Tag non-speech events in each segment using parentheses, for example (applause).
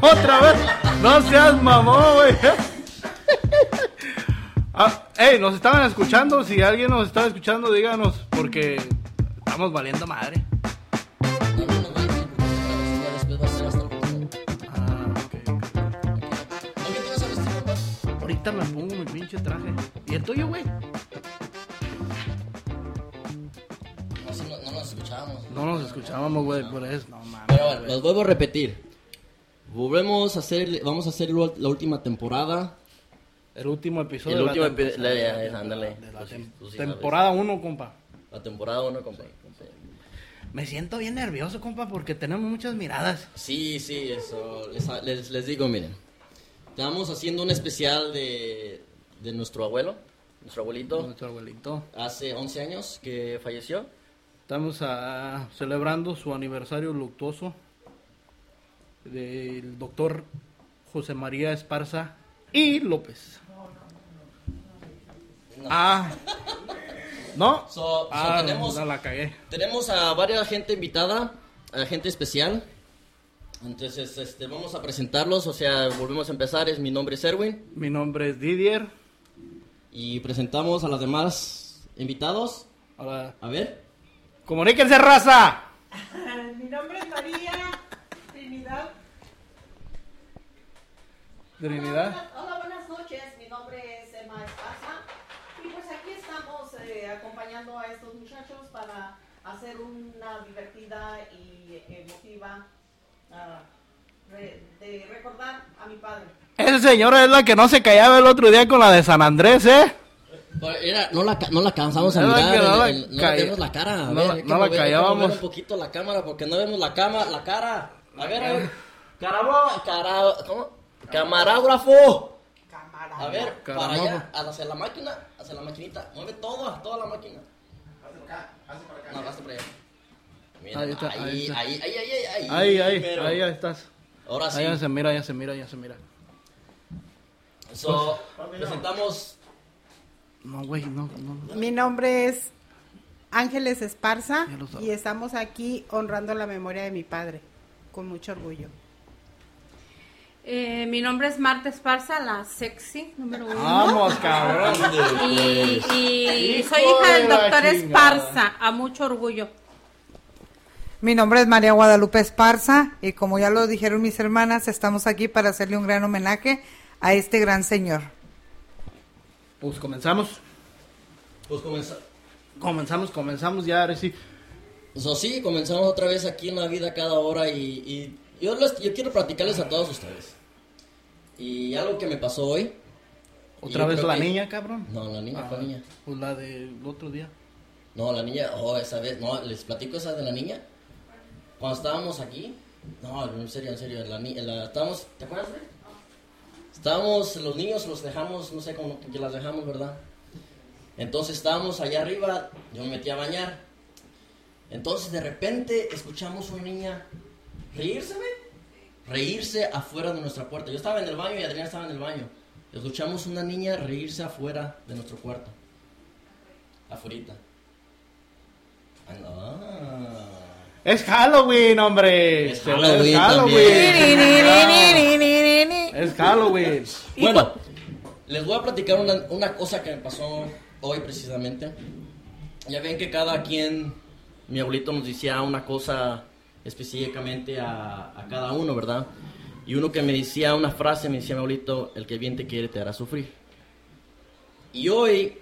Otra vez. No seas mamón, güey. Ah, ey, nos estaban escuchando. Si alguien nos estaba escuchando, díganos. Porque estamos valiendo madre. Ah. Ahorita me pongo mi pinche traje. ¿Y el tuyo, güey? No, no, no nos escuchábamos. No nos escuchábamos, güey, por eso. No mames. Pero bueno, los vuelvo a repetir. Volvemos a hacer, vamos a hacer la última temporada. El último episodio. El último la tem- epi- la- ya, ya, ándale. de la Tú sí- tem- tú sí sabes. temporada 1, compa. La temporada 1, compa. Me siento bien nervioso, compa, porque tenemos muchas miradas. Sí, sí, eso. Les, les, les digo, miren. Estamos haciendo un especial de, de nuestro abuelo, nuestro abuelito. Nuestro abuelito. Hace 11 años que falleció. Estamos ah, celebrando su aniversario luctuoso del doctor José María Esparza y López. Ah, ¿no? So- so ah, tenemos- no, la cagué. Tenemos a varias gente invitada, a gente especial. Entonces, este, vamos a presentarlos, o sea, volvemos a empezar. Es mi nombre es Erwin Mi nombre es Didier. y presentamos a los demás invitados. A ver. comuníquense, raza. (laughs) Mi nombre es María Trinidad. Trinidad. Hola, hola, buenas noches. Mi nombre es Emma Esparza. Y pues aquí estamos eh, acompañando a estos muchachos para hacer una divertida y emotiva ah, re- de recordar a mi padre. Esa señora es la que no se callaba el otro día con la de San Andrés, ¿eh? Era- no, la, no la cansamos a mirar, que no el- la el- no calla- le vemos la cara. A no ver, la- no la callábamos. un poquito la cámara porque no vemos la cama, la cara. A ver, a ver. Carabo- cara, ¿cómo? Camarógrafo. A ver, para allá, hacia la máquina, hacia la maquinita. Mueve todo, toda la máquina. No, hazte para allá. Mira, Ahí está, ahí, ahí está. ahí, ahí, ahí, ahí, Ahí, ahí, ahí estás. Ahora sí. Ahí ya se mira, ya se mira, ya se mira. So, presentamos No, güey, no, no. Mi nombre es Ángeles Esparza y estamos aquí honrando la memoria de mi padre con mucho orgullo. Eh, mi nombre es Marta Esparza, la sexy número uno. Vamos, cabrón. Y, y Hijo soy hija de del doctor. Esparza, a mucho orgullo. Mi nombre es María Guadalupe Esparza y como ya lo dijeron mis hermanas, estamos aquí para hacerle un gran homenaje a este gran señor. Pues comenzamos. Pues comenzar. Comenzamos, comenzamos ya, ahora sí. So, sí, comenzamos otra vez aquí en la vida cada hora y, y yo, les- yo quiero platicarles a todos ustedes. Y algo que me pasó hoy. Otra vez la que- niña, cabrón. No, la niña, Ah, ¿cuál niña? Pues la del otro día. No, la niña, oh, esa vez, no, les platico esa de la niña. Cuando estábamos aquí, no, en serio, en serio, la la, estábamos, ¿te acuerdas? Estábamos, los niños los dejamos, no sé cómo que las dejamos, ¿verdad? Entonces estábamos allá arriba, yo me metí a bañar. Entonces de repente escuchamos una niña reírse, güey. Reírse afuera de nuestra puerta. Yo estaba en el baño y Adriana estaba en el baño. Escuchamos una niña reírse afuera de nuestro cuarto. Afuerita. Ah. Es Halloween, hombre. Es Halloween Halloween. Es Halloween. Bueno, les voy a platicar una, una cosa que me pasó hoy precisamente. Ya ven que cada quien, mi abuelito nos decía una cosa específicamente a, cada uno, ¿verdad? Y uno que me decía una frase, me decía mi el que bien te quiere te hará sufrir. Y hoy,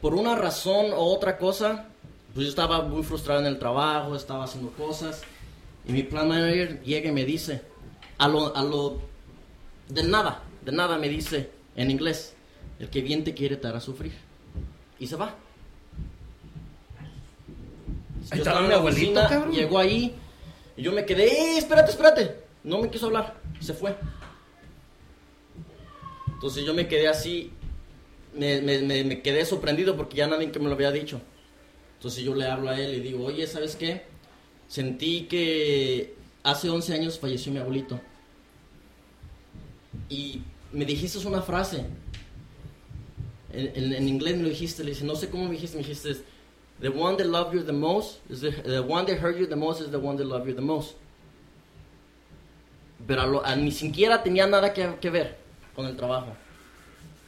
por una razón o otra cosa, pues yo estaba muy frustrado en el trabajo, estaba haciendo cosas, y mi plan manager llega y me dice, a lo, a lo de nada, de nada me dice en inglés, el que bien te quiere te hará sufrir. Y se va. Ahí Yo estaba en mi oficina, cabrón. llegó ahí, y yo me quedé, "Eh, espérate, espérate. No me quiso hablar, se fue. Entonces yo me quedé así, me, me- me- me quedé sorprendido porque ya nadie que me lo había dicho. Entonces yo le hablo a él y digo, oye, ¿sabes qué? Sentí que hace 11 años falleció mi abuelito. Y me dijiste una frase. En, en- en inglés me lo dijiste, le dije, no sé cómo me dijiste, me dijiste, the one that loved you the most, is the, the one that hurt you the most is the one that loved you the most. pero a lo- a ni siquiera tenía nada que, que ver con el trabajo.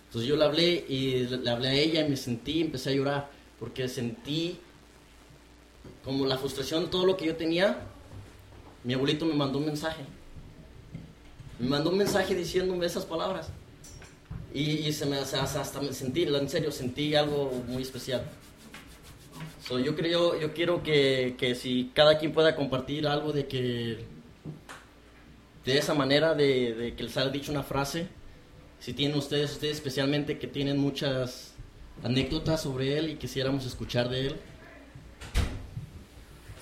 Entonces yo le hablé y le le hablé a ella y me sentí, empecé a llorar, porque sentí como la frustración, todo lo que yo tenía. Mi abuelito me mandó un mensaje. Me mandó un mensaje diciéndome esas palabras. Y, y se me, hasta, hasta me sentí, en serio, sentí algo muy especial. So, yo creo, yo quiero que, que si cada quien pueda compartir algo de que de esa manera de, que les haya dicho una frase, si tienen ustedes, ustedes especialmente que tienen muchas anécdotas sobre él y quisiéramos escuchar de él.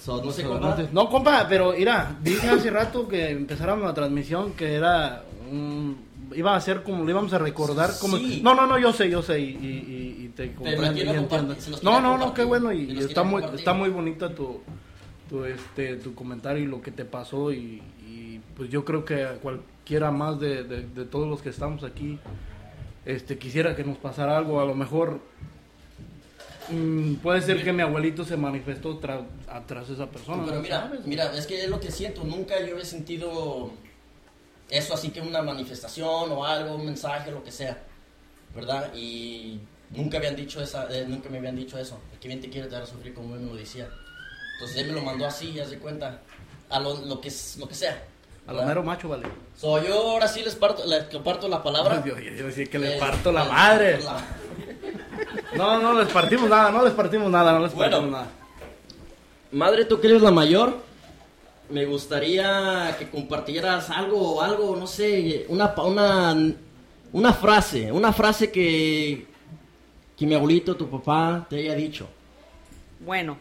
So, no sé compa. No, compa, pero mira, dije hace rato que empezáramos la transmisión que era un- iba a ser como lo íbamos a recordar como Sí. no no no yo sé yo sé y, y- y te comprendo no no no qué bueno y, está muy compartir. está muy bonita tu tu este tu comentario y lo que te pasó y, pues yo creo que cualquiera más de, de- de todos los que estamos aquí este quisiera que nos pasara algo a lo mejor mm, puede ser que mi abuelito se manifestó atrás de esa persona Pero ¿no mira, sabes? mira, es que es lo que siento. Nunca yo he sentido eso así que una manifestación o algo, un mensaje, lo que sea, ¿verdad? Y nunca habían dicho esa, eh, nunca me habían dicho eso. El que bien te quiere te hará sufrir como él me lo decía. Entonces él me lo mandó así, haz de cuenta, a lo, lo que es- lo que sea. a lo mero macho vale So, yo ahora sí les parto, les comparto la palabra. Yo, yo, yo decía que le Eh, parto la madre. la- (laughs) No, no les partimos nada, no les partimos nada, no les Bueno. partimos nada. Madre, tú que eres la mayor, me gustaría que compartieras algo, algo, no sé, una, una, una frase, una frase que, que mi abuelito, tu papá, te haya dicho. Bueno,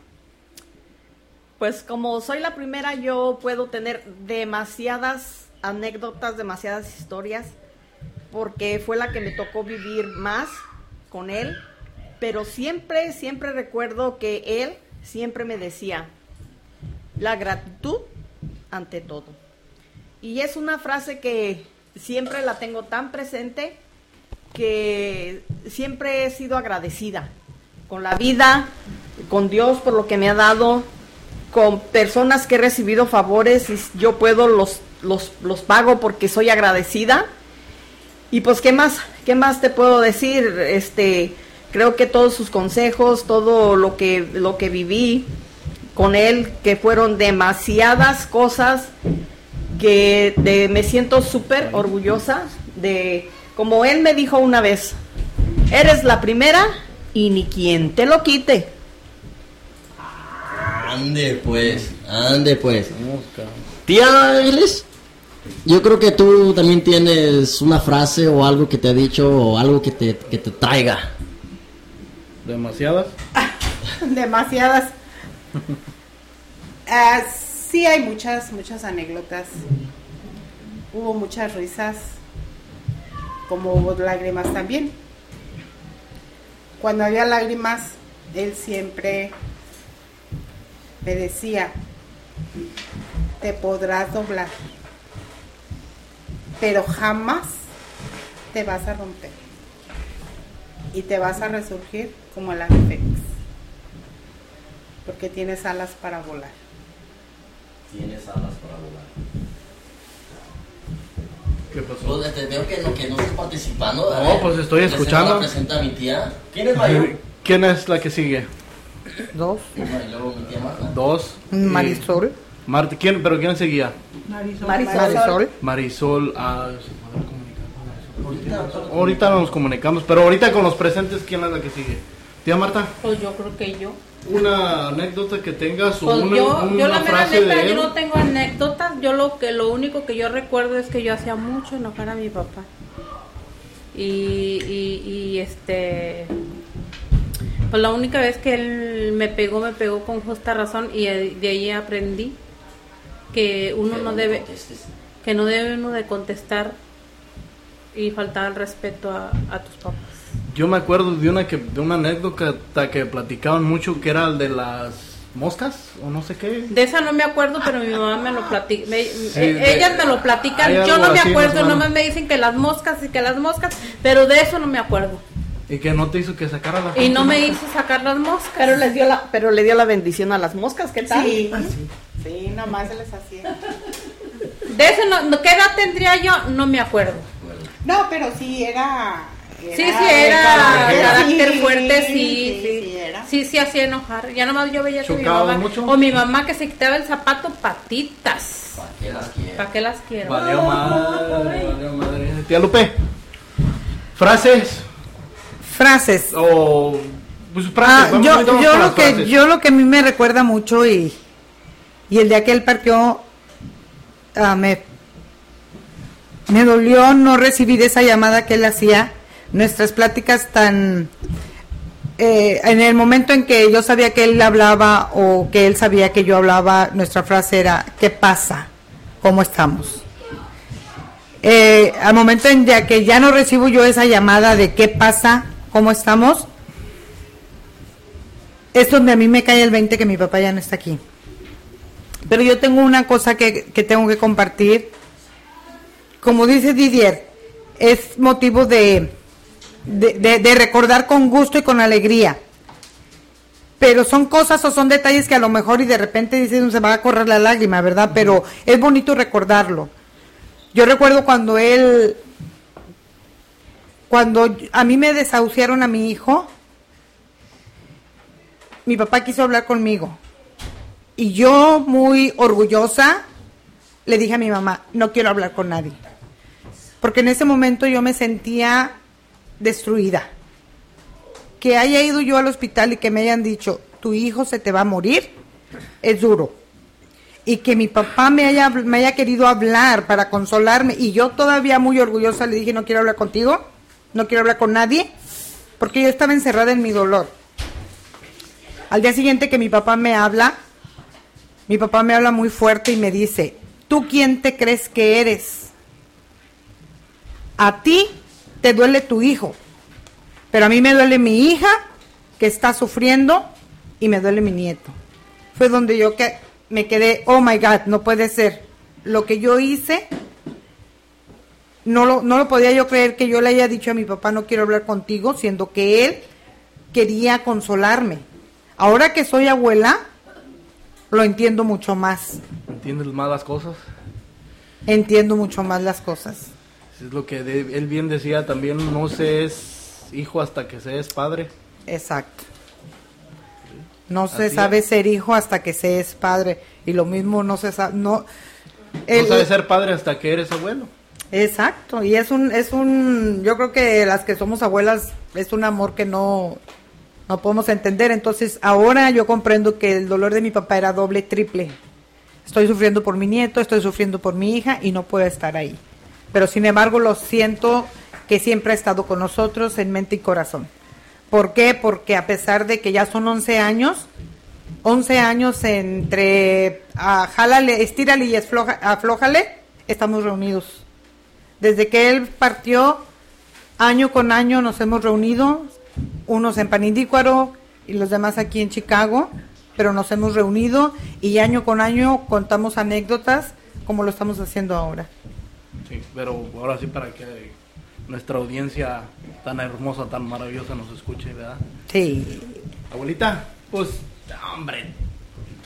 pues como soy la primera, yo puedo tener demasiadas anécdotas, demasiadas historias, porque fue la que me tocó vivir más con él, pero siempre, siempre recuerdo que él siempre me decía, la gratitud ante todo. Y es una frase que siempre la tengo tan presente que siempre he sido agradecida con la vida, con Dios por lo que me ha dado, con personas que he recibido favores y yo puedo los, los, los pago porque soy agradecida. Y pues, ¿qué más? ¿Qué más te puedo decir? Este, creo que todos sus consejos, todo lo que, lo que viví con él, que fueron demasiadas cosas que de- me siento súper orgullosa de, como él me dijo una vez, eres la primera y ni quien te lo quite. Ande pues, ande pues. Tía Ángeles, yo creo que tú también tienes una frase o algo que te ha dicho o algo que te, que te traiga. Demasiadas. (laughs) Demasiadas. (laughs) Ah, sí hay muchas, muchas anécdotas. Hubo muchas risas, como hubo lágrimas también. Cuando había lágrimas, él siempre me decía, te podrás doblar, pero jamás te vas a romper y te vas a resurgir como el ave porque tienes alas para volar. Tienes alas para volar. ¿Qué pasó? Pues, te veo que no, que no estás participando. No, ver, pues estoy escuchando. la presenta a mi tía. ¿Quién es mayor? ¿Quién es la que sigue? Dos. Y luego mi tía Marta. Dos. Marisol. Marta, ¿quién, ¿Pero quién seguía? Marisol. Marisol. Marisol. ah, ahorita nos comunicamos, pero ahorita con los presentes, ¿quién es la que sigue? Tía Marta, Pues yo creo que yo. Una anécdota que tengas o Pues una, yo, una yo la frase neta, de yo él. no tengo anécdotas. Yo lo que lo único que yo recuerdo es que yo hacía mucho enojar a mi papá. Y, y, y este. Pues la única vez que él me pegó, me pegó con justa razón y de ahí aprendí que uno no debe, Contestes. que no debe uno de contestar y faltar al respeto a, a tus papás. Yo me acuerdo de una que de una anécdota que platicaban mucho que era el de las moscas o no sé qué. De esa no me acuerdo, pero mi mamá me lo platica. me- eh, de- ellas me lo platican. Yo no me acuerdo, nomás me dicen que las moscas y que las moscas, pero de eso no me acuerdo. Y que no te hizo que sacara la Y no me hizo sacar las moscas. Pero les dio la, pero le dio la bendición a las moscas, ¿qué tal? Sí, sí, nomás se les hacía. De eso no, no- ¿qué edad tendría yo? No me acuerdo. No, pero sí era. Sí, sí, era carácter, sí, fuerte, sí, sí, sí. sí, era. Sí, sí, hacía enojar. Ya nomás yo veía que mi ¿Chocaba mamá, mucho? o mi mamá que se quitaba el zapato, patitas. ¿Para qué las quiero? ¿Para qué las quiero? Valió madre, valió madre. Tía Lupe, frases Frases. o pues frases. Ah, yo, lo las que frases. yo lo que a mí me recuerda mucho y y el día que él partió ah, me me dolió no recibir esa llamada que él hacía nuestras pláticas tan eh, en el momento en que yo sabía que él hablaba o que él sabía que yo hablaba nuestra frase era ¿qué pasa? ¿cómo estamos? Eh, al momento en ya que ya no recibo yo esa llamada de ¿qué pasa? ¿cómo estamos? es donde a mí me cae el 20 que mi papá ya no está aquí. Pero yo tengo una cosa que, que tengo que compartir. Como dice Didier, es motivo de, de, de- de recordar con gusto y con alegría. Pero son cosas o son detalles que a lo mejor y de repente dicen se va a correr la lágrima, ¿verdad? Pero es bonito recordarlo. Yo recuerdo cuando él, cuando a mí me desahuciaron a mi hijo, mi papá quiso hablar conmigo. Y yo, muy orgullosa, le dije a mi mamá, no quiero hablar con nadie. Porque en ese momento yo me sentía destruida. Que haya ido yo al hospital y que me hayan dicho, tu hijo se te va a morir, es duro. Y que mi papá me haya, me haya querido hablar para consolarme y yo todavía muy orgullosa le dije, no quiero hablar contigo, no quiero hablar con nadie, porque yo estaba encerrada en mi dolor. Al día siguiente que mi papá me habla, mi papá me habla muy fuerte y me dice, ¿tú quién te crees que eres? A ti te duele tu hijo, pero a mí me duele mi hija que está sufriendo y me duele mi nieto. Fue donde yo que me quedé, oh my God, no puede ser. Lo que yo hice, no lo, no lo podía yo creer que yo le haya dicho a mi papá, no quiero hablar contigo, siendo que él quería consolarme. Ahora que soy abuela, lo entiendo mucho más. ¿Entiendes más las cosas? Entiendo mucho más las cosas. Es lo que él bien decía también, no se es hijo hasta que se es padre. Exacto. No se Así sabe es. ser hijo hasta que se es padre. Y lo mismo no se sabe. No, No el- sabes ser padre hasta que eres abuelo. Exacto. Y es un, es un. Yo creo que las que somos abuelas es un amor que no, no podemos entender. Entonces, ahora yo comprendo que el dolor de mi papá era doble, triple. Estoy sufriendo por mi nieto, estoy sufriendo por mi hija y no puedo estar ahí. Pero sin embargo, lo siento que siempre ha estado con nosotros en mente y corazón. ¿Por qué? Porque a pesar de que ya son 11 años, 11 años entre ah, jálale, estírale y afloja- aflójale, estamos reunidos. Desde que él partió, año con año nos hemos reunido, unos en Panindícuaro y los demás aquí en Chicago, pero nos hemos reunido y año con año contamos anécdotas como lo estamos haciendo ahora. Sí, pero ahora sí para que nuestra audiencia tan hermosa, tan maravillosa nos escuche, ¿verdad? Sí, Abuelita, pues, hombre,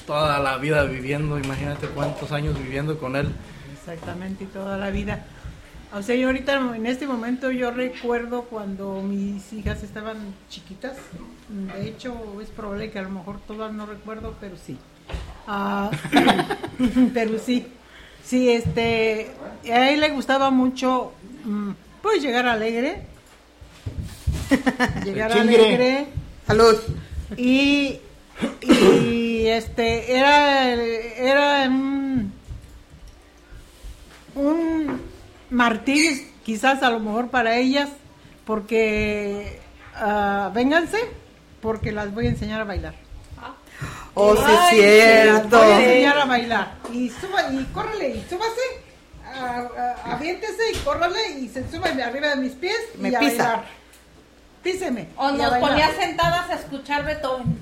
toda la vida viviendo, imagínate cuántos años viviendo con él. Exactamente, y toda la vida. O sea, yo ahorita en este momento yo recuerdo cuando mis hijas estaban chiquitas. De hecho, es probable que a lo mejor todas no recuerdo, pero sí. Ah, (coughs) pero sí. Sí, este, a él le gustaba mucho, pues llegar alegre. (laughs) llegar chingre. alegre. salud. Y, y este era era un, un martirio quizás a lo mejor para ellas porque ah, vénganse porque las voy a enseñar a bailar Oh, sí, es cierto. voy a enseñar a bailar y suba y córrele y súbase ah, ah, aviéntese y córrale y se sube arriba de mis pies Me y a pisa. bailar píseme O a nos ponía sentadas a escuchar Beethoven.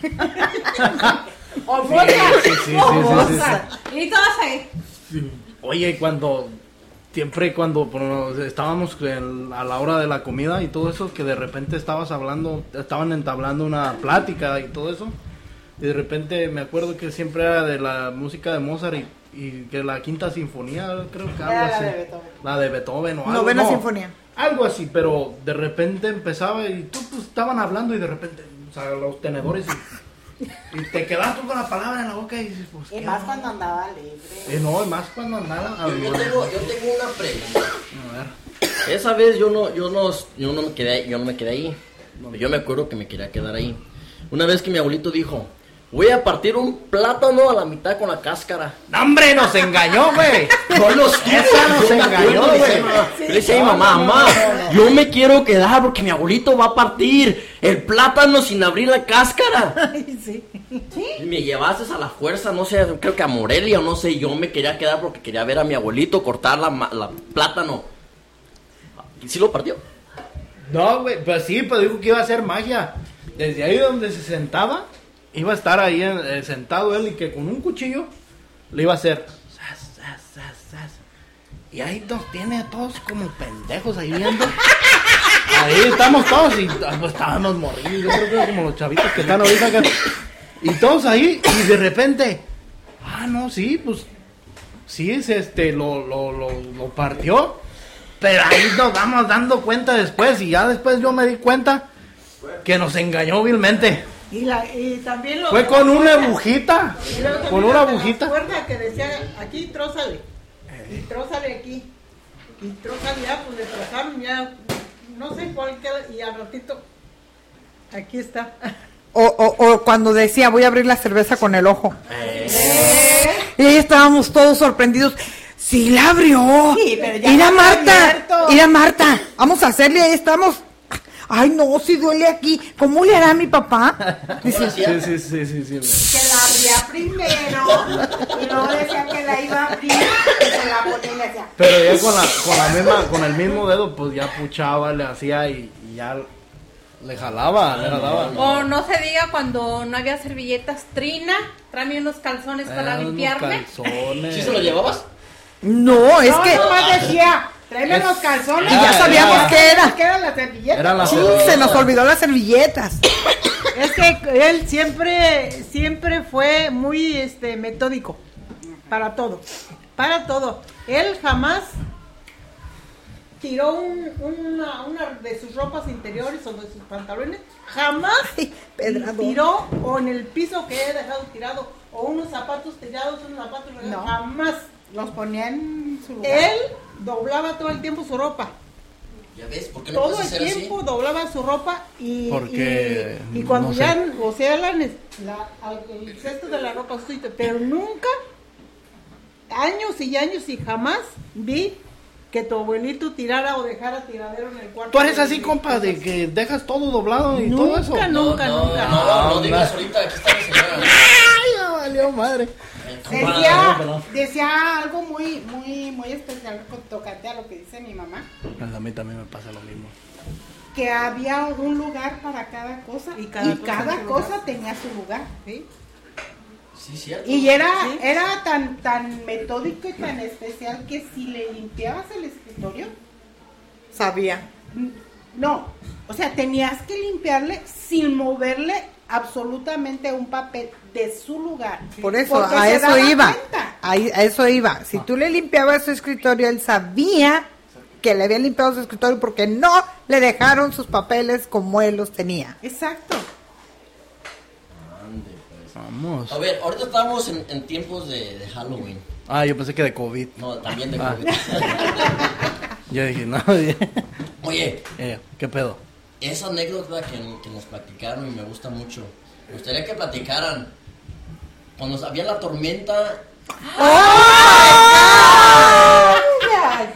(laughs) o Mozart. sí, sí, sí, o sí, sí, Mozart. Y todas ahí. Oye, cuando siempre cuando bueno, estábamos en- a la hora de la comida y todo eso, que de repente estabas hablando, estaban entablando una plática y todo eso, y de repente me acuerdo que siempre era de la música de Mozart y y que la quinta sinfonía, creo que algo Era la así. de Beethoven. La de Beethoven o algo. Novena no, sinfonía. Algo así, pero de repente empezaba y tú pues estaban hablando y de repente, o sea, los tenedores y, y te quedas tú con la palabra en la boca y dices, pues, Y ¿qué más cuando andaba libre. Eh, no, y más cuando andaba. Yo, yo tengo, yo tengo una pregunta. A ver. Esa vez yo no, yo no, yo no me quedé, yo no me quedé ahí. Yo me acuerdo que me quería quedar ahí. Una vez que mi abuelito dijo, voy a partir un plátano a la mitad con la cáscara. ¡No, hombre, nos engañó, güey! No los. Esa nos engañó, güey. mamá- Le decía a mi mamá, mamá, yo me quiero quedar porque mi abuelito va a partir el plátano sin abrir la cáscara. (laughs) Ay, sí. Y me llevaste a la fuerza, no sé, creo que a Morelia o no sé, yo me quería quedar porque quería ver a mi abuelito cortar la, ma- la plátano. ¿Y sí lo partió? No, güey, pues sí, pues dijo que iba a hacer magia. Desde ahí donde se sentaba, iba a estar ahí eh, sentado él y que con un cuchillo le iba a hacer. Y ahí nos tiene todos como pendejos ahí viendo. Ahí estamos todos y ah, pues estábamos morridos. Yo creo que como los chavitos que están ahorita acá. Y todos ahí y de repente, ah, no, sí, pues sí, es este, lo, lo, lo, lo partió. Pero ahí nos vamos dando cuenta después y ya después yo me di cuenta que nos engañó vilmente. Y, la, y también lo Fue con una agujita, con una agujita. cuerdas que decía aquí trózale y trózale aquí y trózale ya pues le trozaron ya no sé cuál queda y al ratito aquí está O, o, o cuando decía, voy a abrir la cerveza con el ojo. Y ahí estábamos todos sorprendidos. Sí, la abrió. Sí, pero ya Mira, Marta. Mira, Marta. Vamos a hacerle, ahí estamos. Ay, no, si duele aquí. ¿Cómo le hará mi papá? ¿Cómo Dice, hacía? Sí, sí, sí, sí, sí. güey. Que la abría primero y luego decía que la iba a abrir y se la ponía y le decía. Pero ya con la, con la misma, con el mismo dedo, pues ya puchaba, le hacía y, y ya le jalaba, le jalaba. O no se diga cuando no había servilletas, Trina, tráeme unos calzones para Eran unos limpiarme. calzones. ¿Sí se lo llevabas? no, es no, que decía, tráeme Es- los calzones. Y ya sabíamos Ah, qué era. ¿Qué eran las servilletas? Eran las sí, se nos olvidó las servilletas. (coughs) es que él siempre siempre fue muy este metódico para todo para todo él jamás tiró un- una, una de sus ropas interiores o de sus pantalones jamás Ay, tiró o en el piso que he dejado tirado o unos zapatos tirados unos zapatos No. jamás Los ponía en su lugar. él doblaba todo el tiempo su ropa Ya ves, ¿por qué no todo el así? tiempo doblaba su ropa y, Porque, y, y cuando no sé. ya, o sea, la, la- el cesto de la ropa sucia, pero nunca, años y años y jamás vi que tu abuelito tirara o dejara tiradero en el cuarto. Tú eres así, compa, de que dejas todo doblado y Nunca, todo eso. Nunca, no, nunca. No, no, no, No, digas ahorita, aquí está la señora. Ay, ya valió madre. Decía, decía algo muy, muy, muy especial con tocante a lo que dice mi mamá, Pues A mí también me pasa lo mismo. que había un lugar para cada cosa Y y cada cosa tenía su lugar. ¿Sí? Sí, cierto. Y era, Sí. era tan, tan metódico y tan especial que si le limpiabas el escritorio, Sabía. no, o sea, tenías que limpiarle sin moverle absolutamente un papel de su lugar. Por eso, a eso iba. a eso iba. Si tú le limpiabas su escritorio, él sabía que le habían limpiado su escritorio porque no le dejaron sus papeles como él los tenía. Exacto. Vamos. A ver, ahorita estamos en, en tiempos de, de Halloween. Ah, yo pensé que de COVID. No, también de Ah. COVID. (laughs) Yo dije, no, (laughs) Oye, eh, ¿qué pedo? esa anécdota que, que nos platicaron y me gusta mucho. Me gustaría que platicaran. Cuando había la tormenta,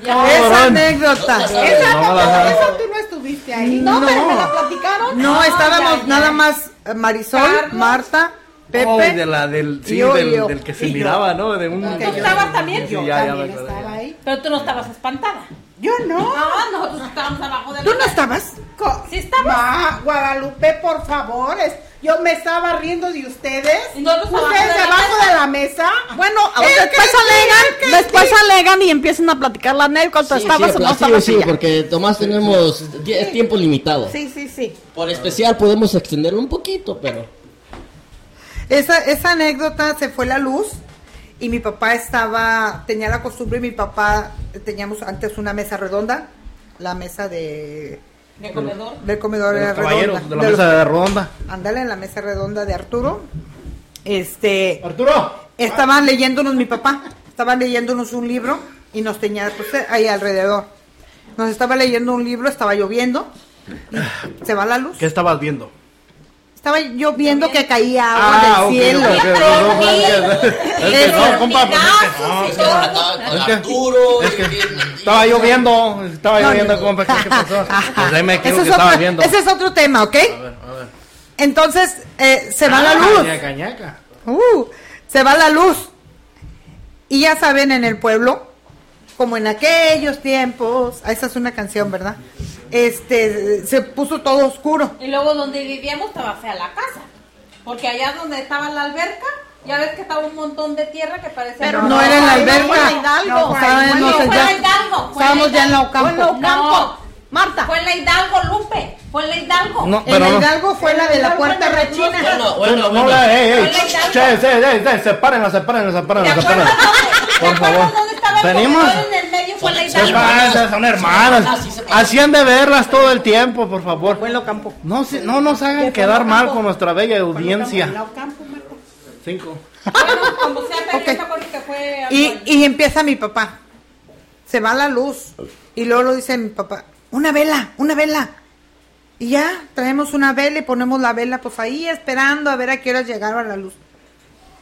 Esa anécdota. No, Esa, no, no, esa tú no estuviste ahí. No, pero me la platicaron. No, Ay, estábamos nada más eh, Marisol, Carlos. Marta, Pepe. Oh, de la, del, sí, yo, del, yo, del que se y yo. miraba, ¿no? De un... ¿Tú yo- estabas también? Sí, Yo ya, ya también acordé. estaba ahí. Pero tú no estabas espantada. Yo no. No, nosotros estábamos abajo de la ¿Tú no estabas? Sí estaba. Ma, Guadalupe, por favor. es- yo me estaba riendo de ustedes. Nosotros ustedes de la debajo mesa. de la mesa. Bueno, después sí, alegan, después sí. alegan y empiezan a platicar la anécdota. ¿Estabas o no estabas? y ya. porque Tomás tenemos tiempo limitado. Sí, sí, sí. Por especial podemos extenderlo un poquito, pero... Esa, esa anécdota se fue la luz y mi papá estaba, tenía la costumbre, mi papá, teníamos antes una mesa redonda, la mesa de... ¿De comedor? Del comedor De caballeros, redonda. de la de los- mesa de redonda. Ándale, en la mesa redonda de Arturo. Este, Arturo. estaban leyéndonos mi papá, estaban leyéndonos un libro y nos tenía pues, ahí alrededor. Nos estaba leyendo un libro, estaba lloviendo, y se va la luz. ¿Qué estabas viendo? Estaba yo viendo que caía agua Ah, del cielo. no, no, es que- es que no, compa, es que no, Es que trataba con Es que- Arturo. es y- que y- Estaba lloviendo, estaba No, lloviendo, no. compa, ¿qué, qué pasó? Pues ahí me es, estaba otro, viendo. ese es otro tema, ¿ok? A ver, a ver. Entonces, eh, se va la Ah, luz. ñaca, ñaca. Uh, se va la luz. Y ya saben, en el pueblo, como en aquellos tiempos, ah, esa es una canción, ¿verdad? Este, se puso todo oscuro. Y luego donde vivíamos estaba fea la casa. Porque allá donde estaba la alberca, ya ves que estaba un montón de tierra que parecía... Pero no era en la alberca. fue en Hidalgo. No, estábamos No, fue en ya- la Hidalgo. fue en estábamos ya en la. Ocampo. No. Marta. Fue en la Hidalgo, Lupe. Fue en la Hidalgo. No, En pero la no. Hidalgo fue la de la puerta Bueno, rechina. bueno, Bueno, no, bueno. Fue la Hidalgo. che, che, che, che, sepárenla, sepárenla, ¿Te sepárenla, acuerdas sepárenla. dónde, ¿te Por favor. dónde estaba el Venimos. comedor en el medio? Fue en la Son- Hidalgo. Son hermanas. Sí, se han de verlas todo el tiempo, por favor. Fue en lo campo. No, se- no nos hagan quedar mal con nuestra bella audiencia. Cinco. Bueno, como sea, pero Ok. yo me acuerdo que fue... Y, y empieza mi papá. Se va la luz. Y luego lo dice mi papá, una vela, una vela. Y ya, traemos una vela y ponemos la vela pues ahí esperando a ver a qué hora llegaba la luz.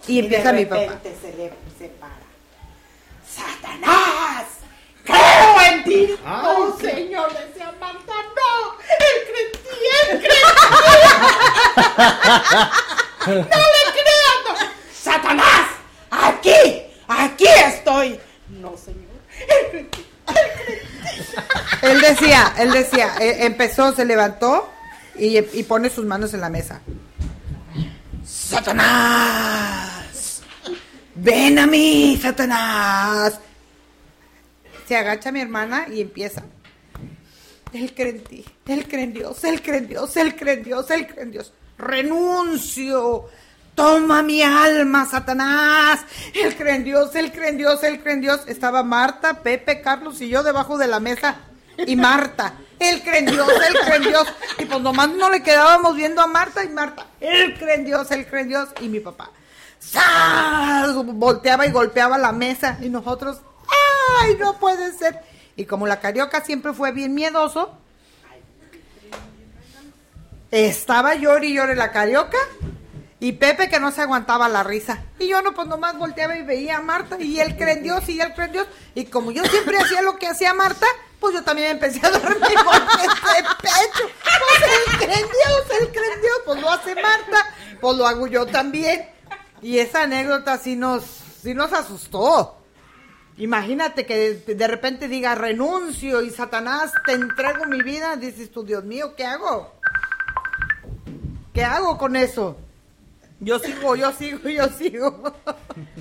Y empieza mi papá. se le separa. ¡Satanás! ¡Creo en ti! ¡Oh, Señor! Decía Marta, ¡no! ¡El cretí, el cretí! (laughs) ¡No le creas! no! ¡Satanás! ¡Aquí! ¡Aquí estoy! No, Señor. ¡El cretí! Él decía, él decía, eh, empezó, se levantó y, y pone sus manos en la mesa. Satanás, ven a mí, Satanás. Se agacha mi hermana y empieza. Él cree en ti, él cree en Dios, él cree en Dios, él cree en Dios, él cree en Dios. Renuncio. Toma mi alma, Satanás. Él cree en Dios, él cree en Dios, él cree en Dios. Estaba Marta, Pepe, Carlos y yo debajo de la mesa. Y Marta, él cree en Dios, él cree en Dios. Y pues nomás no le quedábamos viendo a Marta y Marta. Él cree en Dios, él cree Dios. Y mi papá. ¡zas! Volteaba y golpeaba la mesa. Y nosotros, ¡ay, no puede ser! Y como la carioca siempre fue bien miedoso, estaba llori y llore la carioca y Pepe que no se aguantaba la risa. Y yo no, pues nomás volteaba y veía a Marta y él cree Dios y él cree Dios. Y como yo siempre hacía lo que hacía Marta, pues yo también empecé a darme (laughs) golpes de pecho. Pues él cree en Dios, pues lo hace Marta, pues lo hago yo también. Y esa anécdota sí nos, sí nos asustó. Imagínate que de repente diga renuncio y Satanás te entrego mi vida, dices tú, Dios mío, ¿qué hago? ¿Qué hago con eso? Yo sigo, yo sigo, yo sigo.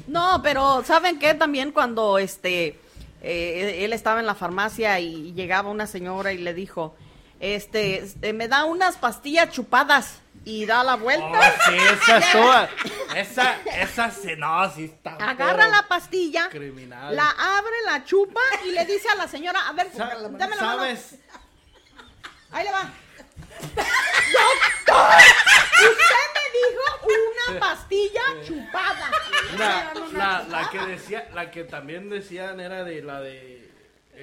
No, pero ¿saben qué? También cuando este eh, él estaba en la farmacia y llegaba una señora y le dijo, este, este, me da unas pastillas chupadas y da la vuelta. Oh, sí, esa (laughs) es toda. Esa, esa, no, sí está. Agarra la pastilla, Criminal. la abre, la chupa y le dice a la señora, a ver, dame la mano. ¿Sabes? Ahí le va. ¡Doctor! Usted me dijo una pastilla chupada. La, la, la que decía, la que también decían era de la de.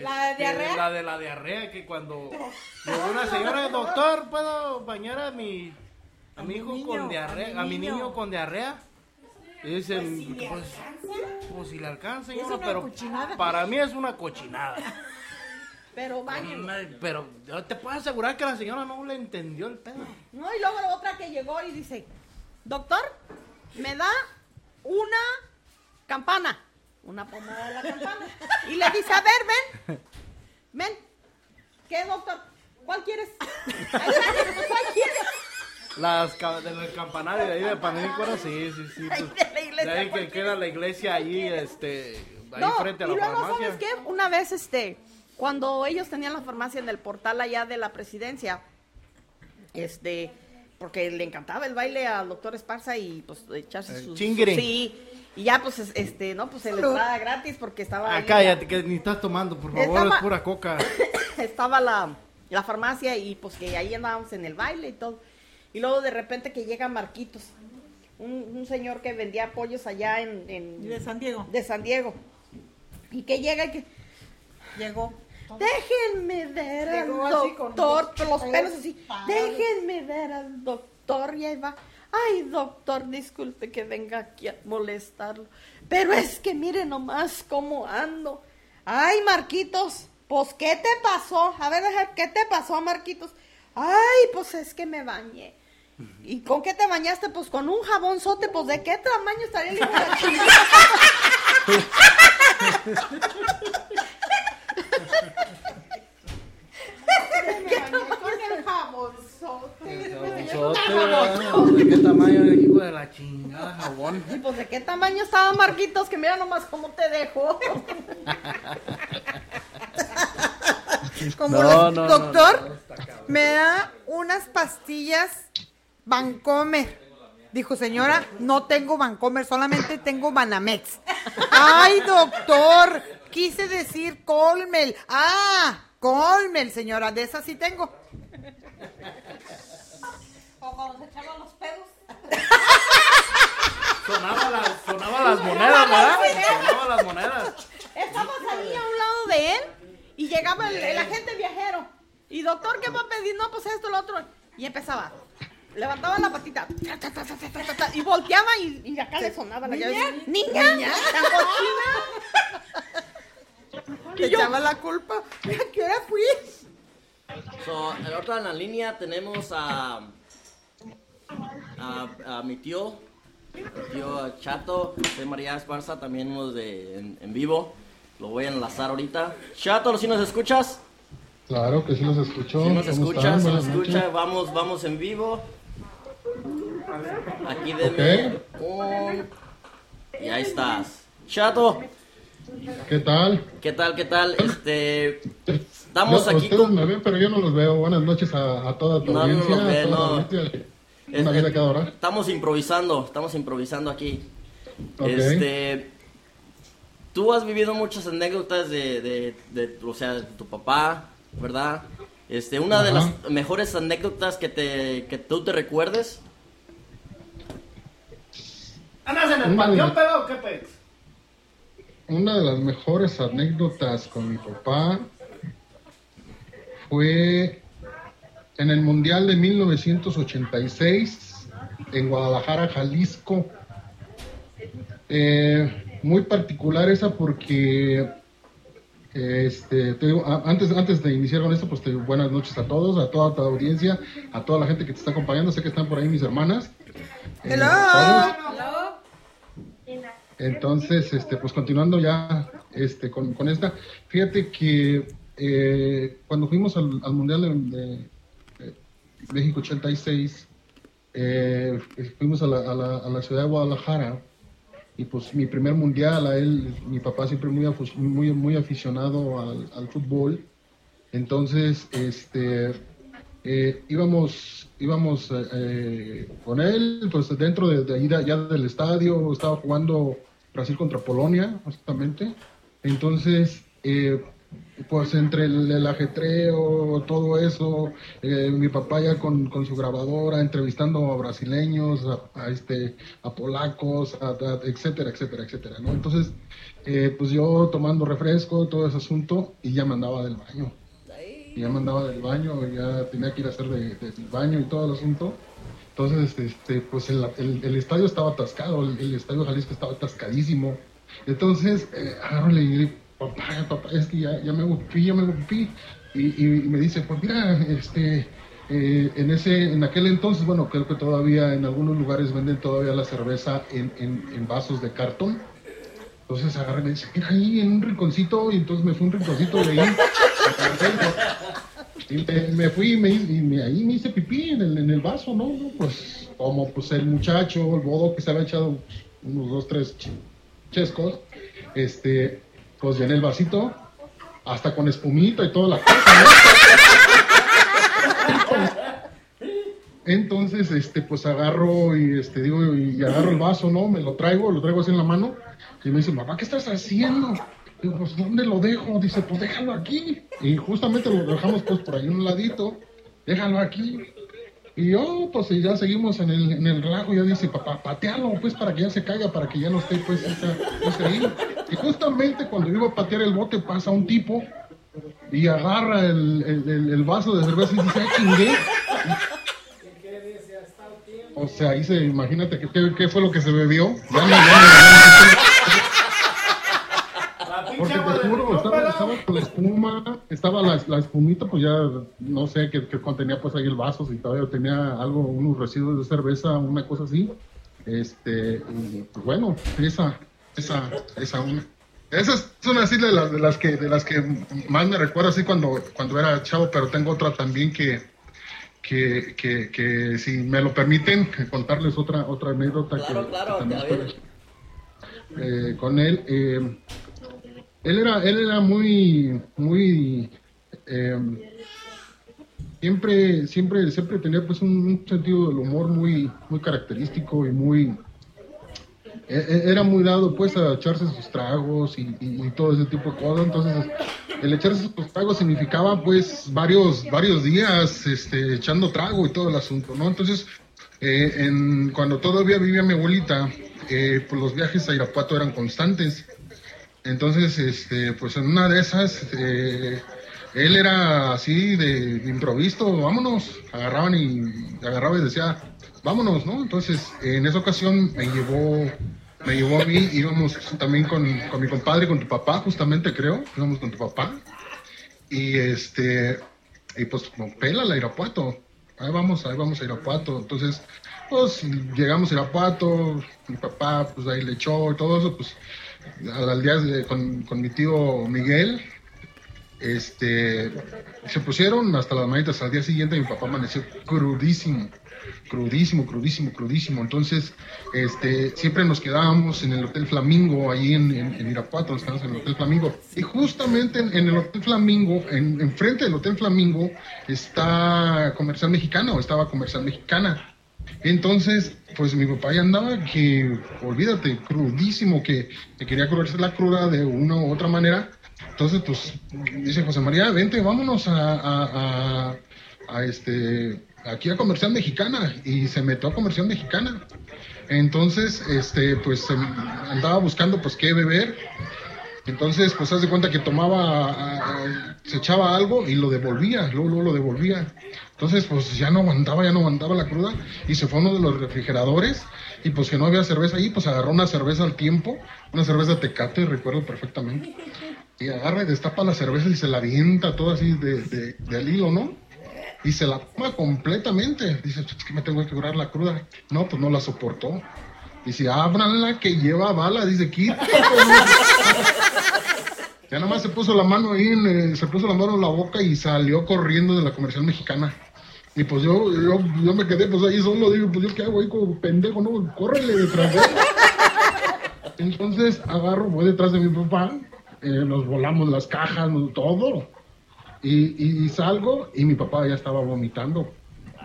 ¿La de este, diarrea? La de la diarrea, que cuando (laughs) llegó una señora, doctor, ¿puedo bañar a mi, a mi hijo con diarrea? A mi niño con diarrea. Y dicen, pues, pues si le alcanza, señora, pero para mí es una cochinada. (laughs) Pero madre, Pero yo te puedo asegurar que la señora no le entendió el pedo. No, y luego la otra que llegó y dice, doctor, me da una campana, una pomada de la campana. Y le dice, a ver, ven, ven, ¿qué doctor? ¿Cuál quieres? Ahí está, ¿Cuál quieres? Las ca- del campanario de ahí de Panícora, sí, sí, sí. Ahí pues, de la iglesia, de ahí que ¿cuál queda la iglesia ahí, este, ahí No, frente a y la luego, farmacia. ¿sabes qué? Una vez, este, cuando ellos tenían la farmacia en el portal allá de la presidencia, este, porque le encantaba el baile al doctor Esparza y pues echarse sus... chingiri. Sí, Y ya, pues, es- este, no, pues, el entrada gratis porque estaba Ah, cállate, que ni estás tomando, por favor, Estaba- es pura coca. (coughs) estaba la, la farmacia y pues que ahí andábamos en el baile y todo. Y luego de repente que llega Marquitos, un, un señor que vendía pollos allá en, en- De San Diego. de San Diego. Y que llega y que Llegó. Déjenme ver al doctor, los con los pelos así, déjenme ver al doctor y ahí va. Ay, doctor, disculpe que venga aquí a molestarlo. Pero es que mire nomás cómo ando. Ay, Marquitos, pues ¿qué te pasó? A ver, deja, ¿qué te pasó, Marquitos? Ay, pues es que me bañé. ¿Y con qué te bañaste? Pues con un jabonzote, pues ¿de qué tamaño estaría el hijo de la (laughs) chingada? Con el Jabonzote, (laughs) ¿verdad? ¿De qué tamaño el hijo de la chingada jabón? Y (laughs) pues de qué tamaño estaba Marquitos, que mira nomás cómo te dejo. (laughs) Como No, doctor, no, me da unas pastillas Vancomer. Dijo, señora, no tengo Vancomer, solamente tengo Banamex. Ay, doctor, quise decir Colmel. Ah, Colmel, señora, de esas sí tengo. O cuando se echaban los pedos. Sonaba las, sonaba las monedas, ¿verdad? Sonaba las monedas. Estabas ahí a un lado de él y llegaba el, el agente viajero. Y doctor, ¿qué va a pedir? No, pues esto, lo otro. Y empezaba. Levantaba la patita ta, ta, ta, ta, ta, ta, ta, y volteaba y, y acá le sonaba la llave. ¡Niña! ¡Tan cochina! Le echaba la culpa. ¿A qué hora fui? So, el otro en la línea tenemos a, a, a mi tío, tío Chato, soy María Esparza, también unos de, en, en vivo. Lo voy a enlazar ahorita. Chato, ¿sí nos escuchas? Claro que sí los escucho. Si nos ¿Cómo escuchas, nos escucha, vamos, vamos en vivo. Aquí denme un... Y ahí estás. Chato, ¿Qué tal? ¿qué tal, qué tal? Este... Estamos No, aquí Ustedes con... me ven, pero yo no los veo. Buenas noches a, a toda tu No, no audiencia. los ve, a toda no. la audiencia. Es- es-. Estamos improvisando, estamos improvisando aquí. Este, tú has vivido muchas anécdotas de, de, de, o sea, de tu papá, ¿verdad? Este, una de las mejores anécdotas que te, que tú te recuerdes. ¿Andas en el Una de- panteón, pedo o qué pex? Una de las mejores anécdotas con mi papá fue en el Mundial de 1986 en Guadalajara, Jalisco. Eh, muy particular esa porque este, te digo, antes, antes de iniciar con esto, pues te digo buenas noches a todos, a toda tu audiencia, a toda la gente que te está acompañando. Sé que están por ahí mis hermanas. Eh, Hello. todos. Entonces, este, pues continuando ya este, con, con esta, fíjate que eh, cuando fuimos al, al Mundial de México 86, eh, fuimos a la, a, la, a la ciudad de Guadalajara y pues mi primer mundial a él, mi papá siempre muy, muy, muy aficionado al, al fútbol, entonces este, eh, íbamos, íbamos eh, con él, pues dentro de, de ahí ya del estadio, estaba jugando Brasil contra Polonia, justamente. Entonces, eh, pues entre el, ajetreo, todo eso, eh, mi papá ya con, con su grabadora, entrevistando a brasileños, a, este, a polacos, a- etcétera, etcétera, etcétera, ¿no? Entonces, eh, pues yo tomando refresco, todo ese asunto, y ya me andaba del baño. Ya me andaba del baño, ya tenía que ir a hacer de- de- del baño y todo el asunto. Entonces, este, pues el, estadio estaba atascado, el, estadio Jalisco estaba atascadísimo. Entonces, eh, papá, papá, es que ya, ya me pipí, ya me pipí. Y, y me dice, pues mira, este, eh, en ese, en aquel entonces, bueno, creo que todavía en algunos lugares venden todavía la cerveza en, en, en vasos de cartón. Entonces agarré y me dice, mira ahí en un rinconcito, y entonces me fui un rinconcito de ahí. Y me, me fui y, me, y me- ahí me hice pipí en el, en el vaso, ¿no? No, Pues como pues el muchacho, el bodo que se había echado unos dos, tres ch- chescos, este, pues llené el vasito, hasta con espumita y toda la cosa. (laughs) Entonces, este, pues agarro y este, digo, y agarro el vaso, ¿no? Me lo traigo, lo traigo así en la mano. Y me dice, papá, ¿qué estás haciendo? Digo, pues, ¿dónde lo dejo? Dice, pues déjalo aquí. Y justamente lo dejamos pues por ahí un ladito. Déjalo aquí. Y yo, pues ya seguimos en el, en el relajo. Ya dice, papá, patealo, pues para que ya se caiga, para que ya no esté, pues, esa- ese ahí. Y justamente cuando iba a patear el bote, pasa un tipo y agarra el, el- el- el vaso de cerveza y dice, ¡ay, chingué! O sea, ahí se, imagínate qué, qué fue lo que se bebió. Ya no, ya no, ya no. Porque te juro, estaba, la espuma, estaba la, la espumita, pues ya no sé, que contenía pues ahí el vaso, si todavía tenía algo, unos residuos de cerveza, una cosa así. Este, pues bueno, esa, esa, esa una. Esas son así de las, de las que, de las que más me recuerdo así cuando, cuando era chavo, pero tengo otra también que, que, que, que si me lo permiten, contarles otra, otra anécdota Claro, que, claro, que también eh, con él. eh, él era, él era muy, muy, eh, siempre, siempre, siempre tenía pues un, sentido del humor muy, muy característico y muy, e- e- era muy dado pues a echarse sus tragos y todo ese tipo de cosas. Entonces, el echarse sus tragos significaba pues varios, varios días este, echando trago y todo el asunto, ¿no? Entonces, eh, en, cuando todavía vivía mi abuelita, eh, pues los viajes a Irapuato eran constantes. Entonces, este, pues en una de esas, eh, él era así de, improviso, vámonos, agarraban y agarraba y decía, vámonos, ¿no? Entonces, en esa ocasión me llevó, me llevó a mí, íbamos también con, con mi compadre, con tu papá, justamente creo, íbamos con tu papá, y este, y pues pela la Irapuato, ahí vamos, ahí vamos a Irapuato, entonces, pues llegamos a Irapuato, mi papá, pues ahí le echó y todo eso, pues al, día con, con mi tío Miguel, este, se pusieron hasta las manitas al día siguiente mi papá amaneció crudísimo, crudísimo, crudísimo, crudísimo. Entonces, este, siempre nos quedábamos en el Hotel Flamingo, ahí en, en, Irapuato, nos quedamos en el Hotel Flamingo. Y justamente en, el Hotel Flamingo, en, enfrente del Hotel Flamingo, está Comercial Mexicana, o estaba Comercial Mexicana. Entonces, pues mi papá ya andaba que, olvídate, crudísimo, que, que quería curarse la cruda de una u otra manera. Entonces, pues, dice José María, vente, vámonos a, este, aquí a Comercial Mexicana. Y se metió a Comercial Mexicana. Entonces, este, pues, em, andaba buscando, pues, qué beber. Entonces, pues, haz de cuenta que tomaba, se echaba algo y lo devolvía, luego, luego lo devolvía. Entonces, pues, ya no aguantaba, ya no aguantaba la cruda y se fue a uno de los refrigeradores y pues que no había cerveza ahí, pues agarró una cerveza al tiempo, una cerveza tecate, recuerdo perfectamente. Y agarra y destapa la cerveza y se la avienta toda así de, de, de al hilo, ¿no? Y se la toma completamente. Dice, es que me tengo que curar la cruda. No, pues no la soportó. Dice, ábranla que lleva bala. Dice, quítate. (laughs) Ya nada más se puso la mano ahí, en, eh, se puso la mano en la boca y salió corriendo de la comercial mexicana. Y pues yo, yo, yo me quedé pues ahí solo, digo, pues yo qué hago ahí como pendejo, no, córrele detrás de él. (laughs) Entonces agarro, voy detrás de mi papá, eh, nos volamos las cajas, todo. Y, y- y salgo y mi papá ya estaba vomitando.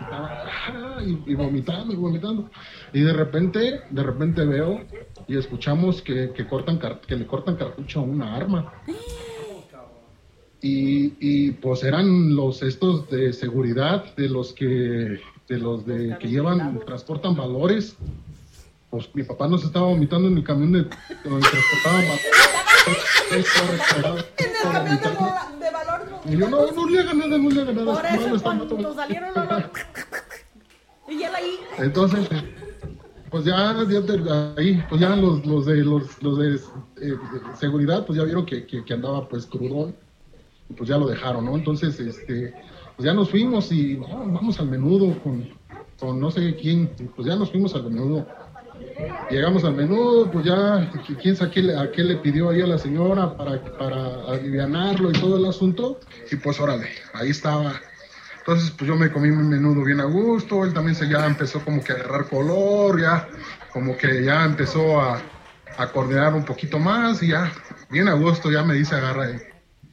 Estaba, y, y vomitando y vomitando. Y de repente, de repente veo y escuchamos que, que cortan que le cortan cartucho a una arma. Y, y pues eran los estos de seguridad, de los que, de los de que llevan, transportan valores. Pues mi papá nos estaba vomitando en el camión de donde transportaban valores. En el camión de, de valor. Y yo, no, no le nada, no le nada. Por eso cuando matando". salieron los... Y él ahí... Entonces, pues ya, ya ahí, pues ya los, los de los, los de eh, seguridad, pues ya vieron que, que, que andaba pues crudón, y pues ya lo dejaron, ¿no? Entonces, este, pues ya nos fuimos y no, vamos al menudo con, con no sé quién, pues ya nos fuimos al menudo. Llegamos al menudo, pues ya, quién sabe a qué le, a qué le pidió ahí a la señora para, para alivianarlo y todo el asunto, y pues órale, ahí estaba entonces, pues yo me comí mi menudo bien a gusto, él también se ya empezó como que a agarrar color, ya como que ya empezó a, a coordinar un poquito más y ya, bien a gusto, ya me dice agarra. Y,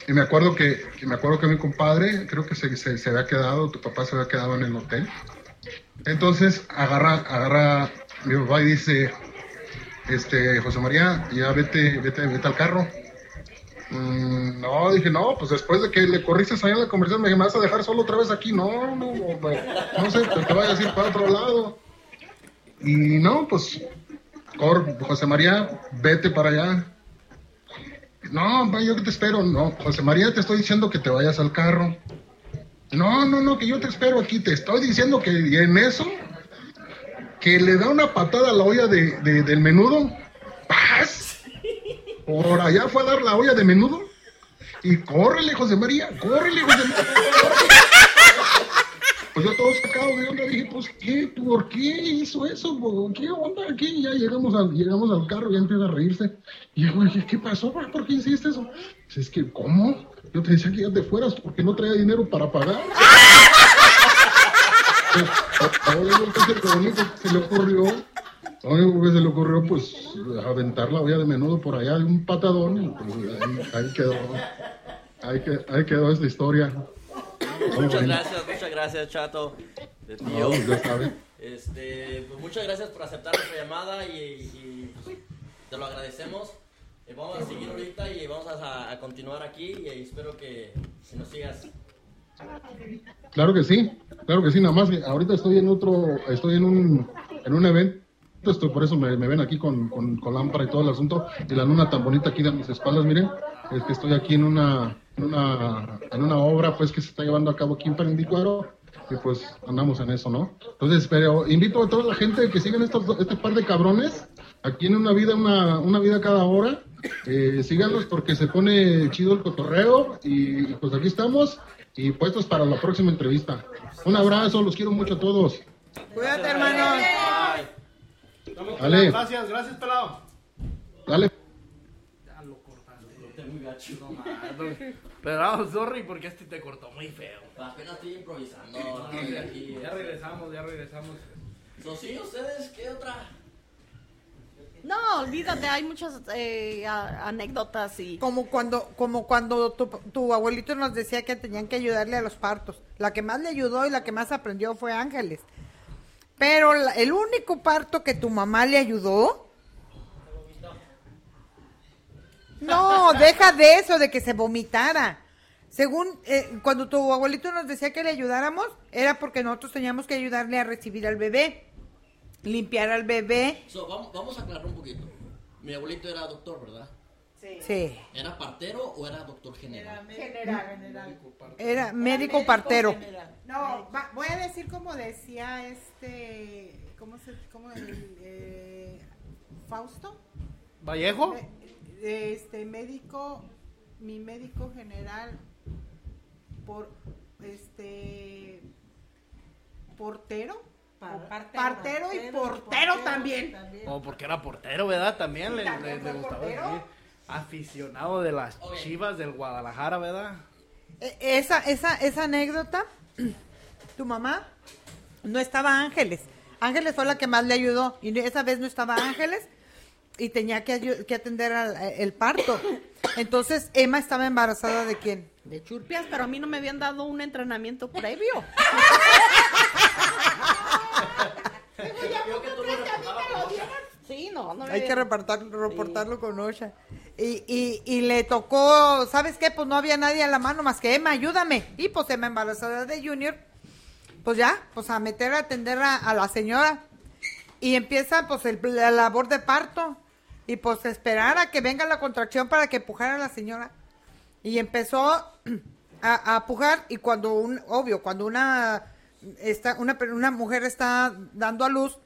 y me acuerdo que, que me acuerdo que mi compadre, creo que se, se, se había quedado, tu papá se había quedado en el hotel. Entonces agarra, agarra mi papá dice, este, José María, ya vete, vete, vete al carro. Mm, no, dije, no, pues después de que le corriste allá en la conversación, me dije, ¿me vas a dejar solo otra vez aquí? No, no, no, no sé, te vayas a ir para otro lado. Y no, pues, José María, vete para allá. No, yo que te espero. No, José María, te estoy diciendo que te vayas al carro. No, no, no, que yo te espero aquí. Te estoy diciendo que en eso, que le da una patada a la olla de, de- del menudo. ¡Paz! Por allá fue a dar la olla de menudo. Y córrele, José María, córrele, José María. Pues yo todo sacado de onda dije, pues, ¿qué? ¿Por qué hizo eso? ¿Por ¿Qué onda aquí? Ya llegamos al, llegamos al carro, ya empieza a reírse. Y yo dije, ¿qué pasó? pa? ¿Por qué hiciste eso? Dice, es que, ¿cómo? Yo te decía que ya te fueras porque no traía dinero para pagar. Pues, a- único que se le ocurrió, lo único que se le ocurrió, pues, aventar la olla de menudo por allá de un patadón y pues ahí, ahí quedó. Ahí, ahí quedó esta historia. Muchas gracias, muchas gracias, Chato. De No, tío. pues, ya sabes. Este, pues muchas gracias por aceptar nuestra llamada y, y, pues, te lo agradecemos. Eh, vamos a seguir ahorita y vamos a, a continuar aquí y espero que nos sigas. Claro que sí, claro que sí, nada más que ahorita estoy en otro, estoy en un, en un evento, estoy, por eso me, ven aquí con, con, lámpara y todo el asunto, y la luna tan bonita aquí de mis espaldas, miren, es que estoy aquí en una, en una, en una obra pues que se está llevando a cabo aquí en Perindícuaro, y pues andamos en eso, ¿no? Entonces, pero invito a toda la gente que sigan estos, este par de cabrones, aquí en una vida, una, una vida cada hora, eh, síganlos porque se pone chido el cotorreo, y pues aquí estamos, y puestos para la próxima entrevista. Un abrazo, los quiero mucho a todos. Cuídate, hermano. Dale. Gracias, gracias, pelado. Dale. Ya lo cortaste. No, mames. Pelado, sorry, porque este te cortó muy feo. Apenas estoy improvisando. No, no estoy aquí. ya regresamos, ya regresamos. So, sí, ustedes, ¿qué otra? No, olvídate, hay muchas eh, anécdotas y... Como cuando, como cuando tu, tu abuelito nos decía que tenían que ayudarle a los partos. La que más le ayudó y la que más aprendió fue Ángeles. Pero la- el único parto que tu mamá le ayudó. No, deja de eso, de que se vomitara. Según eh, cuando tu abuelito nos decía que le ayudáramos, era porque nosotros teníamos que ayudarle a recibir al bebé, limpiar al bebé. So, vamos, vamos a aclarar un poquito. Mi abuelito era doctor, ¿verdad? Sí, ¿Era partero o era doctor general? era médico partero. No, va- voy a decir como decía este, ¿cómo se, cómo el, eh, Fausto? ¿Vallejo? Eh, Este médico, mi médico general, por, este, portero, Pa- partero, y portero, portero también. O Oh, porque era portero, ¿verdad? También le, También le- le fue gustaba. sí. Aficionado de las chivas del Guadalajara, ¿verdad? E- Esa, esa, esa anécdota, (clears throat) tu mamá no estaba Ángeles. Ángeles fue la que más le ayudó y esa vez no estaba Ángeles y tenía que, atender al el parto. Entonces Emma estaba embarazada de quién? De churpias, pero a mí no me habían dado un entrenamiento previo. (laughs) Yo que tú lo reportabas con Osha. Sí, no, no me Hay que reportar- reportarlo con Osha. Y, y, y le tocó, ¿sabes qué? Pues no había nadie a la mano más que Emma, ayúdame. Y pues Emma embarazada de Junior, pues ya, pues a meter a atender a, a la señora. Y empieza pues el- la labor de parto. Y pues esperar a que venga la contracción para que pujara a la señora. Y empezó (clears throat) a, a pujar y cuando un, obvio, cuando una, está, una, una mujer está dando a luz,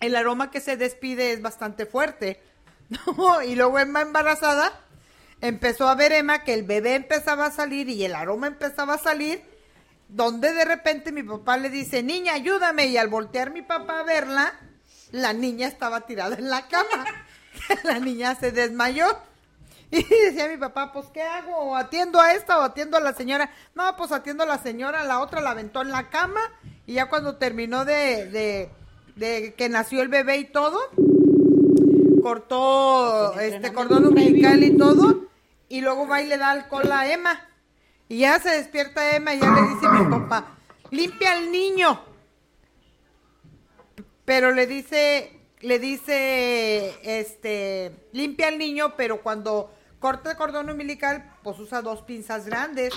el aroma que se despide es bastante fuerte. (laughs) Y luego Emma embarazada empezó a ver Emma que el bebé empezaba a salir y el aroma empezaba a salir, donde de repente mi papá le dice, niña, ayúdame. Y al voltear mi papá a verla, la niña estaba tirada en la cama. (laughs) la niña se desmayó. (laughs) Y decía mi papá, pues, ¿qué hago? ¿O atiendo a esta o atiendo a la señora? No, pues atiendo a la señora, la otra la aventó en la cama y ya cuando terminó de, de, de que nació el bebé y todo, cortó este cordón umbilical y todo y luego va y le da alcohol a Emma. Y ya se despierta Emma y ya le dice mi papá, limpia al niño. pero le dice, le dice, este, limpia al niño, pero cuando corta el cordón umbilical, pues usa dos pinzas grandes.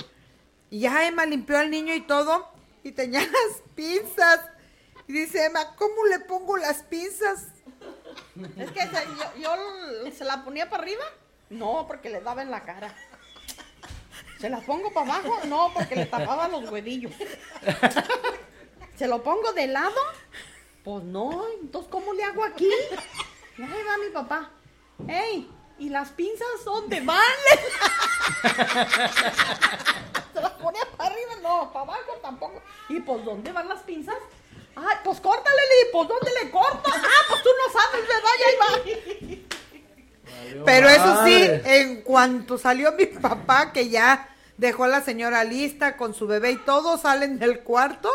Y ya Emma limpió al niño y todo, y tenía (laughs) las pinzas. Y dice Emma, ¿cómo le pongo las pinzas? Es que se- yo, se la ponía para arriba, no, porque le daba en la cara. Se las pongo para abajo, no, porque le tapaba los huevillos. Se lo pongo de lado, pues no, entonces ¿cómo le hago aquí? Y ahí va mi papá. ¡Ey! ¿Y las pinzas dónde van? (laughs) Se las ponía para arriba, no, para abajo tampoco. ¿Y pues dónde van las pinzas? Ay, pues córtale, Lili, pues ¿dónde le corto? Ah, pues tú no sabes, ¿verdad? Y ahí va. Pero eso sí, en cuanto salió mi papá, que ya dejó a la señora lista con su bebé y todos salen del cuarto.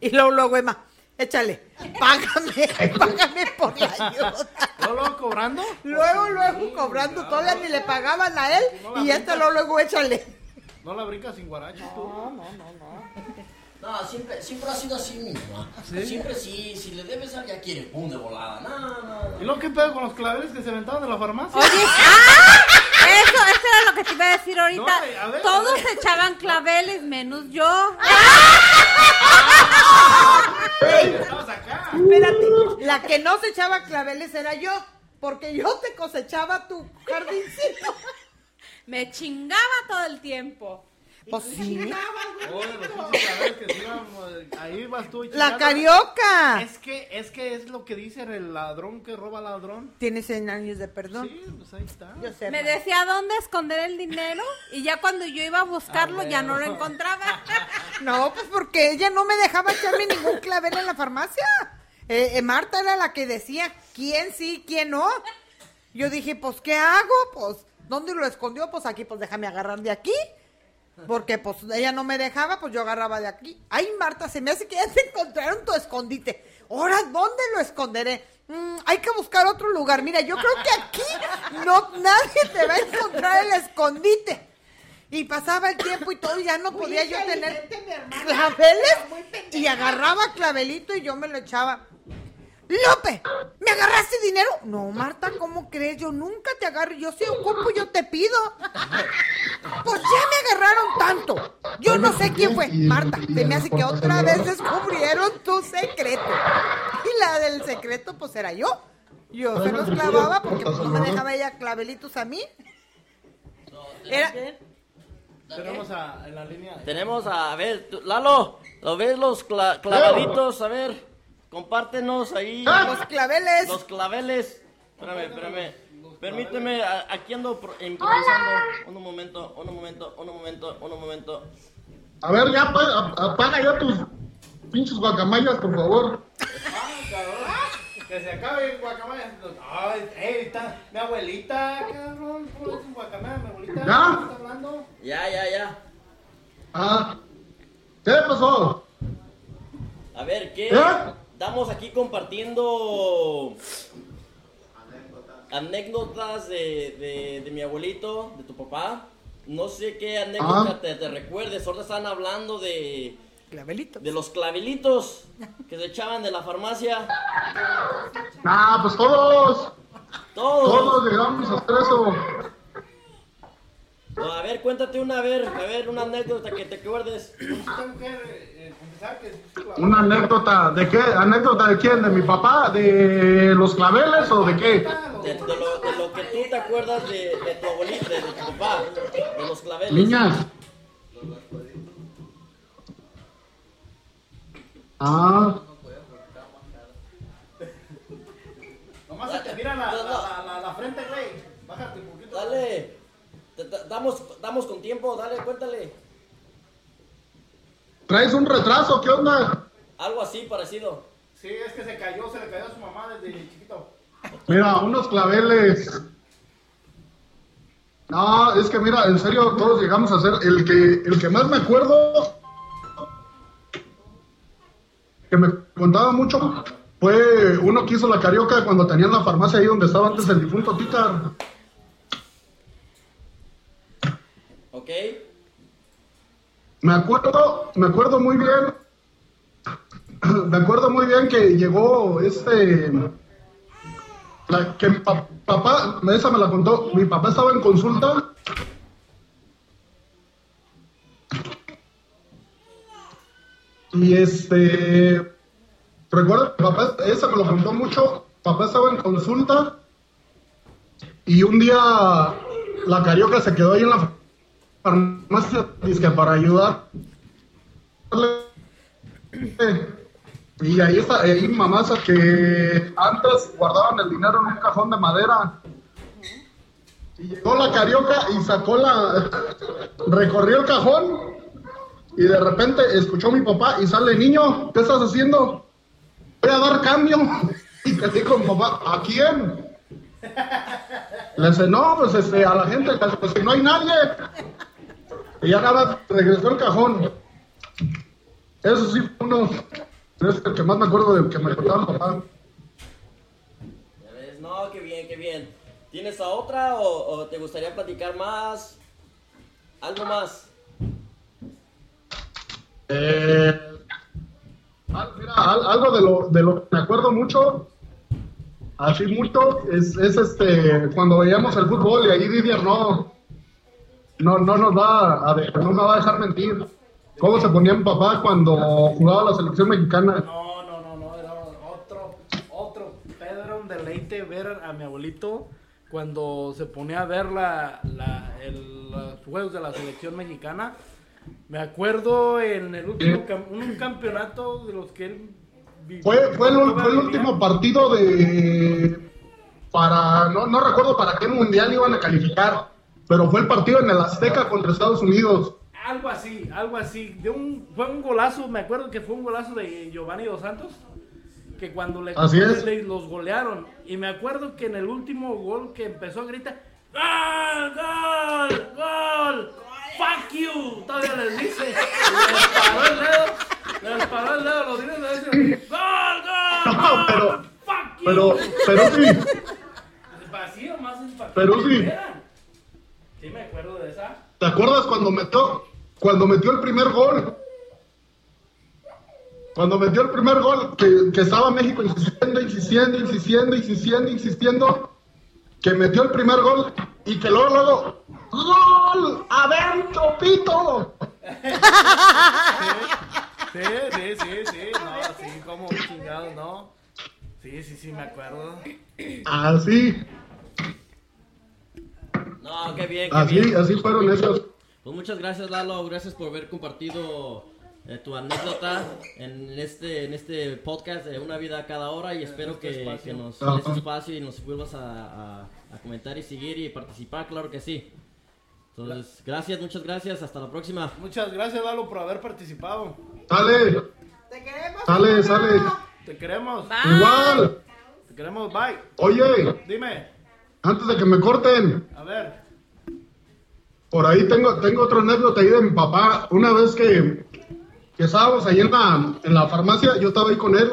Y luego, luego, Emma, échale, págame, (laughs) págame por la ayuda. ¿No lo cobrando? Luego, luego, cobrando, todavía ni le pagaban a él. Y este luego, luego, échale. No la brincas sin guaracho tú. No, siempre, siempre ha sido así mi mamá. Siempre sí, si le debes algo ya quiere pum de volada. No, no, ¿Y lo que pedo con los claveles que se aventaban de la farmacia? Oye, ¡ah! Eso, eso era lo que te iba a decir ahorita. No, a ver, a Todos ver. echaban claveles, menos yo. Acá. Espérate, la que no se echaba claveles era yo, porque yo te cosechaba tu jardincito. Me chingaba todo el tiempo. (laughs) Pues sí. Ahí vas tú La carioca. Es que, es que es lo que dice el ladrón que roba ladrón. Tiene 100 años de perdón. Sí, pues ahí está. Yo sé. Me decía dónde esconder el dinero y ya cuando yo iba a buscarlo Ah, ya no lo encontraba. (laughs) No, pues porque ella no me dejaba echarme ningún clavel en la farmacia. Eh, eh, Marta era la que decía quién sí, quién no. Yo dije, pues, ¿qué hago? Pues, ¿dónde lo escondió? Pues aquí, pues déjame agarrar de aquí. Porque pues ella no me dejaba, pues yo agarraba de aquí. Ay, Marta, se me hace que ya te encontraron tu escondite. Ahora, ¿dónde lo esconderé? Mm, hay que buscar otro lugar. Mira, yo creo que aquí no nadie te va a encontrar el escondite. Y pasaba el tiempo y todo, y ya no podía yo tener claveles. Y agarraba clavelito y yo me lo echaba. Lope, ¿me agarraste dinero? No, Marta, ¿cómo crees? Yo nunca te agarro. Yo si ocupo, yo te pido. Pues ya me agarraron tanto. Yo no sé quién fue. Marta, se me hace que otra vez descubrieron tu secreto. Y la del secreto, pues era yo. Yo se los clavaba porque pues, no me dejaba ella clavelitos a mí. Era, Tenemos a, en la línea. Tenemos a, a ver, tú- Lalo, ¿lo ves los cla- clavaditos? A ver, compártenos ahí los claveles. los claveles. Espérame, espérame. Permíteme, aquí ando pro- improvisando. Un momento, un momento, un momento, un momento. A ver, ya ap- apaga ya tus pinches guacamayas, por favor. Que se acabe el guacamaya. Ay, está mi abuelita, cabrón. ¿Cómo es un guacamaya, mi abuelita? ¿Ya? ¿Qué está hablando? Ya, ya, ya. Ah, ¿qué pasó? A ver, ¿qué? ¿Eh? Estamos aquí compartiendo anécdotas de, de, de mi abuelito, de tu papá. No sé qué anécdota Ah. te, te recuerdes. Ahorita están hablando de, Clavelitos. de los clavelitos que se echaban de la farmacia. Ah, pues todos, Todos. todos llegamos a hacer eso. Cuéntate una, a ver, a ver, una anécdota que te acuerdes. Eh, Una anécdota, ¿de qué? ¿Anécdota de quién? ¿De mi papá? ¿De los claveles o de qué? De, de lo, de lo que tú te acuerdas de, de tu abuelito, de, tu papá, de los claveles. Niñas. Ah, Nomás se te mira la, la, la, la, la frente, güey. Bájate un poquito. Dale, damos, damos con tiempo, dale, cuéntale. ¿traes un retraso? ¿Qué onda? Algo así parecido. Sí, es que se cayó, se le cayó a su mamá desde chiquito. Mira, unos claveles. No, es que mira, en serio, todos llegamos a ser el que, el que más me acuerdo que me contaba mucho fue uno que hizo la carioca cuando tenían la farmacia ahí donde estaba antes el difunto Tita. ¿Ok? Me acuerdo, me acuerdo muy bien (clears throat) me acuerdo muy bien que llegó este, que pa- papá, esa me la contó, mi papá estaba en consulta. Y este, recuerdo papá, esa me lo contó mucho, papá estaba en consulta y un día la carioca se quedó ahí en la farmacia, dizque para ayudar. Y ahí está, ahí mamás que antes guardaban el dinero en un cajón de madera. Y llegó la carioca y sacó la. (laughs) recorrió el cajón. Y de repente escuchó a mi papá y sale, niño, ¿qué estás haciendo? Voy a dar cambio. (laughs) Y que dijo mi papá, ¿a quién? Le dice, no, pues este, a la gente, pues que no hay nadie. Y ya nada, regresó el cajón. Eso sí fue uno. Es el que más me acuerdo de que me contaba mi papá. Ya ves, no, qué bien, qué bien. ¿Tienes a otra o, o te gustaría platicar más? ¿Algo más? Eh, mira, al- algo de lo, de lo que me acuerdo mucho, así mucho, es, es este, cuando veíamos el fútbol y ahí Didier no, no, no nos va a, no nos va a dejar mentir. ¿Cómo se ponía mi papá cuando jugaba la selección mexicana? No, no, no, no, era otro, otro Pedro, era un deleite ver a mi abuelito cuando se ponía a ver la, la- el- los juegos de la selección mexicana. Me acuerdo en el último un campeonato de los que él vivió. Fue, fue, el, fue el último partido de. Para. No, no recuerdo para qué mundial iban a calificar, pero fue el partido en el Azteca contra Estados Unidos. Algo así, algo así. De un, fue un golazo, me acuerdo que fue un golazo de Giovanni Dos Santos. Que cuando le, Así es. le- los golearon. Y me acuerdo que en el último gol que empezó a gritar: ¡Gol! ¡Gol! ¡Gol! ¡Fuck you! Todavía les dice. Les paró el dedo. Les paró el dedo los niños. y les dice, ¡Gol! ¡Gol! No, pero- ¡Fuck you! Pero, pero sí, Vacío más Pero sí. Sí, me acuerdo de esa. ¿te acuerdas cuando metió, cuando metió el primer gol? Cuando metió el primer gol, que, que estaba México insistiendo, insistiendo, insistiendo, insistiendo, insistiendo, que metió el primer gol y que luego, luego, ¡Gol! ¡A ver, Chopito! Sí, sí, sí, sí, no, sí, como chingado, no. Sí, sí, sí, me acuerdo. Así, No, qué bien, qué así, bien. así fueron esos. Pues muchas gracias Lalo, gracias por haber compartido eh, tu anécdota en este en este podcast de Una Vida a Cada Hora y espero que, que nos des espacio y nos vuelvas a, a- a comentar y seguir y participar, claro que sí. Entonces, gracias, muchas gracias, hasta la próxima. Muchas gracias, Lalo, por haber participado. Sale, Te queremos. sale, sale. Te queremos. Igual. Te queremos, bye. Oye, Dime, antes de que me corten, a ver. por ahí tengo, tengo otra anécdota ahí de mi papá. Una vez que, que estábamos ahí en la, en la farmacia, yo estaba ahí con él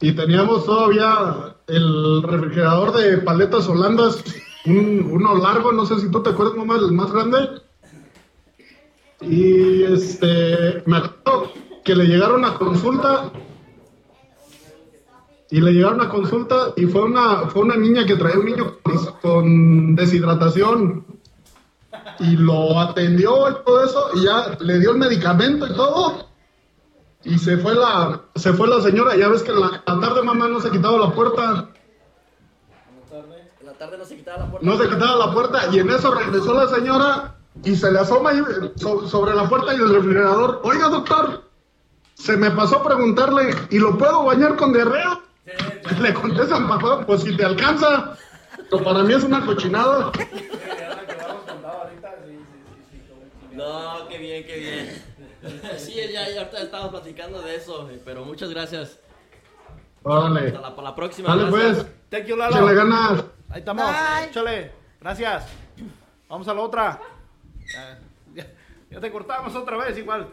y teníamos todavía el refrigerador de paletas holandas, un- uno largo, no sé si tú te acuerdas, mamá, el más grande. Y este, me acuerdo que le llegaron a consulta y le llegaron a consulta y fue una, fue una niña que traía un niño con, con deshidratación. Y lo atendió y todo eso y ya le dio el medicamento y todo. Y se fue la se fue la señora ya ves que en la, la tarde mamá no se quitaba la puerta. En la tarde no se quitaba la puerta. no se quitaba la puerta y en eso regresó la señora y se le asoma ahí so- sobre la puerta y el refrigerador. Oiga doctor se me pasó preguntarle y lo puedo bañar con diarrea (laughs) le contestan papá pues si te alcanza pero para mí es una cochinada No, qué bien, qué bien. Sí, ya, ya ahorita estábamos platicando de eso, eh, pero muchas gracias. órale Hasta la, para la próxima. dale gracias. pues Thank you, échale Lalo. ganas Ahí estamos. Bye. Échale. Gracias. Vamos a la otra. Ya, ya- ya te cortamos otra vez igual.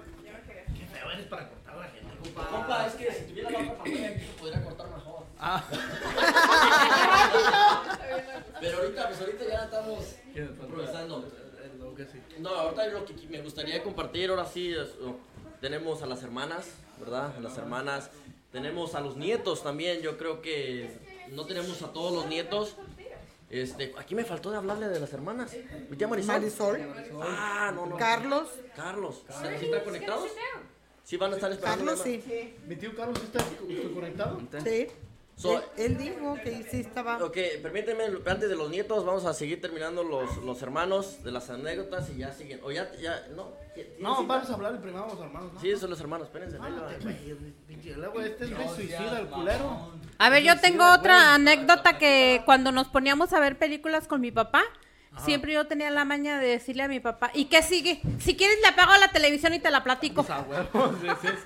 Qué feo eres para cortar a la gente, compa. Compa, es que si tuviera la otra aquí se podría cortar mejor. Ah. (laughs) Pero ahorita, pues ahorita ya estamos improvisando. No, ahorita lo que me gustaría compartir ahora sí es, oh, tenemos a las hermanas, ¿verdad? A las hermanas. Tenemos a los nietos también. Yo creo que no tenemos a todos los nietos. Este, aquí me faltó de hablarle de las hermanas. ¿Me llama Marisol? Marisol, Ah, no, no. Carlos, Carlos. ¿Sí están conectados? ¿Sí van a estar esperando? Carlos sí, ¿Mi tío Carlos está conectado? sí. So- él, él dijo que sí estaba. Ok, permíteme, antes de los nietos, vamos a seguir terminando los, los hermanos de las anécdotas y ya siguen. O ya, ya, no. ¿Tienes No, cita? vamos a hablar primero a los hermanos. ¿no? Sí, son los hermanos, espérense. Ah, Luego este es suicida, el culero. A ver, yo tengo otra anécdota que cuando nos poníamos a ver películas con mi papá, siempre yo tenía la maña de decirle a mi papá, ¿y qué sigue? Si quieres le apago la televisión y te la platico. O sea, huevos, (laughs) es, es-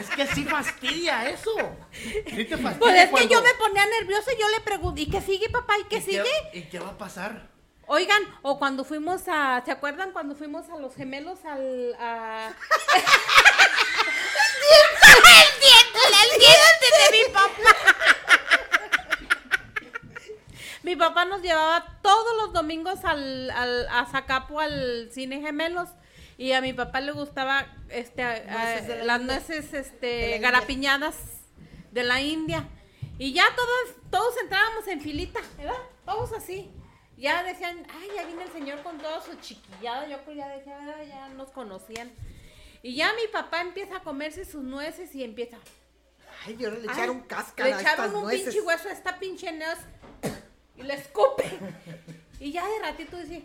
es que sí fastidia eso. Sí te fastidia. Pues es que yo me ponía nerviosa y yo le pregunto, ¿y qué sigue, papá? ¿Y qué ¿Y sigue? ¿Y qué va a pasar? Oigan, o cuando fuimos a, ¿se acuerdan cuando fuimos a los gemelos al a (laughs) el diente, el diente de mi papá. Mi papá nos llevaba todos los domingos al, al a Zacapo al cine gemelos y a mi papá le gustaba este Nueces de la las India. nueces De este India. garapiñadas de la India y ya todos todos entrábamos en filita, ¿verdad? Todos así. Ya decían, ay, ya viene el señor con toda su chiquillada. Yo creo ya decía, "Ah, ya nos conocían. Y ya mi papá empieza a comerse sus nueces y empieza. Ay, yo le Ay, echaron cáscara Le a echaron estas un nueces. pinche hueso a esta pinche nuez y le escupe. Y ya de ratito dice,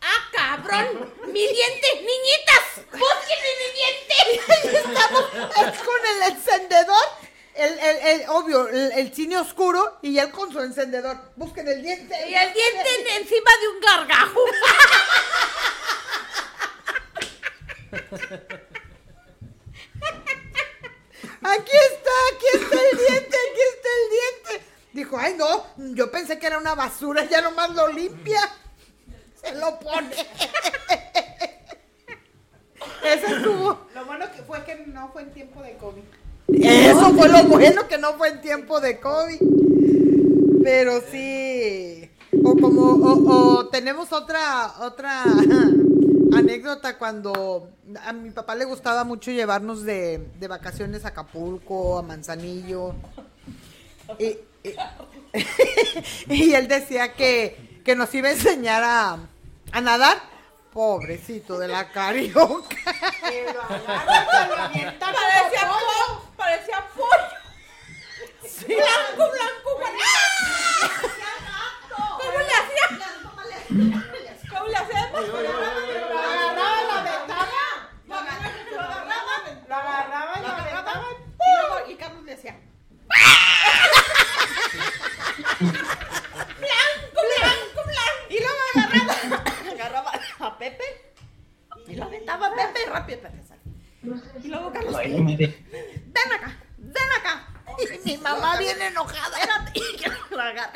¡ah, cabrón! ¡Mi diente! ¡Niñitas! ¡Búsquenme mi diente! (laughs) Estamos es con el encendedor, el, el, el- obvio, el, el cine oscuro y él con su encendedor. Busquen el diente. Y el diente en- encima de un gargajo. (laughs) Aquí está, aquí está el diente, aquí está el diente. Dijo, ay no, yo pensé que era una basura, ya nomás lo limpia. Se lo pone. (laughs) Eso estuvo. Lo bueno que fue que no fue en tiempo de COVID. Eso fue lo bueno que no fue en tiempo de COVID. Pero sí. O como, o, o tenemos otra, otra (laughs) anécdota cuando a mi papá le gustaba mucho llevarnos de, de vacaciones a Acapulco, a Manzanillo. Y, y- (laughs) y él decía que, que nos iba a enseñar a, a nadar. Pobrecito de la carioca. Parecía pollo. Parecía pollo. Blanco, blanco, blanco. ¿Cómo le hacía? ¿Cómo le hacemos? Lo agarraba, lo aventaba. Lo agarraba, lo agarraba, lo agarraba y lo aventaba. Y Carlos le decía, Blanco, blanco, blanco. y luego agarraba, (coughs) agarraba a Pepe y lo aventaba a Pepe rápido para que salga. Y luego Carlos, ven acá, ven acá. Y mi mamá viene enojada. Espérate, y que lo agarra.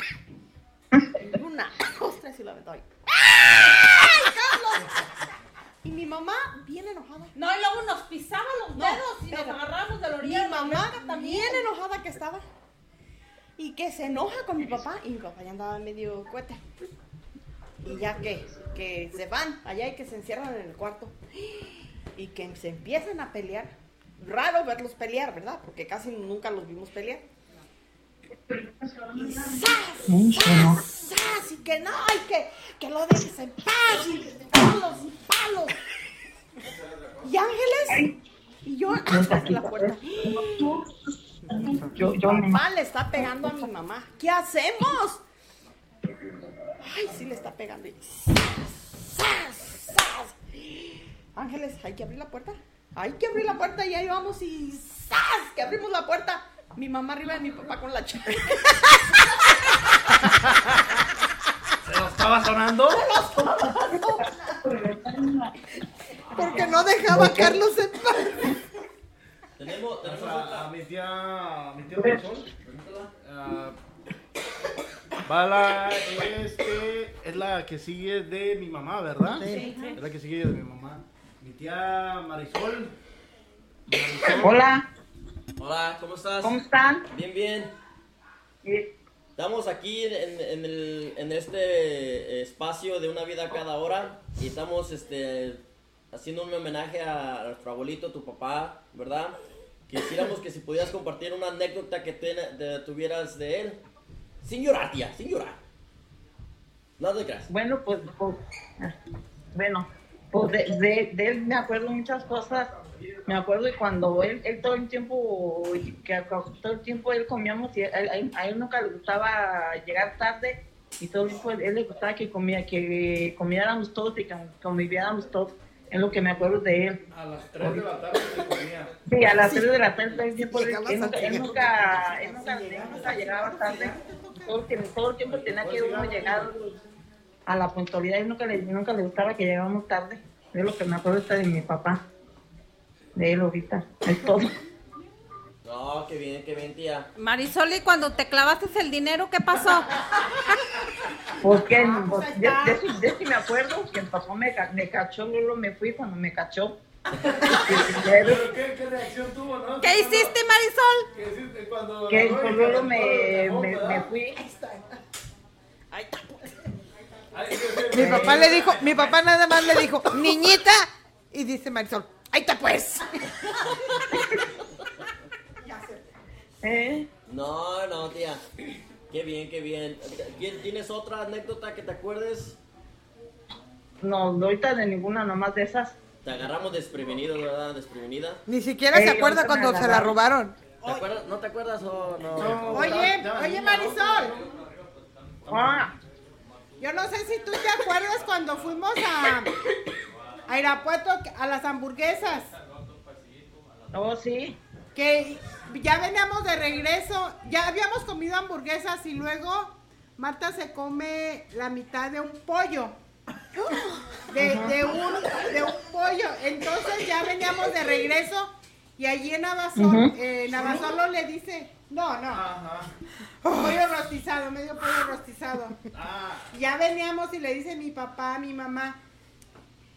Una, dos, tres y lo aventó ahí. Carlos! Y mi mamá bien enojada. No, y luego nos pisaba los No, dedos y nos pero agarrábamos de la Mi orilla. la mamá también. bien enojada que estaba. Y que se enoja con mi papá. Y mi papá ya andaba medio cuete. Y ya que, que se van allá y que se encierran en el cuarto. Y que se empiezan a pelear. Raro verlos pelear, ¿verdad? Porque casi nunca los vimos pelear. Y ¡zas! ¡zas! ¡zas! Y que no, y que, que lo dejes en paz. Y palos y palos. Y Ángeles. Y yo la puerta. Yo, yo Mi me papá le está pegando a mi mamá. ¿Qué hacemos? Ay, sí le está pegando. Y ¡zas! ¡zas! Ángeles, hay que abrir la puerta. Hay que abrir la puerta y ahí vamos y ¡zas! Que abrimos la puerta. Mi mamá arriba de mi papá con la chica. ¿Se lo estaba sonando? Porque no dejaba a Carlos en paz. Tenemos, tenemos a, otra. a mi tía, a mi tía Marisol. va la, este, es la que sigue de mi mamá, ¿verdad? Sí. Es la que sigue de mi mamá. Mi tía Marisol. Marisol. Hola, Hola, ¿cómo estás? ¿cómo están? Bien, bien. Eh, Estamos aquí en, en el, en este espacio de una vida cada hora y estamos este, haciendo un homenaje a nuestro abuelito, tu papá, ¿verdad? Quisiéramos que si pudieras compartir una anécdota que te, de- tuvieras de él. Sin llorar, tía, sin llorar. No te creas. Bueno, pues, pues, bueno, pues de, de- de él me acuerdo muchas cosas. Me acuerdo de cuando él, él todo el tiempo, que todo el tiempo él comíamos y a él, a él nunca le gustaba llegar tarde y todo el tiempo él, él le gustaba que comía, que comiéramos todos y que conviviéramos todos. Es lo que me acuerdo de él. A las 3 de la tarde se comía. Sí, a las 3 de la tarde él, nunca, él nunca, él nunca, él nunca llegaba tarde. Todo el, tiempo, todo el tiempo tenía que uno llegar a la puntualidad y nunca le, nunca le gustaba que llegáramos tarde. Es lo que me acuerdo de mi papá, de él ahorita, es todo. No, qué bien, qué bien, tía. Marisol, y cuando te clavaste el dinero, ¿qué pasó? Porque (laughs) pues, de, de eso, de eso me acuerdo que el papá me, ca- me cachó, luego me fui cuando me cachó. (laughs) ¿Pero qué, qué reacción tuvo, no? ¿Qué hiciste, Marisol? ¿Qué hiciste cuando que pues, luego me, me, me fui. Ay, sí, sí, Mi papá le dijo, mi papá nada más le dijo, niñita, y dice Marisol, ahí está pues. (laughs) ¿Eh? No, no, tía. Qué bien, qué bien. ¿Tien- ¿Tienes otra anécdota que te acuerdes? No, ahorita de ninguna, nomás de esas. Te agarramos desprevenido, ¿verdad? Desprevenida. Ni siquiera se acuerda ahorita cuando se la agarraron. robaron. ¿Te acuerdas? ¿No te acuerdas o no? No, Oye, oye Marisol, Ah, yo no sé si tú te acuerdas cuando fuimos a, a Irapuato a las hamburguesas, oh, sí. que ya veníamos de regreso, ya habíamos comido hamburguesas y luego Marta se come la mitad de un pollo. De, de un, de un pollo. Entonces ya veníamos de regreso y allí en Abasolo, en Abasolo le dice, no, no, Ajá. pollo rostizado, medio pollo rostizado. Ah, Ya veníamos y le dice mi papá mi mamá,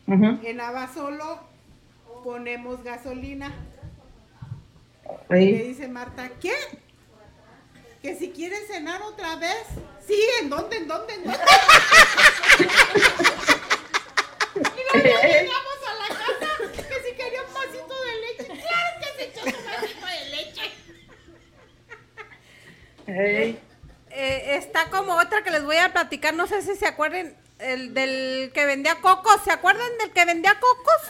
en Abasolo ponemos gasolina. Sí. dice Marta, ¿qué? Que si quieres cenar otra vez. Sí, ¿en dónde? ¿En dónde? ¿En dónde? y luego ya llegamos a la casa que si quería un vasito de leche. Claro que se echó su vasito de leche. Ey. Eh, está como otra que les voy a platicar, no sé si se acuerden, el del que vendía cocos, ¿se acuerdan del que vendía cocos?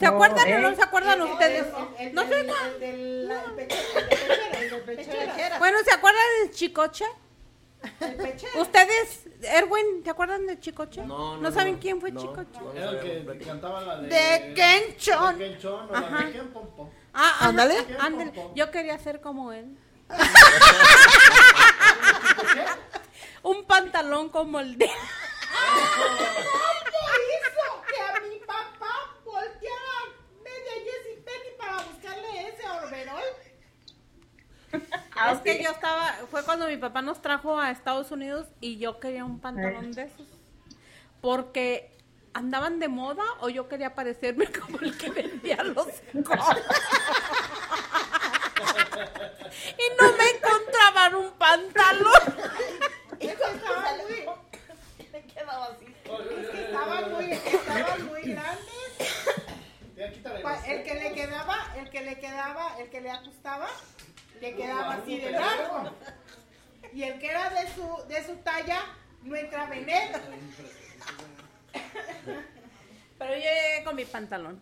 ¿Se No, acuerdan o ¿eh? no se acuerdan ustedes? No sé. de de. Bueno, ¿se acuerdan del chicoche? ¿Ustedes, Erwin, ¿se acuerdan del chicoche? No, no, saben no. quién fue No, chicoche? no, no era el que cantaba la de... De Kenchon. De Kenchon o la de Ken. Ah, ajá, Ándale. ándale. Yo quería ser como él. (laughs) Un pantalón como el de... (laughs) ¿Cómo hizo que a mi papá volteara media Jessie Penny para buscarle ese overol? Ah, es que yo estaba, fue cuando mi papá nos trajo a Estados Unidos y yo quería un pantalón de esos. Porque andaban de moda o yo quería parecerme (laughs) como el que vendía los (laughs) y no me encontraban un pantalón. (laughs) Estaban muy, Me quedaba así. es que estaban muy, estaban muy grandes. El que le quedaba, el que le quedaba, el que le ajustaba, le quedaba así de largo. Y el que era de su, de su talla, no entraba en él. Pero yo llegué con mi pantalón.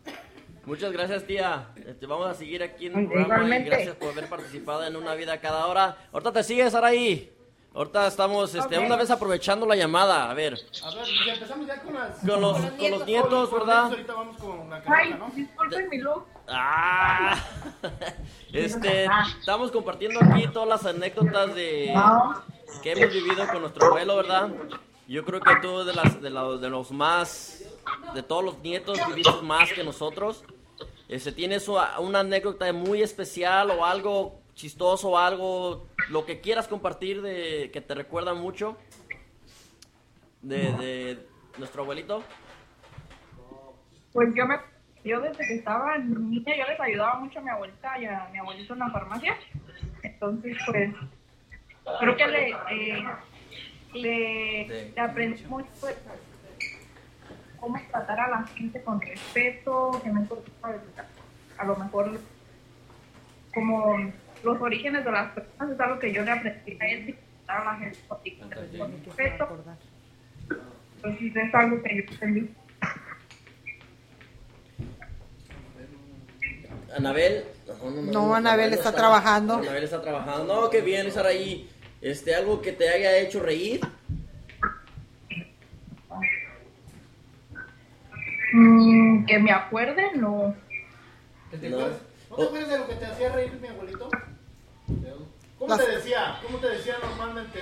Muchas gracias, tía. Este, vamos a seguir aquí en el Igualmente. programa y gracias por haber participado en Una Vida Cada Hora. Ahorita te sigues, Araí. Ahorita estamos, este, una vez aprovechando la llamada. A ver, A ver, ya empezamos ya con las... con los, con los nietos, Con los ¿verdad? Ahorita vamos con la Ay, ¿no? disculpen mi look. Ah, (laughs) este, estamos compartiendo aquí todas las anécdotas de que hemos vivido con nuestro abuelo, ¿verdad? Yo creo que tú de las de, la- de los más de todos los nietos viviste más que nosotros. Este, ¿Tienes una, una anécdota muy especial o algo chistoso o algo, lo que quieras compartir de que te recuerda mucho de, de nuestro abuelito? Pues yo me, yo desde que estaba niña yo les ayudaba mucho a mi abuelita y a mi abuelito en la farmacia. Entonces pues creo que le, eh, le, le aprendí mucho. pues, cómo tratar a la gente con respeto, que me a lo mejor como los orígenes de las personas es algo que yo le aprendí a él, tratar a la gente con con respeto. Entonces es algo que yo aprendí. Anabel. No, Anabel está trabajando. Anabel está trabajando. No, qué bien estar ahí. Este, algo que te haya hecho reír. Mm, que me acuerde, no. ¿Te No. te acuerdas de lo que te hacía reír mi abuelito? ¿Cómo Las- te decía? ¿Cómo te decía normalmente?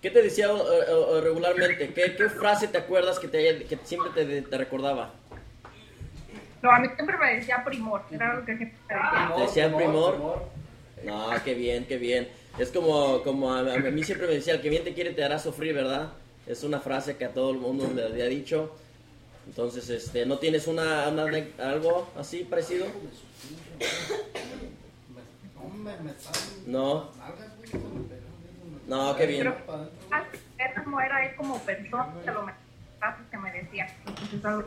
¿Qué te decía o regularmente? ¿Qué, ¿Qué frase te acuerdas que, te haya- que siempre te, te recordaba? No, a mí siempre me decía primor, era lo que siempre me decía. ¿Te decía primor? No, qué bien, qué bien. Es como, como a, a mí siempre me decía, el que bien te quiere te hará sufrir, ¿verdad? Es una frase que a todo el mundo le había dicho. Entonces, este, ¿no tienes una, una algo así parecido? No. No, qué bien. Pero era como era él como persona, que lo que me decía. No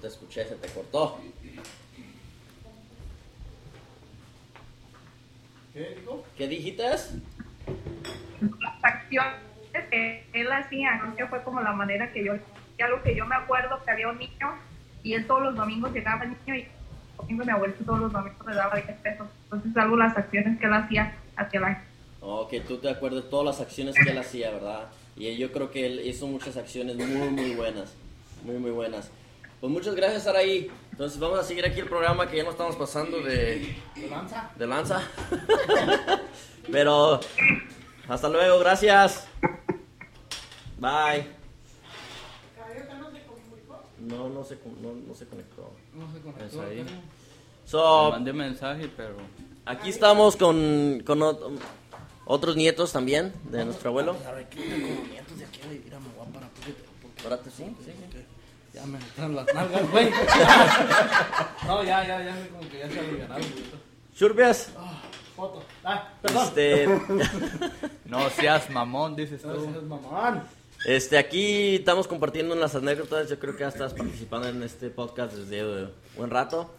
te escuché, se te cortó. ¿Qué dijo? ¿Qué dijiste? las acciones que él hacía, creo que fue como la manera que yo, ya lo que yo me acuerdo que había un niño y él todos los domingos llegaba el niño y domingo mi abuelito todos los domingos le daba 10 pesos. Entonces algo las acciones que él hacía hacia la Oh, que tú te acuerdas de todas las acciones que él hacía, ¿verdad? Y yo creo que él hizo muchas acciones muy, muy buenas. Muy, muy buenas. Pues muchas gracias, Araí. Entonces vamos a seguir aquí el programa que ya no estamos pasando de, ¿De lanza? de lanza. (laughs) Pero hasta luego, gracias. Bye. No, no se, con- no, no se conectó. No sé con Es ahí. So, mandé mensaje, pero aquí estamos con, con ot- otros nietos también de nuestro abuelo. ¿Sabe qué? Tengo nietos de aquí, güey. Mira, me voy a parar porque, porque Párate, sí, sí, sí. ya me entran las nalgas, güey. (laughs) no, ya, ya, ya, como que ya se alivianaron, güey. Churbias. Ah, foto. Ah, perdón. Este, (laughs) (laughs) no seas mamón, dices No tú. seas mamón. Este, aquí estamos compartiendo unas anécdotas. Yo creo que ya estás participando en este podcast desde buen rato.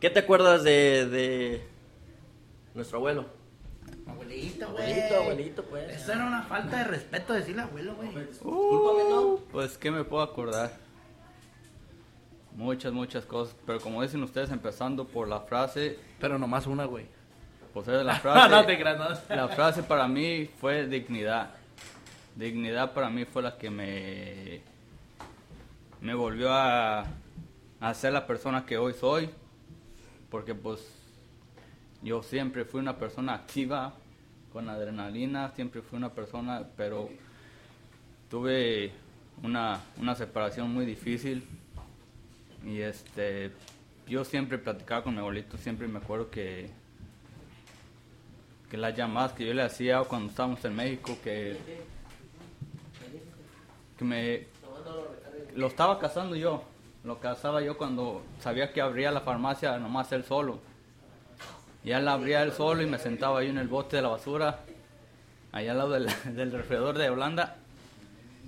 ¿Qué te acuerdas de, de nuestro abuelo? Abuelito, güey. Abuelito, abuelito, pues. Eso era una falta de respeto decirle abuelo, güey. Discúlpame, ¿no? Pues, ¿qué me puedo acordar? Muchas, muchas cosas. Pero como dicen ustedes, empezando por la frase, Pero nomás una, güey. pues la (laughs) frase. no te creas, no. La frase para mí fue dignidad. Dignidad para mí fue la que me, me volvió a, a ser la persona que hoy soy. Porque pues yo siempre fui una persona activa, con adrenalina, siempre fui una persona, pero tuve una, una separación muy difícil. Y este, yo siempre platicaba con mi abuelito, siempre me acuerdo que que las llamadas que yo le hacía cuando estábamos en México, que, que me lo estaba casando yo, lo casaba yo cuando sabía que abría la farmacia nomás él solo. Ya la abría él solo y me sentaba ahí en el bote de la basura, allá al lado del, (laughs) del refrigerador de Holanda,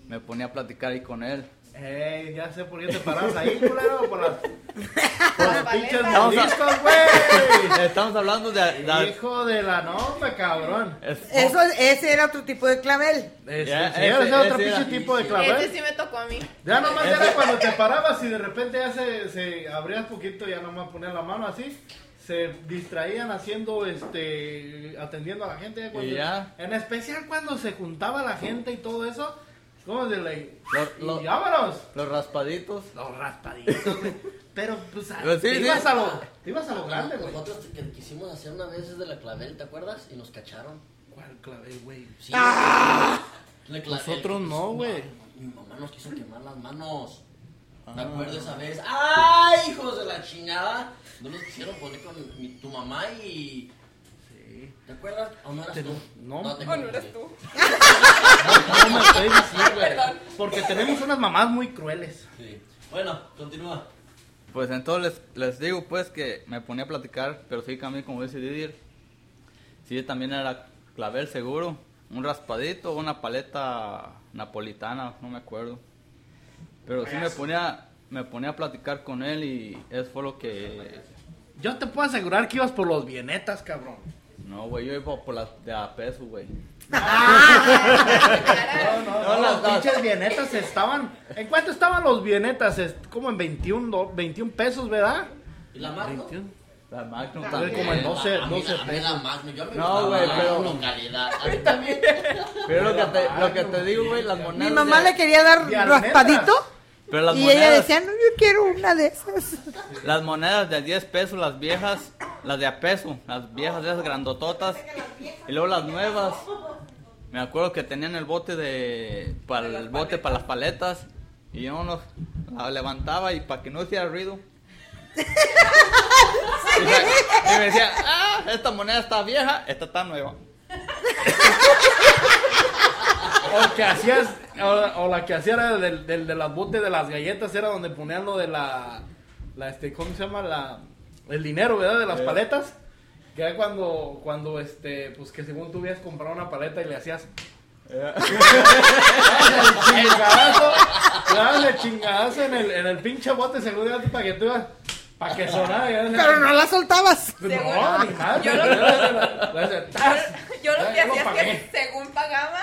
me ponía a platicar ahí con él. Ey, ya sé por qué te paras ahí, culero. Por las, por las (laughs) pinches Estamos a- güey. Estamos hablando de... de- Hijo de la nombre, cabrón. es- Eso, ese era otro tipo de clavel. Ese, Ya, sí, ese- ese es otro pinche era- tipo de Ese clavel. sí me tocó a mí. Ya nomás era cuando te parabas y de repente ya se, se abrías poquito, ya nomás ponías la mano así. Se distraían haciendo, este, atendiendo a la gente. cuando- Y ya. En especial cuando se juntaba la gente y todo eso. ¿Cómo de la... Lo- lo- y vámonos. los raspaditos. Los raspaditos, güey. Pero, pues, a- Pues sí, te, sí. ibas a lo, te ibas a lo grande, güey. Nosotros que quisimos hacer una vez desde la clavel, ¿te acuerdas? Y nos cacharon. ¿Cuál clavel, güey? Sí. La clavel. Nosotros no, güey. Mi mamá nos quiso quemar las manos. ¿Te acuerdas esa vez? ¡Ay, hijos de la chingada! No nos quisieron poner con mi- tu mamá y. ¿Te acuerdas? ¿O no eras Te- tú? no. te Oh, no confundí. eres tú. No me estoy diciendo, güey. (laughs) Perdón. Porque tenemos unas mamás muy crueles. Sí. Bueno, continúa. Pues entonces les, les digo pues que me ponía a platicar, pero sí también como dice Didier, Sí, también era clavel seguro. Un raspadito, una paleta napolitana, no me acuerdo. Pero sí me ponía, me ponía a platicar con él y eso fue lo que... Yo te puedo asegurar que ibas por los bienetas, cabrón. No, güey, yo iba por las de a peso, güey. No, no, las pinches bienetas estaban. ¿En cuánto estaban los bienetas? Es Como en 21, do- 21 pesos, ¿verdad? ¿Y la Magnum? 21. La Magnum Tal también. vez como en 12, A mí, 12 a mí la pesos. Magnum, yo me No, güey, la pero- calidad. A mí también. Pero lo que te, lo que te digo, güey, las monedas... Mi mamá de- le quería dar raspadito Pero las y monedas, ella decía, no, yo quiero una de esas. las monedas de 10 pesos, las viejas, las de a peso, las viejas esas grandototas, y luego las nuevas. Me acuerdo que tenían el bote de, para el bote para las paletas, y yo no, la levantaba y para que no hiciera ruido. (laughs) Y me- y me decía, ah, esta moneda está vieja, esta está nueva. (laughs) O que hacías, o, o la que hacía era del, del, de las botes de las galletas, era donde ponían lo de la, la este, ¿cómo se llama? La, el dinero, ¿verdad? De las Eh. paletas. Que era cuando, cuando, este, pues que según tú hubieras comprado una paleta y le hacías Eh, (laughs) el chingadazo, le dabas el chingadazo en el, en el pinche bote según para que tú ibas, para que sonara. ya. Pero no la soltabas. No, ni nada. Yo lo- que hacía es que según pagaba,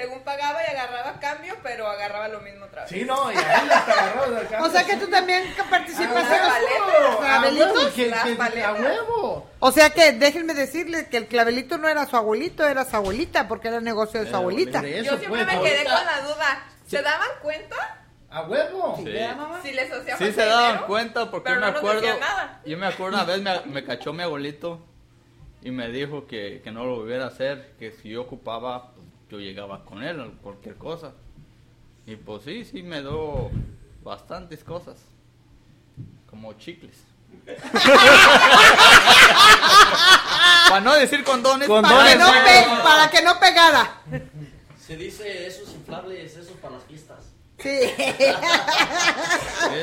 según pagaba y agarraba cambio, pero agarraba lo mismo otra vez. Sí, no, y ahí las cambio. O sea que tú también participas Ah, en los paletas, que- paletas. a huevo. O sea que déjenme decirles que el clavelito no era su abuelito, era su abuelita, porque era el negocio de su Eh, abuelita. Yo siempre me quedé ahorita- con la duda. ¿Se daban cuenta A huevo. Sí. si les hacía Sí se daban dinero? cuenta porque pero yo me no acuerdo, nada. yo me acuerdo una vez me, me cachó mi abuelito y me dijo que, que no lo volviera a hacer, que si yo ocupaba, yo llegaba con él o cualquier cosa. Y pues sí, sí me dio bastantes cosas, como chicles. (laughs) Para no decir condones, Condones. Para que, no pe- para que no pegara. Se dice esos inflables, esos para las fiestas. Sí. (laughs) Sí,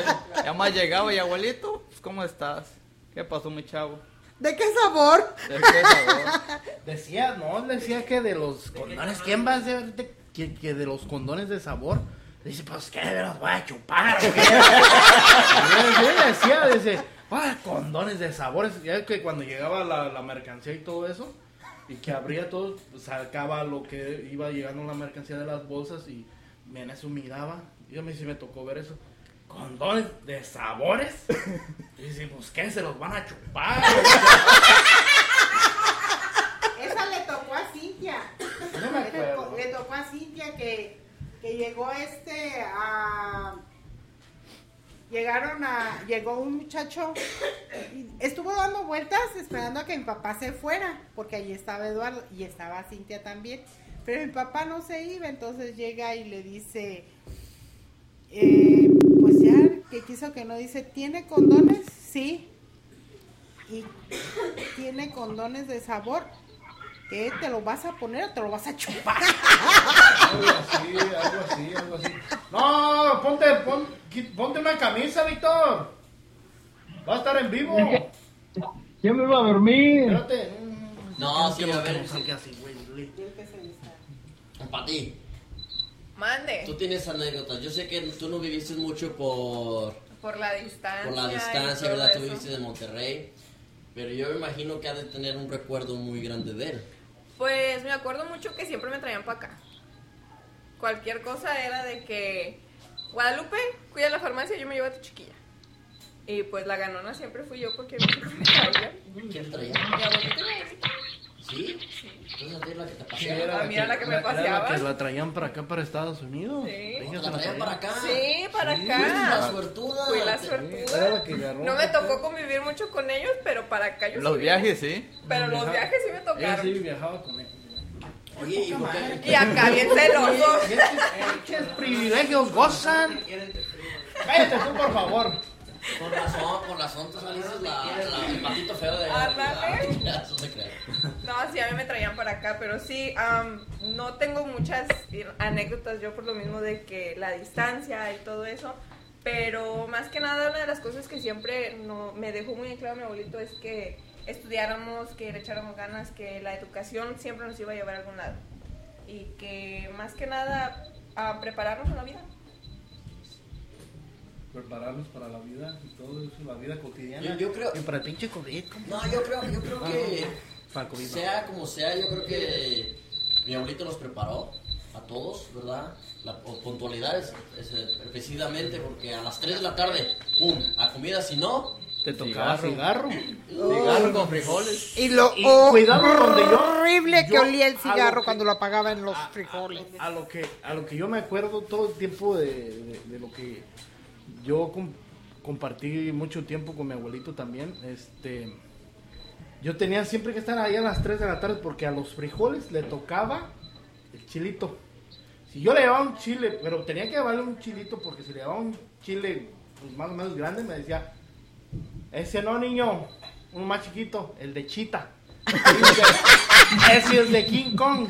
Ya más llegaba y abuelito, pues, ¿cómo estás? ¿Qué pasó mi chavo? ¿De qué sabor? ¿De qué sabor? (laughs) Decía, no, decía que de los condones, ¿quién va a ser de, que, que de los condones de sabor? Dice, pues, ¿qué me los voy a chupar? o qué? (laughs) Decía, dice, ah, condones de sabores. Ya que cuando llegaba la, la mercancía y todo eso, y que abría todo, pues, sacaba lo que iba llegando la mercancía de las bolsas y en eso miraba. Y a mí sí me tocó ver eso. Condones de sabores. Y dice, pues, ¿qué? ¿Se los van a chupar? Esa le tocó a Cintia. No me Le tocó, acuerdo. le tocó a Cintia que, que llegó este a. Llegaron a. Llegó un muchacho. y estuvo dando vueltas esperando a que mi papá se fuera. Porque allí estaba Eduardo y estaba Cintia también. Pero mi papá no se iba. Entonces llega y le dice. eh, que quiso que no dice, ¿tiene condones? Sí. Y tiene condones de sabor. ¿Qué? ¿Te lo vas a poner o te lo vas a chupar? Algo así, algo así, algo así. No, ponte, pon- ponte una camisa, Víctor. Va a estar en vivo. Ya me iba a dormir. Espérate. No, sí, a ver. así, güey. Para ti, Mande. tú tienes anécdotas. Yo sé que tú no viviste mucho por, Por la distancia. por la distancia, ¿verdad? Tú eso. viviste en Monterrey. Pero yo me imagino que ha de tener un recuerdo muy grande de él. Pues me acuerdo mucho que siempre me traían para acá. Cualquier cosa era de que Guadalupe, cuida la farmacia, yo me llevo a tu chiquilla. Y pues la ganona siempre fui yo porque (laughs) me traía. ¿Quién traía? Mi abuelita y mi abuelita. ¿Sí? Entonces a ti es la que te Sí, paseaba. era A mí era la que me era paseaba. que la traían para acá, para Estados Unidos. Sí. ¿La la traían para acá? Sí, para Sí. Fuiste la acá. suertuda. Fui la Te- Era suertuda. la que agarró. No me tocó convivir mucho con ellos, pero para acá yo Los sí viajes, sí. Pero los viajes sí me Ella tocaron. sí viajaba con él. Oye, ¿y? Y acá bien celosos. Pinches privilegios gozan. Cállate tú, por favor. Con razón, con razón, tú saliste la, la- el patito feo de Ándale. No, sí, a mí me traían para acá, pero sí, am, no tengo muchas anécdotas yo por lo mismo de que la distancia y todo eso, pero más que nada una de las cosas que siempre no, me dejó muy en claro mi abuelito es que estudiáramos, que le echáramos ganas, que la educación siempre nos iba a llevar a algún lado. Y que más que nada a prepararnos a la vida. Prepararnos para la vida y todo eso, la vida cotidiana. Yo- yo creo- Y para el pinche COVID. No, yo creo, yo creo que COVID. no. sea como sea, yo creo que mi abuelito nos preparó a todos, ¿verdad? La pu- puntualidad es, es, eh, precisamente porque a las 3 de la tarde, ¡pum! A comida, si no, Te tocaba cigarro. Cigarro con frijoles. Y lo Y cuidado donde yo- horrible que yo- olía el a lo cigarro que- cuando lo apagaba en los frijoles. A lo que a lo que yo me acuerdo todo el tiempo de, de- de lo que yo com- compartí mucho tiempo con mi abuelito también, este yo tenía siempre que estar ahí a las 3 de la tarde porque a los frijoles le tocaba el chilito. Si yo le llevaba un chile, pero tenía que llevarle un chilito porque si le llevaba un chile pues, más o menos grande me decía, ese no niño, uno más chiquito, el de chita. Ese es de King Kong.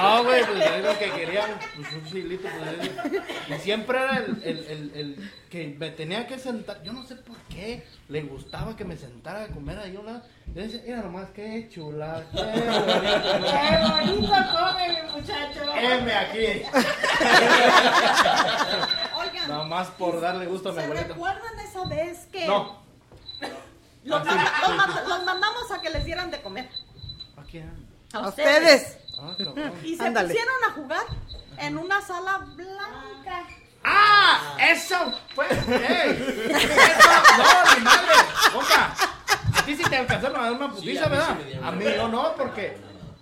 No, güey, pues es lo que querían, pues un chilito, pues es- Y siempre era el, el, el, el que me tenía que sentar, yo no sé por qué, le gustaba que me sentara a comer ahí una. Yo decía, mira nomás, qué chula, qué bonito. ¡Qué bonito come mi muchacho! M aquí. Oigan, Nomás por darle gusto a mi ¿se abuelito. recuerdan esa vez que No. Los, Ah, sí, manda- los sí, manda- sí. los mandamos a que les dieran de comer? ¿A quién? A ¿A ustedes. Ah. Y se Ándale. pusieron a jugar en una sala blanca. ¡Ah! ¡Eso fue! ¡Ey! ¡Eso! ¡No, mi madre! ¡Compa! A ti sí te alcanzaron a dar una putiza, a mí sí ¿verdad? me dieron. a mí yo no, porque.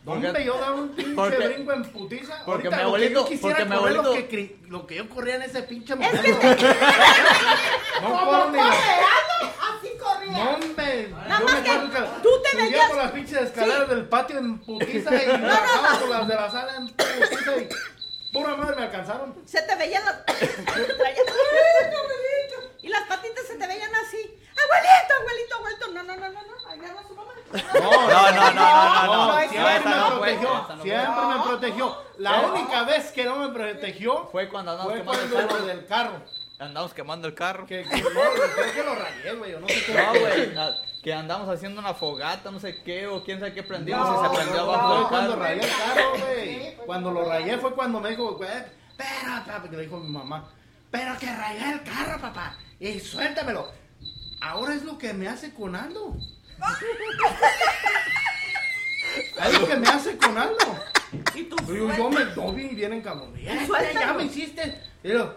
Porque- Hombre, yo daba un pinche porque- brinco en putiza. porque Ahorita mi lo que abuelito- yo quisiera porque mi abuelito- Lo que, lo que yo corría en ese pinche momento. no Como corro ni así corría. No, hombre. Nada yo más me que acuerdo que tú te veías- por las pinches escaleras del patio en putiza (laughs) y bajaba por las de la sala en putiza y. Pura madre me alcanzaron. Se te veían las. (laughs) (laughs) y las patitas se te veían así. Abuelito, abuelito, abuelito. No, no, no, no, no. Ahí agarra a su mamá. No, No, no, no, no, no, no. siempre me protegió, siempre me protegió. La ¿Eh? única vez que no me protegió Fue cuando andamos fue quemando el cuando carro. lo del carro. Andamos quemando el carro. Que, que no, creo que lo rayé, güey, no sé qué. No, güey. Que andamos haciendo una fogata, no sé qué, o quién sabe qué prendimos No, y se prendió no, abajo fue del cuando carro. rayé el carro, güey. Cuando lo rayé fue cuando me dijo, güey, espera, papá, porque le dijo mi mamá, pero que rayé el carro, papá, y suéltamelo. Ahora es lo que me hace con Aldo. Es lo que me hace con Aldo. Y tú Yo, yo me doy bien en cabrón. Ya, ya me hiciste. Y yo,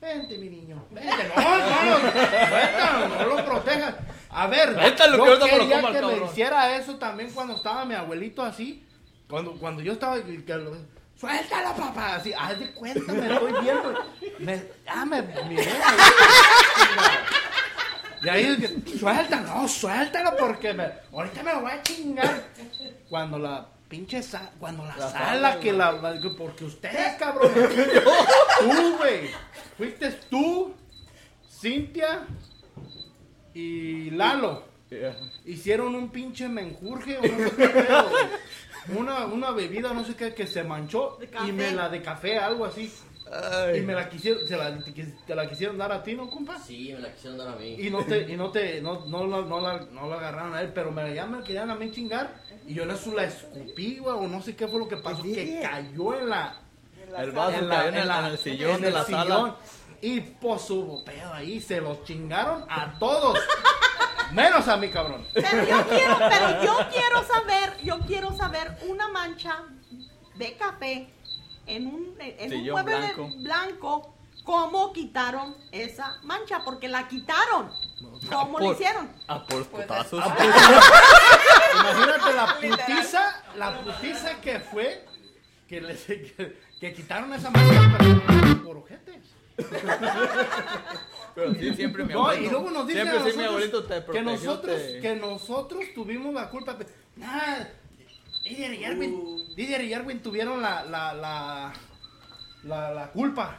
vente, mi niño. Vente. No, no, no, suéltalo, no lo protejas. A ver, Suéltalo, yo que me lo quería coma que me cabrón. hiciera eso también cuando estaba mi abuelito así. Cuando, cuando yo estaba. lo- Suéltalo, papá. Así, haz de cuenta, me estoy viendo. Me, ya me miré. Y ahí es que, suéltalo, no, suéltalo porque me, ahorita me lo voy a chingar. Cuando la pinche sala, cuando la, La sala, sala, que la, que porque ustedes, cabrón. tú, güey. Fuiste tú, Cintia y Lalo. Hicieron un pinche menjurje, o no sé qué pedo, güey. una, una bebida, no sé qué, que se manchó y me la de café, algo así. Y me la quisieron, se la, te, la quisieron dar a ti, ¿no, compa? Sí, me la quisieron dar a mí. Y no te, y no te, no, no, la- no, la, no la agarraron a él, pero me, ya me querían a mí chingar. Y yo en eso la escupí, güey, o no sé qué fue lo que pasó, que cayó en la... El vaso en cayó en el- en el sillón en de el la sala. sillón. Y pues hubo pedo ahí, se los chingaron a todos. Menos a mí, cabrón. Pero yo quiero, pero yo quiero saber, yo quiero saber una mancha de café en un, en un mueble blanco. blanco. ¿Cómo quitaron esa mancha? Porque la quitaron. ¿Cómo lo Por- hicieron? A por Pues, putazos. (laughs) Imagínate la (laughs) putiza, la putiza que fue que, les, que, que quitaron esa mancha pero por ojetes. Pero sí, siempre mi No, abuelito. y luego nos dicen siempre a sí, mi nosotros abuelito te que nosotros, te- que nosotros tuvimos la culpa. Nah, Didier y Yarwin, Didier y Yarwin tuvieron la, la, la, la, la culpa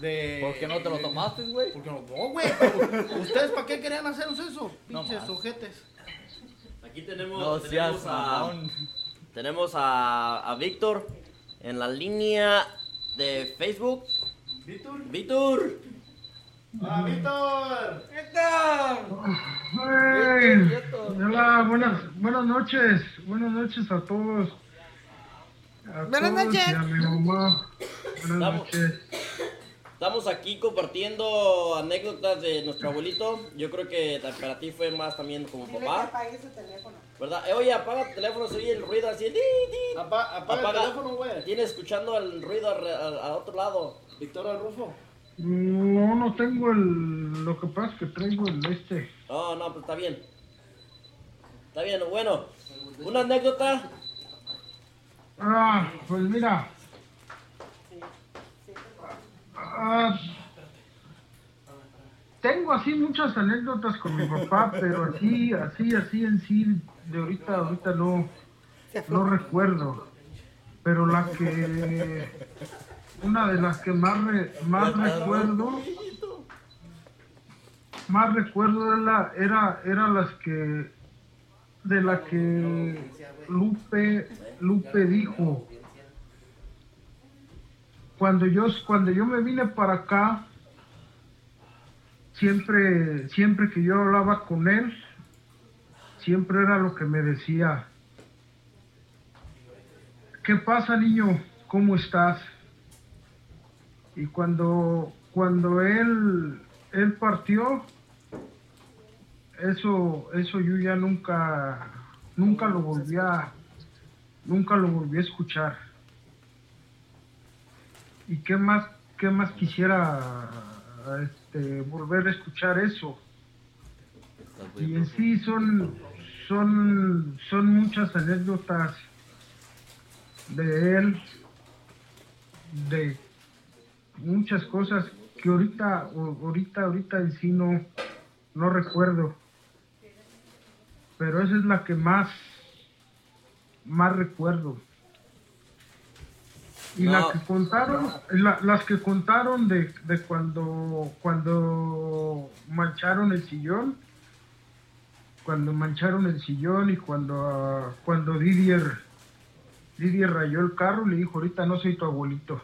de... ¿Por qué no te lo tomaste, güey? Porque no, no, güey, ¿ustedes para qué querían hacernos eso? No Pinches más. ojetes. Aquí tenemos, No tenemos, seas a, tenemos a, a Víctor en la línea de Facebook. ¿Víctor? Víctor. ¡Hola, Víctor! Ay, hola, buenas, buenas noches. Buenas noches a todos. A Buenas todos noches. Y a mi mamá. Buenas Vamos. noches. Estamos aquí compartiendo anécdotas de nuestro abuelito. Yo creo que para ti fue más también como papá. ¿Verdad? Eh, oye, apaga tu teléfono, se oye el ruido así. di, di. apaga el teléfono, güey. Tienes escuchando el ruido al, al- al otro lado. Victoria Rufo. No, no tengo el. Lo que pasa es que traigo el este. No, no, pues está bien. Está bien, bueno. Una anécdota. Ah, pues mira. Ah, tengo así muchas anécdotas con mi papá, (laughs) pero así, así, así en sí, de ahorita, ahorita no, no recuerdo. Pero la que, una de las que más, re- más recuerdo, más recuerdo era, era, era las que, de la que Lupe, Lupe dijo, cuando yo, cuando yo me vine para acá, siempre, siempre que yo hablaba con él, siempre era lo que me decía, ¿qué pasa niño? ¿Cómo estás? Y cuando, cuando él, él partió, eso, eso yo ya nunca, nunca lo volví a, nunca lo volví a escuchar. ¿Y qué más, qué más quisiera este, volver a escuchar eso? Y en sí son, son, son muchas anécdotas de él, de muchas cosas que ahorita, ahorita, ahorita en sí no, no recuerdo. Pero esa es la que más, más recuerdo. Y la No. que contaron, la- las que contaron de, de cuando, cuando mancharon el sillón, cuando mancharon el sillón y cuando, cuando Didier, Didier rayó el carro, le dijo, ahorita no soy tu abuelito.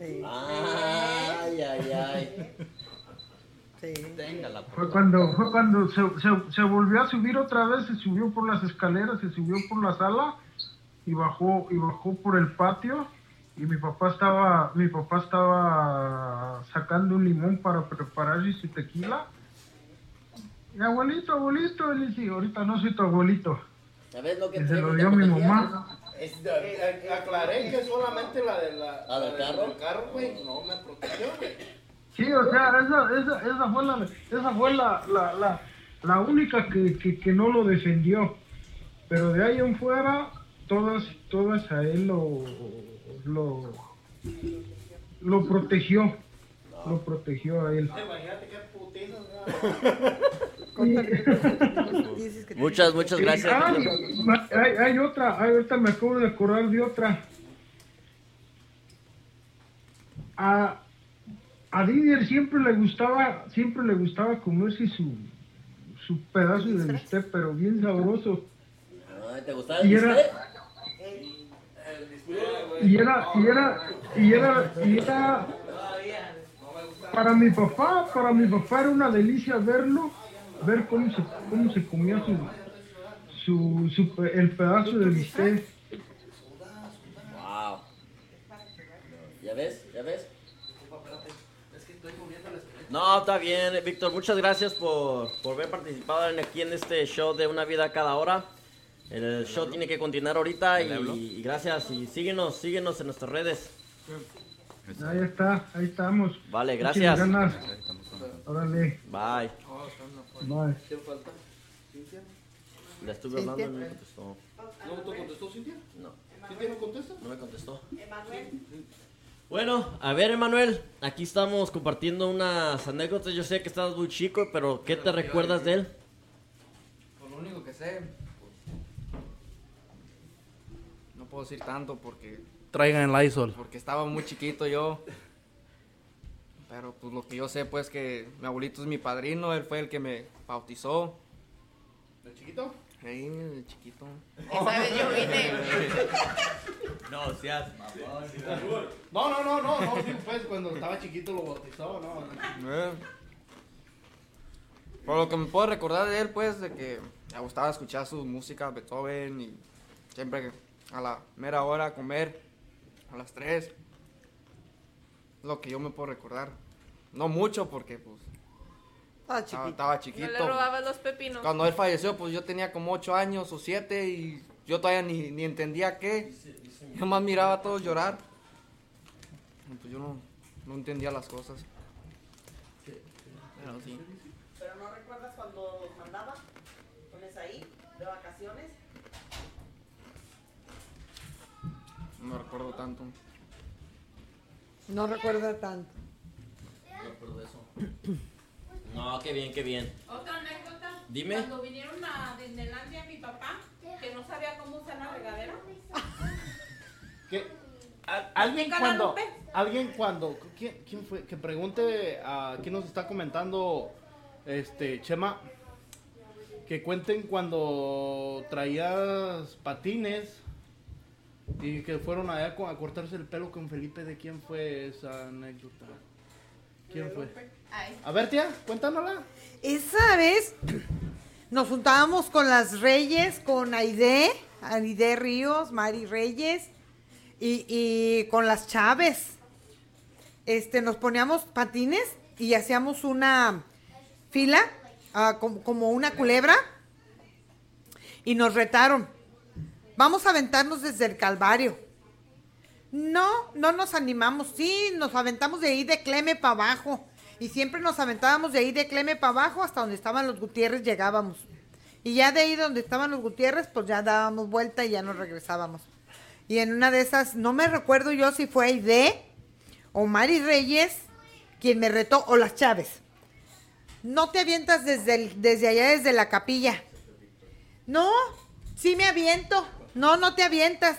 Ay, ay, ay. Fue cuando, fue cuando se, se- se volvió a subir otra vez, se subió por las escaleras, se subió por la sala y bajó, y bajó por el patio y mi papá estaba, mi papá estaba sacando un limón para prepararse su tequila. Y abuelito, abuelito, él dice, ahorita no soy tu abuelito. ¿Sabes lo que Y se lo dio mi protegía? A- aclaré que solamente la de la, ¿La del carro? carro, güey, no me protegió, güey. Sí, o sea, esa, esa, esa fue la, esa fue la, la, la, la única que, que, que no lo defendió. Pero de ahí en fuera, todas, todas a él lo, lo, lo protegió. Lo protegió a él. Imagínate qué putiza. (laughs) (laughs) Muchas, muchas gracias. Ah, hay, hay otra, hay otra, me acabo de acordar de otra. A, a Didier siempre le gustaba, siempre le gustaba comerse su, su pedazo de bistec, pero bien sabroso. Ay, ¿Te gustaba el Y era- bistec? Y era, y era, y era, y era, para mi papá, para mi papá era una delicia verlo, ver cómo se, cómo se comía su, su, su el pedazo de bistec. Wow. ¿Ya ves? ¿Ya ves? No, está bien, Víctor. Muchas gracias por, por haber participado en- aquí en este show de Una Vida Cada Hora. El show tiene que continuar ahorita y, y gracias. Y síguenos, síguenos en nuestras redes. Ahí está, ahí estamos. Vale, gracias. Órale, Bye. Bye. Le estuve hablando y no me contestó. ¿No te contestó Cintia? No. ¿Cintia no contesta? No me contestó. Bueno, a ver, Emanuel, aquí estamos compartiendo unas anécdotas. Yo sé que estás muy chico, pero ¿qué te recuerdas de él? Pues lo único que sé, pues, no puedo decir tanto porque Traigan el Lysol. porque estaba muy chiquito yo. Pero pues lo que yo sé pues que mi abuelito es mi padrino, él fue el que me bautizó. ¿De chiquito? Sí, de chiquito. Esa vez yo vine. (laughs) No, seas No, no, no, no, no, sí, pues cuando estaba chiquito lo bautizó, no. Eh, Por lo que me puedo recordar de él, pues, de que me gustaba escuchar su música, Beethoven, y siempre a la mera hora comer, a las 3. Lo que yo me puedo recordar. No mucho, porque, pues, Estaba estaba, chiquito. estaba No chiquito. le robabas los pepinos. Cuando él falleció, pues yo tenía como 8 años o 7 y yo todavía ni, ni entendía qué. Yo más miraba a todos llorar. Pues yo no, no entendía las cosas. Pero sí. Pero no recuerdas cuando los mandaba con ahí de vacaciones. No recuerdo tanto. No recuerda tanto. No recuerdo eso. No, qué bien, qué bien. Otra anécdota. Dime. Cuando vinieron a Disneylandia mi papá, que no sabía cómo usar la regadera. ¿Qué? Al- Alguien cuando, alguien cuando, ¿quién, quién fue? Que pregunte a quién nos está comentando, este, Chema, que cuenten cuando traías patines y que fueron allá a cortarse el pelo con Felipe, ¿de quién fue esa anécdota? ¿Quién fue? A ver, tía, cuéntanosla. Esa vez nos juntábamos con las Reyes, con Aide, Aide Ríos, Mari Reyes y, y con las Chávez. Este, nos poníamos patines y hacíamos una fila, ah, como, como una culebra, y nos retaron. Vamos a aventarnos desde el Calvario. No, no nos animamos. Sí, nos aventamos de ahí de Cleme para abajo. Y siempre nos aventábamos de ahí de Cleme para abajo hasta donde estaban los Gutiérrez llegábamos. Y ya de ahí donde estaban los Gutiérrez, pues ya dábamos vuelta y ya nos regresábamos. Y en una de esas, no me recuerdo yo si fue Aide o Mari Reyes quien me retó, o las Chávez. No te avientas desde, desde allá, desde la capilla. No, sí me aviento. No, no te avientas.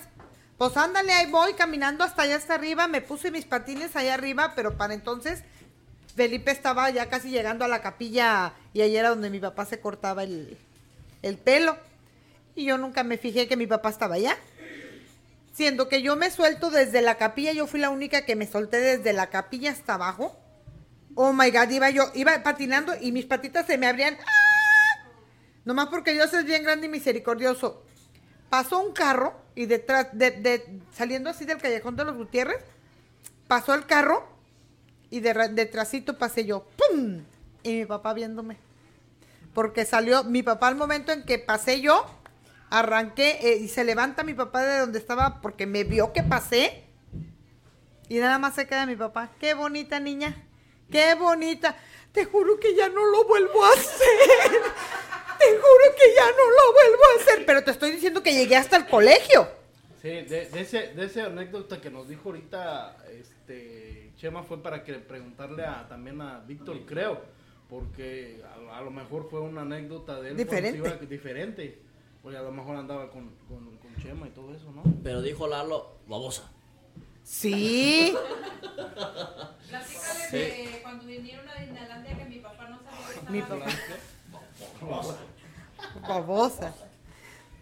Pues ándale, ahí voy caminando hasta allá hasta arriba. Me puse mis patines allá arriba, pero para entonces Felipe estaba ya casi llegando a la capilla y ahí era donde mi papá se cortaba el, el pelo. Y yo nunca me fijé que mi papá estaba allá. Siendo que yo me suelto desde la capilla, yo fui la única que me solté desde la capilla hasta abajo. Oh my god, iba yo, iba patinando y mis patitas se me abrían. ¡Ah! Nomás porque Dios es bien grande y misericordioso. Pasó un carro y detrás, de, saliendo así del callejón de los Gutiérrez, pasó el carro y de, detrásito pasé yo. ¡Pum! Y mi papá viéndome. Porque salió, mi papá al momento en que pasé yo, arranqué eh, y se levanta mi papá de donde estaba porque me vio que pasé. Y nada más se queda mi papá. Qué bonita niña. Qué bonita. Te juro que ya no lo vuelvo a hacer. Te juro que ya no lo vuelvo a hacer. Pero te estoy diciendo que llegué hasta el colegio. Sí, de, de ese, de ese anécdota que nos dijo ahorita este, Chema fue para que preguntarle a, también a Víctor, creo, porque a, a lo mejor fue una anécdota de él Diferente. iba- diferente, porque a lo mejor andaba con, con, con Chema y todo eso, ¿no? Pero dijo Lalo, babosa. Sí. Platícale de cuando vinieron a Disneylandia que mi papá no sabía Mi papá. Regadera. Babosa.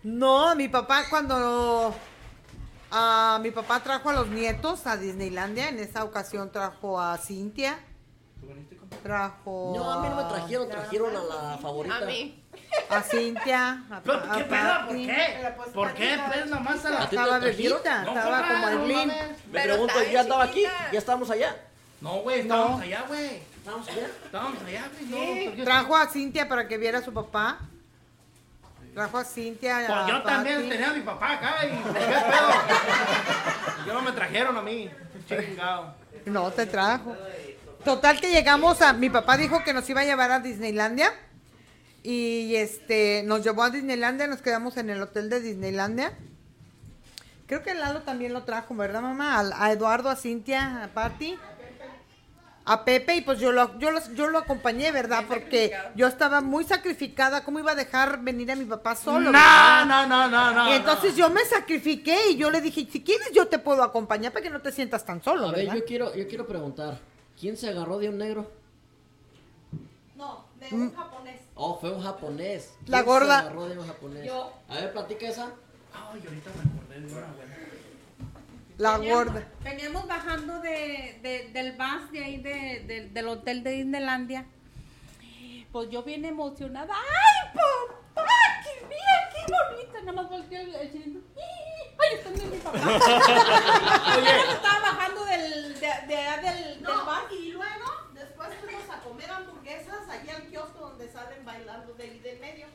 No, mi papá cuando ah, mi papá trajo a los nietos a Disneylandia, en esa ocasión trajo a Cintia. Trajo No, a mí no me trajeron, trajeron a la favorita. A mí. a Cintia, a, ¿Pero a qué pedo? ¿Por qué? ¿Por qué? Pues nomás a la... ¿A ti Estaba trajeron? bebita, No, estaba como No Aileen. mames. Me pregunto, ¿ya estaba aquí? ¿Ya estábamos allá? No, güey, estábamos No. allá, güey. ¿Estábamos allá? Estábamos allá, güey. No, Sí, ¿por qué? trajo a Cintia para que viera a su papá. Trajo a Cintia. Pues a yo también tenía a mi papá acá y (laughs) ¿por qué pedo? Yo no me trajeron a mí, chingado. No, te trajo. Total que llegamos a... Mi papá dijo que nos iba a llevar a Disneylandia. Y este, nos llevó a Disneylandia, nos quedamos en el hotel de Disneylandia. Creo que Lalo también lo trajo, ¿verdad, mamá? A, a Eduardo, a Cintia, a Patti, a Pepe, y pues yo lo, yo, los- yo lo acompañé, ¿verdad? Porque yo estaba muy sacrificada. ¿Cómo iba a dejar venir a mi papá No, solo? verdad? no, no, no, no. y entonces yo me sacrifiqué y yo le dije, si quieres yo te puedo acompañar para que no te sientas tan solo, A ver, yo quiero, yo quiero preguntar, ¿quién se agarró de un negro? No, de un japonés. Oh, fue un japonés. ¿Quién La gorda. se agarró de un japonés? Yo. A ver, platica esa. Ay, ahorita me acordé de una buena. La Veníamos- gorda. Veníamos bajando de, de- del bus de ahí de- de- del hotel de Disneylandia. pues yo bien emocionada. ¡Ay, papá! ¡Qué mira, qué bonito! Nada más volteó el el chino. ¡Ay, está en mi papá! (laughs) Oye. estaba bajando del, de, de, allá del, del No, bar. y luego, después fuimos a comer hamburguesas allí al kiosco donde salen bailando de ahí del medio.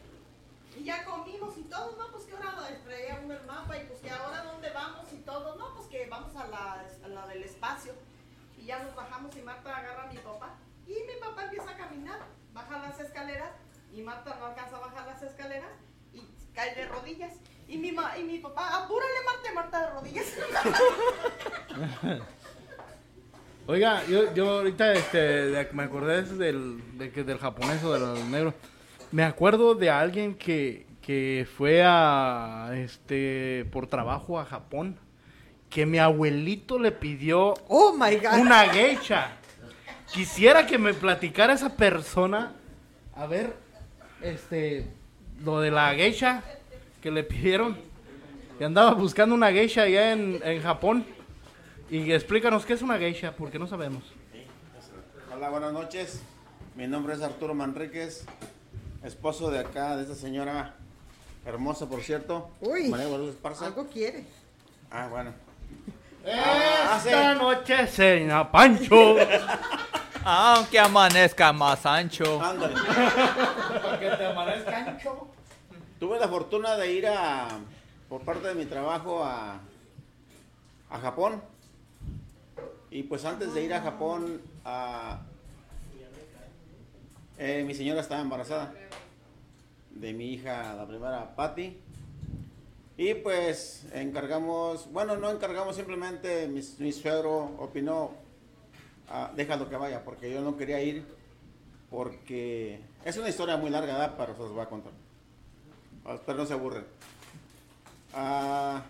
Y ya comimos y todo, no, pues que ahora traía uno el mapa y pues que ahora dónde vamos y todo, no, pues que vamos a la, a la del espacio. Y ya nos bajamos y Marta agarra a mi papá. Y mi papá empieza a caminar, baja las escaleras y Marta no alcanza a bajar las escaleras y cae de rodillas. Y mi, ma- y mi papá, apúrale Marta, Marta de rodillas. (laughs) Oiga, yo, yo ahorita este, de- me acordé del, de que del japonés o del negro. Me acuerdo de alguien que, que fue a este por trabajo a Japón. Que mi abuelito le pidió Oh my God. una geisha. Quisiera que me platicara esa persona. A ver, este, lo de la geisha que le pidieron. Que andaba buscando una geisha allá en, en Japón. Y explícanos qué es una geisha, porque no sabemos. Hola, buenas noches. Mi nombre es Arturo Manríquez, esposo de acá, de esta señora hermosa, por cierto. Uy, María Guadalupe Esparza. Algo quiere. Ah, bueno. Esta noche cena Pancho. (laughs) Aunque amanezca más ancho. Ándale. Para que te amanezca ancho. Tuve la fortuna de ir a, por parte de mi trabajo a, a Japón. Y pues antes de ir a Japón, a, eh, mi señora estaba embarazada de mi hija, la primera, Patty. Y pues encargamos, bueno, no encargamos, simplemente mi, mi suegro opinó, ah, déjalo que vaya, porque yo no quería ir, porque es una historia muy larga, ¿verdad? pero se los voy a contar. Ah, Espero no se aburren. Ah,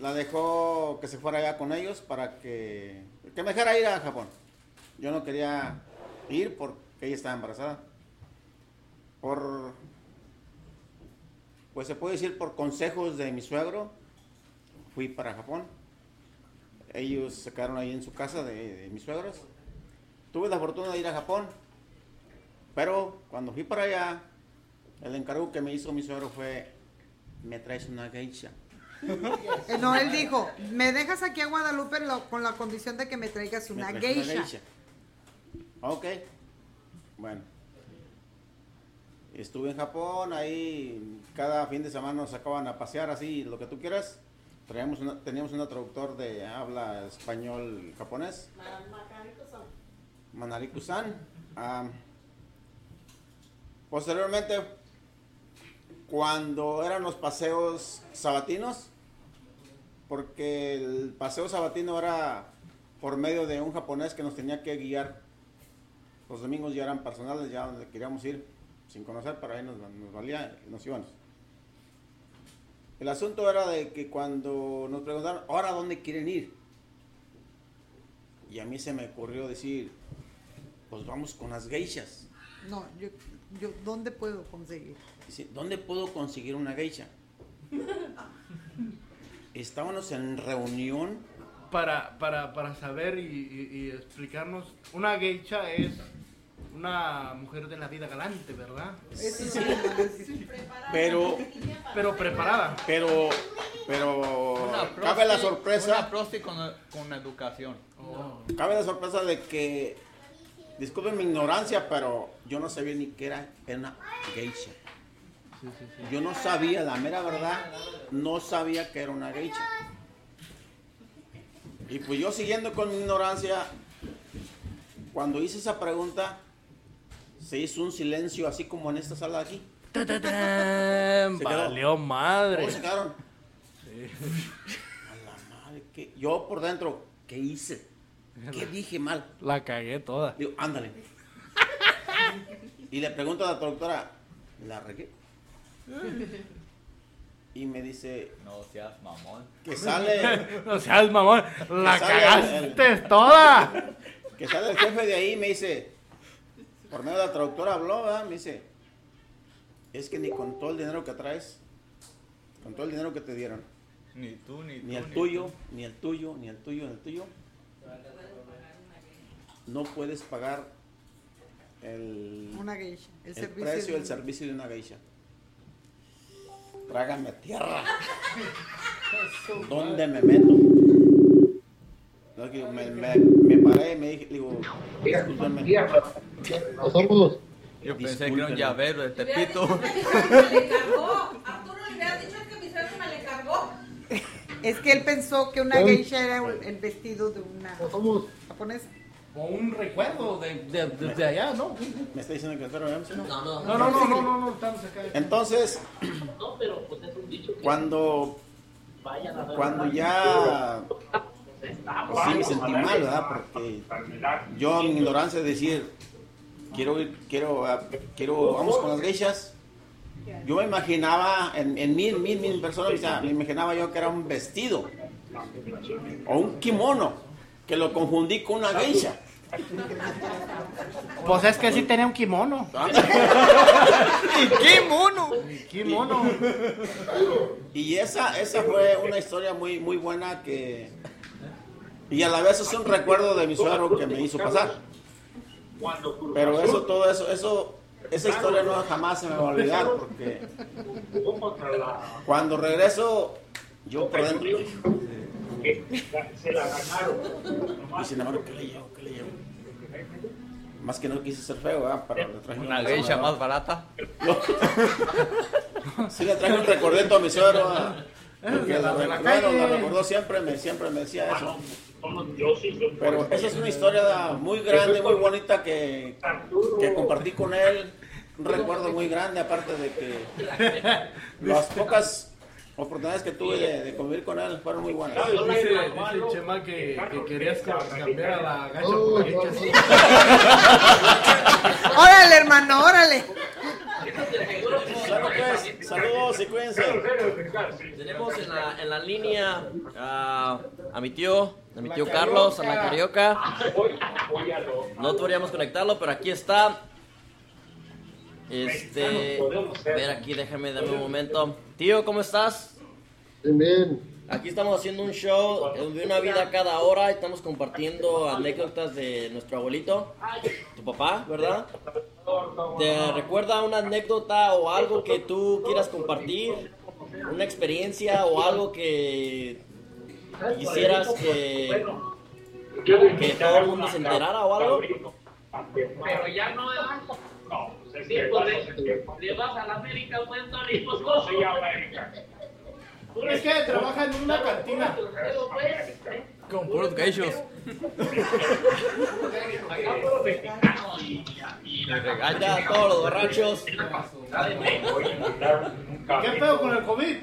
la dejó que se fuera allá con ellos para que, que me dejara ir a Japón. Yo no quería ir porque ella estaba embarazada. Por, pues se puede decir por consejos de mi suegro, fui para Japón. Ellos se quedaron ahí en su casa de, de mis suegros. Tuve la fortuna de ir a Japón, pero cuando fui para allá, el encargo que me hizo mi suegro fue, me traes una geisha. (laughs) No, él dijo, me dejas aquí a Guadalupe lo- con la condición de que me traigas Me una traes geisha. Ok, bueno. Estuve en Japón, ahí cada fin de semana nos sacaban a pasear así, lo que tú quieras. Traíamos una- teníamos un traductor de habla español japonés, Manariku-san. Ah, posteriormente, cuando eran los paseos sabatinos, porque el paseo sabatino era por medio de un japonés que nos tenía que guiar. Los domingos ya eran personales, ya donde queríamos ir, sin conocer, para ahí nos, nos valía, nos íbamos. El asunto era de que cuando nos preguntaron, ¿ahora dónde quieren ir? Y a mí se me ocurrió decir, pues vamos con las geishas. No, yo, yo, ¿dónde puedo conseguir? Dice, ¿dónde puedo conseguir una geisha? Estábamos en reunión. Para, para, para saber y, y- y explicarnos, una geisha es una mujer de la vida galante, ¿verdad? Pero, pero preparada. Pero, pero, Una cabe la sorpresa. Una prosti con, con educación. Cabe la sorpresa de que, disculpen mi ignorancia, pero yo no sabía ni qué era, era una geisha. Yo no sabía, la mera verdad, no sabía que era una geisha. Y pues yo siguiendo con mi ignorancia, cuando hice esa pregunta, se hizo un silencio así como en esta sala de aquí. Se. Valió madre. ¿Cómo se quedaron? A la madre, ¿qué? Yo por dentro, ¿qué hice? ¿Qué dije mal? La cagué toda. Digo, ándale. Y le pregunto a la traductora, ¿la regué? Y me dice, No seas mamón. que sale. (laughs) No seas mamón, la cagaste el- toda. Que sale el jefe de ahí y me dice, por medio de la traductora habló, ¿verdad? Me dice, es que ni con todo el dinero que traes, con todo el dinero que te dieron, Ni tú, ni tú. ni el ni tuyo, tú. ni el tuyo, ni el tuyo, ni el tuyo, no puedes pagar el, Una geisha. El, el servicio. precio de- del servicio de una geisha. Trágame tierra. (laughs) ¿Dónde me meto? No, que me, me, me paré y me dije, digo, discúlpenme. Pasamos. Yo pensé que era un llavero de Tepito. le cargó. Arturo le hubiera dicho que mi suegro me le cargó. Es que él pensó que una ¿Cómo? geisha era un- el vestido de una japonesa. O un recuerdo de, de, desde allá, ¿no? ¿Me está diciendo que espero? ¿eh? No, no, No, no, no, no, no, no, estamos acá. Entonces, cuando, cuando ya, pues sí me sentí mal, ¿verdad? Porque yo en mi ignorancia de decir, quiero ir, quiero, ah, quiero, vamos con las geishas. Yo me imaginaba, en, en mí, en mí, en mi persona, o sea, me imaginaba yo que era un vestido o un kimono, que lo confundí con una geisha. Pues es que sí tenía un kimono. ¿Y qué mono? ¿Qué mono? Y esa, esa fue una historia muy, muy buena que... Y a la vez es un recuerdo de mi suegro que me hizo pasar. Pero eso, todo eso, eso, esa historia no jamás se me va a olvidar porque cuando regreso, yo por dentro Se la ganaron. y sin embargo, ¿qué le llevo? ¿Qué le llevo? Más que no quise ser feo, ¿verdad? Pero le traje Una geisha más barata. (laughs) Sí le traje un recordito a mi suegro. Porque De la- la calle. lo recordó siempre, me, siempre me decía eso. Pero esa es una historia muy grande, muy bonita que, que compartí con él. Un recuerdo muy grande, aparte de que las pocas oportunidades que tuve de, de convivir con él fueron muy buenas. Dice, dice Chema que, que querías ca- cambiar a la gacha Oh, por. (laughs) Órale, hermano, órale. Bueno, pues, saludos y cuídense. Tenemos en la, en la línea a, a mi tío, a mi tío Carlos, a la carioca. No podríamos conectarlo, pero aquí está. Este, a ver aquí, déjame, dame un momento. Tío, ¿cómo estás? Bien, bien. Aquí estamos haciendo un show de una vida cada hora. y Estamos compartiendo anécdotas de nuestro abuelito, tu papá, ¿verdad? ¿Te recuerda una anécdota o algo que tú quieras compartir? ¿Una experiencia o algo que quisieras que, que todo el mundo se enterara o algo? Pero ya no es. Sí, pues le, le vas a la América, pues no pues no soy América. Es que trabaja en una cantina. Con puros geishos. Y regaña a todos los borrachos. ¿Qué pedo con el COVID?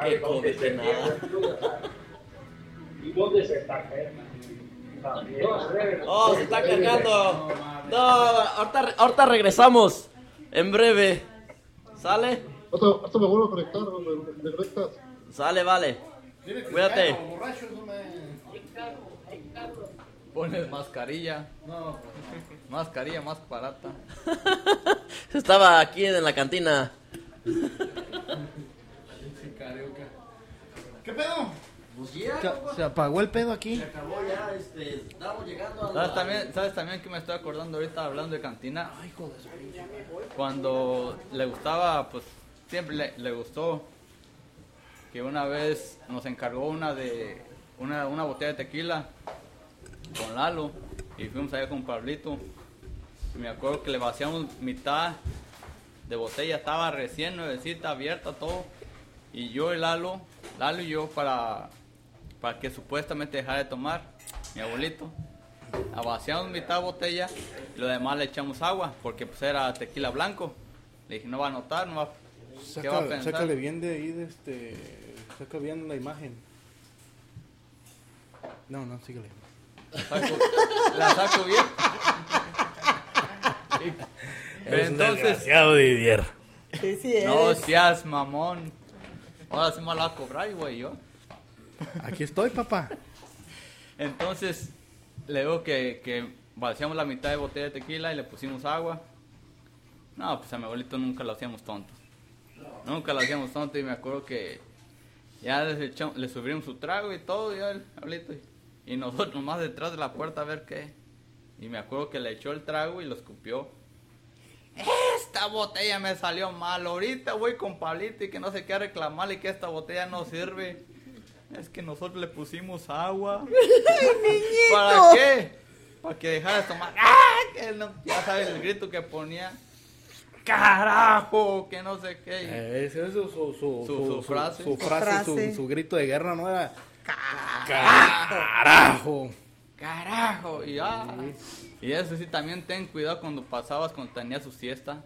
Que COVID de nada. ¿Y dónde se está Oh, se está cargando. No, ahorita, ahorita regresamos. En breve. ¿Sale? Hasta, hasta me vuelvo a conectar, me, me conectas. Sale, vale. Cuídate. Pones mascarilla. No. Mascarilla más barata. (laughs) Estaba aquí en la cantina. ¿Qué pedo? Pues ya, Se, se apagó el pedo aquí. Se acabó ya, este, estamos llegando a ¿Sabes la... también, ¿Sabes también que me estoy acordando ahorita hablando de cantina? Cuando le gustaba, pues siempre le, gustó que una vez nos encargó una de una, una botella de tequila con Lalo y fuimos allá con Pablito. Y me acuerdo que le vaciamos mitad de botella, estaba recién nuevecita, abierta todo. Y yo y Lalo, Lalo y yo para, para que supuestamente dejara de tomar, mi abuelito. Vaciamos mitad botella y lo demás le echamos agua porque pues era tequila blanco. Le dije, no va a notar, no va, ¿qué va a Saca, pensar? sácale bien de ahí, de este. Saca bien la imagen. No, no, síguele. Saco- la saco bien. (laughs) Pero un entonces, Didier. Sí, sí es. no seas mamón. Ahora sí me la va a cobrar, güey, yo. Aquí estoy, papá. Entonces, le digo que, que vaciamos la mitad de botella de tequila y le pusimos agua. No, pues a mi abuelito nunca lo hacíamos tonto. Nunca lo hacíamos tonto y me acuerdo que ya le, echamos- le subimos su trago y todo, y el abuelito. Y nosotros más detrás de la puerta a ver qué. Y me acuerdo que le echó el trago y lo escupió. Esta botella me salió mal. Ahorita voy con Pablito y que no sé qué reclamarle que esta botella no sirve. Es que nosotros le pusimos agua. (laughs) ¿Para qué? Para que dejara de tomar. ¡Ah! Que no- ya sabes el grito que ponía. ¡Carajo! Que no sé qué. Eh, ese es su, su, su, Su- su frase. su, frase, su- Frase. su grito de guerra, ¿no? Era carajo. Carajo. Y, ah, y eso sí, también ten cuidado cuando pasabas cuando tenía su siesta.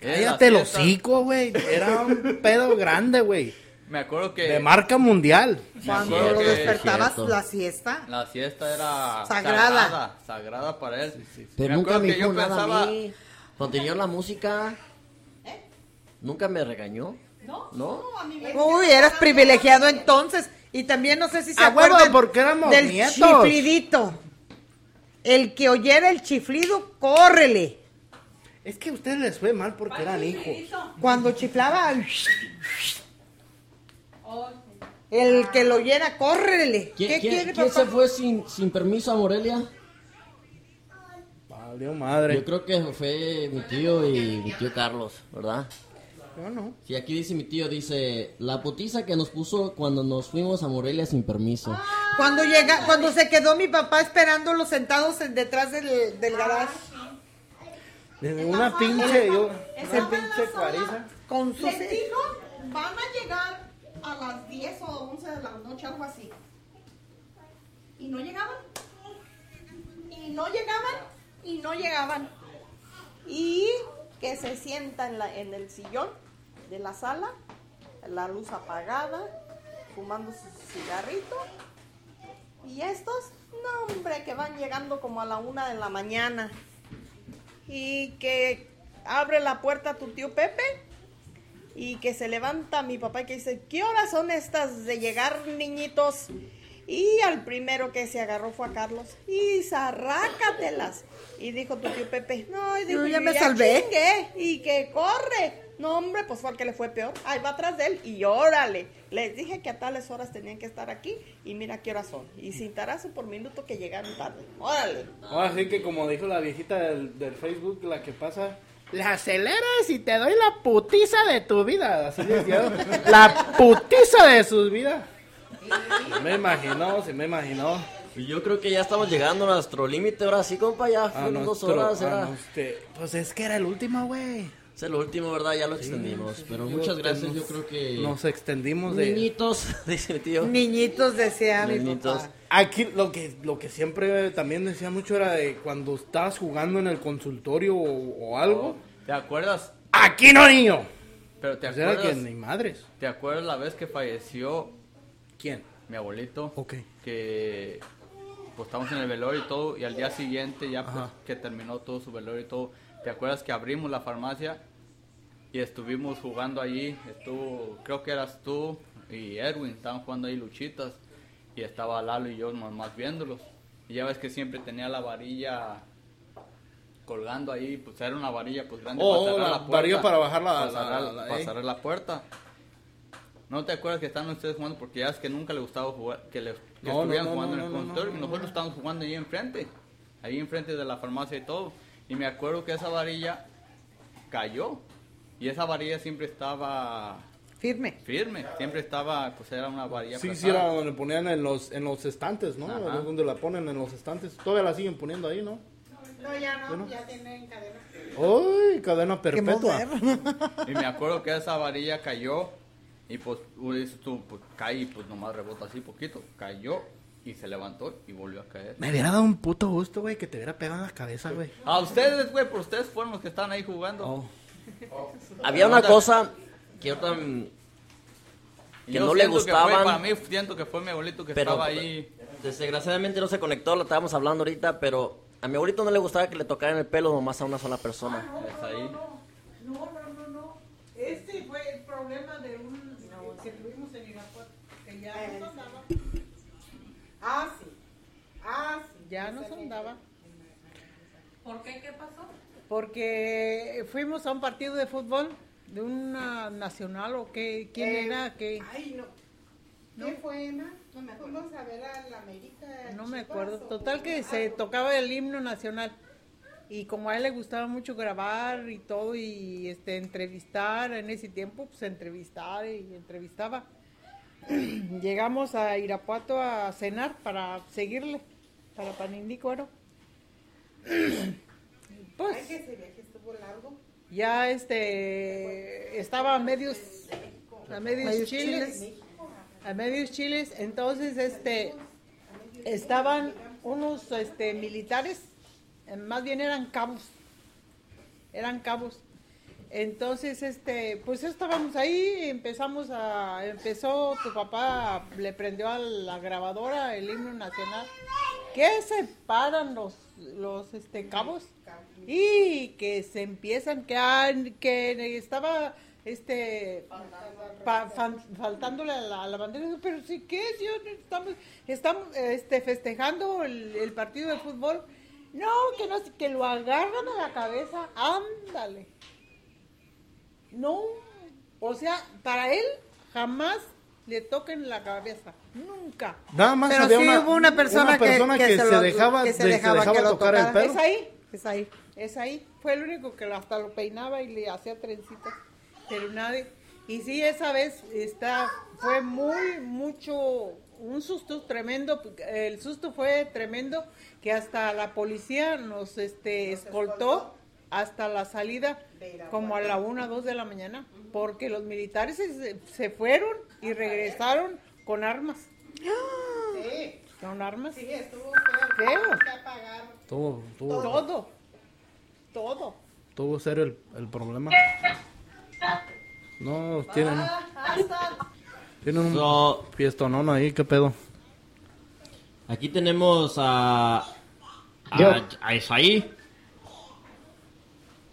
Cállate el hocico, güey. Era un (laughs) pedo grande, güey. Me acuerdo que. De marca mundial. Cuando lo despertabas, la siesta. La siesta era Sagrada. sagrada, sagrada para él. Pero me nunca acuerdo me que yo pensaba, a mí. Cuando tenía la música, nunca me regañó. No, ¿No? a mí me Uy, eras privilegiado entonces. Y también no sé si se A huevo, acuerdan porque éramos del nietos. chiflidito. El que oyera el chiflido, córrele. Es que a ustedes les fue mal porque eran hijos. Cuando chiflaba, el que lo oyera, córrele. ¿Quién, ¿Qué quién- quiere, quién papá? se fue sin, sin permiso a Morelia? Valió madre. Yo creo que fue mi tío y mi tío Carlos, ¿verdad? Yo no. Sí, aquí dice mi tío, dice, la putiza que nos puso cuando nos fuimos a Morelia sin permiso. Cuando llega, cuando se quedó mi papá esperándolo sentados en- detrás del, del garage. Desde una pinche, yo, una pinche cuariza. Con su Les dijo, van a llegar a las 10 o 11 de la noche, algo así. Y no llegaban. Y no llegaban. Y no llegaban. Y que se sienta en, la, en el sillón de la sala, la luz apagada, fumando su cigarrito. Y estos, no hombre, que van llegando como a la una de la mañana. Y que abre la puerta tu tío Pepe y que se levanta mi papá y que dice, ¿qué horas son estas de llegar, niñitos? Y al primero que se agarró fue a Carlos. Y zarrácatelas. Y dijo tu tío Pepe, no, y dijo, Yo ya "Yo me salvé". chingué, y que corre. No, hombre, pues fue al que le fue peor. Ahí va atrás de él y órale. Les dije que a tales horas tenían que estar aquí y mira qué horas son. Y sin tarazo por minuto que llegaron tarde. Órale. Ahora sí que como dijo la viejita del, del Facebook, la que pasa, la aceleras y te doy la putiza de tu vida. Así decía, (laughs) la putiza de sus vidas. Se me imaginó, se me imaginó. Y yo creo que ya estamos llegando a nuestro límite ahora sí, compa, ya fueron dos horas, era... nuestro- pues es que era el último, güey. Es el último, ¿verdad? Ya lo extendimos, pero muchas gracias, Nos- yo creo que... Nos extendimos de... Niñitos, (laughs) dice mi tío. Niñitos decía mi Niñitos. papá. Aquí lo que, lo que siempre también decía mucho era de cuando estabas jugando en el consultorio o, o algo. ¿Te acuerdas? ¡Aquí no, niño! Pero te Pues era acuerdas. que ni madres. ¿Te acuerdas la vez que falleció ¿Quién? mi abuelito? Ok. Que pues estábamos en el velorio y todo, y al día siguiente, ya pues, que terminó todo su velorio y todo, ¿te acuerdas que abrimos la farmacia y estuvimos jugando allí? Estuvo, creo que eras tú y Erwin, estaban jugando ahí luchitas, y estaba Lalo y yo nomás viéndolos. Y ya ves que siempre tenía la varilla colgando ahí, pues era una varilla pues grande Oh, para cerrar la la puerta. varilla para bajar la- para la- la- para cerrar la puerta. ¿No te acuerdas que estaban ustedes jugando? Porque ya es que nunca le gustaba jugar, que, le, que No, estuvieran no, jugando no, en el consultorio. no, y no, nosotros estábamos jugando ahí enfrente, ahí enfrente de la farmacia y todo. Y me acuerdo que esa varilla cayó. Y esa varilla siempre estaba Firme. firme, siempre estaba, pues era una varilla Sí, sí, era donde ponían en los, en los estantes, ¿no? Ajá. Donde la ponen en los estantes. Todavía la siguen poniendo ahí, ¿no? No, ya no, ¿Ya no? ya tienen cadena. ¡Uy! Cadena perpetua. Y me acuerdo que esa varilla cayó y pues uno dice tú, pues cae y pues nomás rebota así poquito. Cayó y se levantó y volvió a caer. Me hubiera dado un puto gusto, güey, que te hubiera pegado en la cabeza, güey. A ustedes, güey, por ustedes fueron los que estaban ahí jugando. Oh. Había una cosa que yo. Y que yo no le siento que fue- gustaban... para mí siento que fue mi abuelito que pero estaba ahí. desgraciadamente no se conectó, lo estábamos hablando ahorita, pero a mi abuelito no le gustaba que le tocaran el pelo nomás a una sola persona. No, no. Este fue el problema de un no, que tuvimos en Irapuato, que ya Eh. nos andaba. Ah, sí. Ah, sí. Ya nos andaba. ¿Por qué? ¿Qué pasó? Porque fuimos a un partido de fútbol de una nacional o qué, quién Eh, era, que Ay, no. ¿Qué fue, Emma? No me Fuimos a ver a la América. No me acuerdo. Total que se tocaba el himno nacional. Y como a él le gustaba mucho grabar y todo y este entrevistar en ese tiempo, pues entrevistar y entrevistaba. (clears throat) Llegamos a Irapuato a cenar para seguirle, para Panindícuaro. (clears throat) Pues Ay, que ese viaje estuvo largo. ya este estaba a medios a medios, Medios chiles, chiles. a medios chiles entonces este estaban unos este militares más bien eran cabos eran cabos entonces este pues estábamos ahí empezamos a empezó tu papá le prendió a la grabadora el himno nacional. Que se paran los los este cabos y que se empiezan que que estaba este faltándole a la, a la bandera. Pero sí que señor? estamos estamos este festejando el, el partido de fútbol. No que no que lo agarran a la cabeza. Ándale no o sea para él jamás le toquen la cabeza nunca Nada más Pero había sí una, hubo una persona que- persona que que, se se, lo- dejaba, que se de- dejaba que lo tocar el pelo. es ahí Es ahí. es ahí. Fue el único que hasta lo peinaba y le hacía trencitas. Pero nadie. Y sí, esa vez está, fue muy, mucho, un susto tremendo. El susto fue tremendo que hasta la policía nos este, escoltó hasta la salida como a la una, dos de la mañana. Porque los militares se, se fueron y regresaron con armas. Sí. Con armas. Sí, estuvo feo. Tuvo, tuvo, Todo. Todo. tuvo serio el, el problema. No, tienen, Ah, hasta. tienen un So- fiestonón ahí, ¿qué pedo? Aquí tenemos a. A, a Isaí.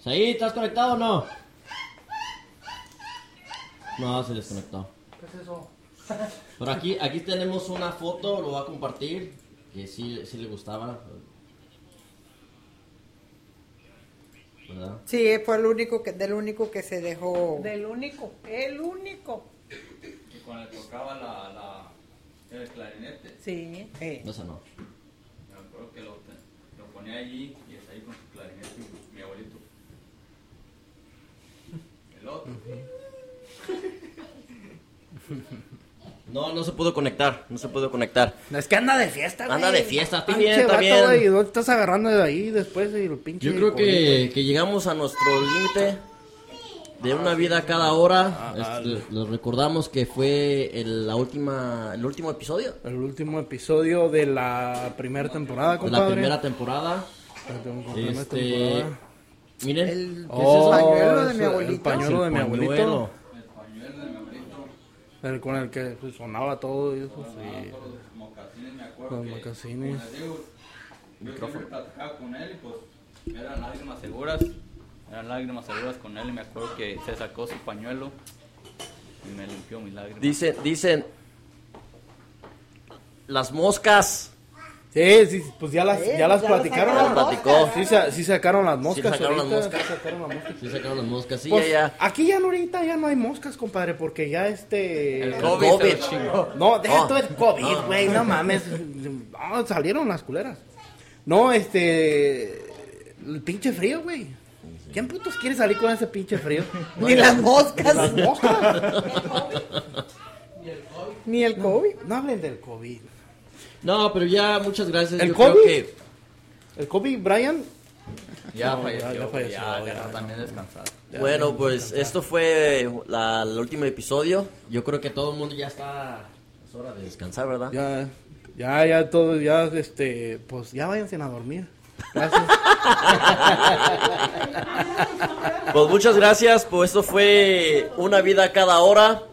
Isaí, ¿estás conectado o no? No, se desconectó. ¿Qué es eso? Pero aquí, aquí tenemos una foto, lo voy a compartir. Que sí, sí le gustaba. ¿Verdad? Sí, fue el único que, del único que se dejó. Del único. El único. Y cuando le tocaba la, la, el clarinete, Sí. No, esa no. me acuerdo que lo, lo ponía allí y está ahí con su clarinete y mi abuelito. El otro. (laughs) No, no se pudo conectar. No se pudo conectar. Es que anda de fiesta, güey. Anda de fiesta, está Pinche bien, está vato, bien. güey, ¿dónde estás agarrando de ahí después y el pinche... Yo creo que, que llegamos a nuestro límite de una vida cada hora. Ah, Este, les recordamos que fue el, la última, el último episodio El último episodio de la primera temporada, de la primera temporada. Este, temporada. Miren, El, ¿qué es Oh, eso? pañuelo de mi el abuelito. pañuelo de mi El abuelito. pañuelo. El pañuelo de mi abuelito. El con el que pues, sonaba todo y eso, Con sí. los mocasines, me acuerdo Los mocasines. yo con él y pues eran lágrimas seguras, eran lágrimas seguras con él y me acuerdo que se sacó su pañuelo y me limpió mis lágrimas. Dicen, dicen, las moscas. Sí, sí, pues ya las, Eh, ya las platicaron. las platicó. Sí, sa- sí sacaron las moscas. sacaron las ahorita, moscas. sí sacaron las moscas. Sí sacaron las moscas, sí, Pues, ya, ya. Aquí ya no, ahorita ya no hay moscas, compadre, porque ya este... El El COVID, se lo chingó. No, deja Oh. todo el COVID, güey, no mames. No, salieron las culeras. No, este... El pinche frío, güey. ¿Quién putos quiere salir con ese pinche frío? (laughs) Ni las moscas. Las moscas. (laughs) Ni el COVID. No hablen del COVID. No, pero ya, muchas gracias. ¿El Yo creo COVID? que El COVID, Brian. Ya No, falleció, ya- ya ya, falleció, ya, ya, también descansar. Bueno, pues esto fue la, el último episodio. Yo creo que todo el mundo ya está. Es hora de descansar, ¿verdad? Ya, ya, ya, todo, ya, este, pues ya váyanse a dormir. Gracias. (laughs) Pues muchas gracias. Pues esto fue una vida cada hora.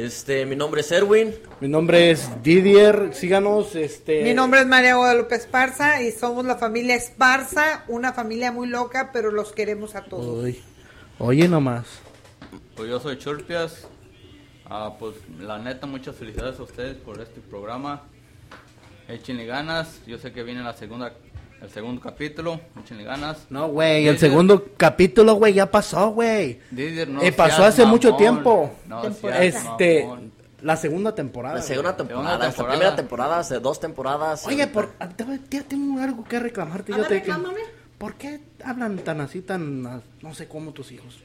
Este, mi nombre es Erwin. Mi nombre es Didier, síganos, este... Mi nombre es María Guadalupe Esparza y somos la familia Esparza, una familia muy loca, pero los queremos a todos. Uy. Oye nomás. Pues yo soy Churpias. Ah, pues la neta, muchas felicidades a ustedes por este programa. Échenle ganas. Yo sé que viene la segunda, el segundo capítulo. Échenle ganas. No, güey, el segundo capítulo, güey, ya pasó, güey. Didier, no Eh, pasó hace mucho tiempo. No Este, mamón. La segunda temporada. La segunda temporada, esta primera temporada, hace dos temporadas. Oye, por, te- ya tengo algo que reclamarte. A yo ver, te-. ¿Por qué hablan tan así, tan, ah, no sé cómo tus hijos?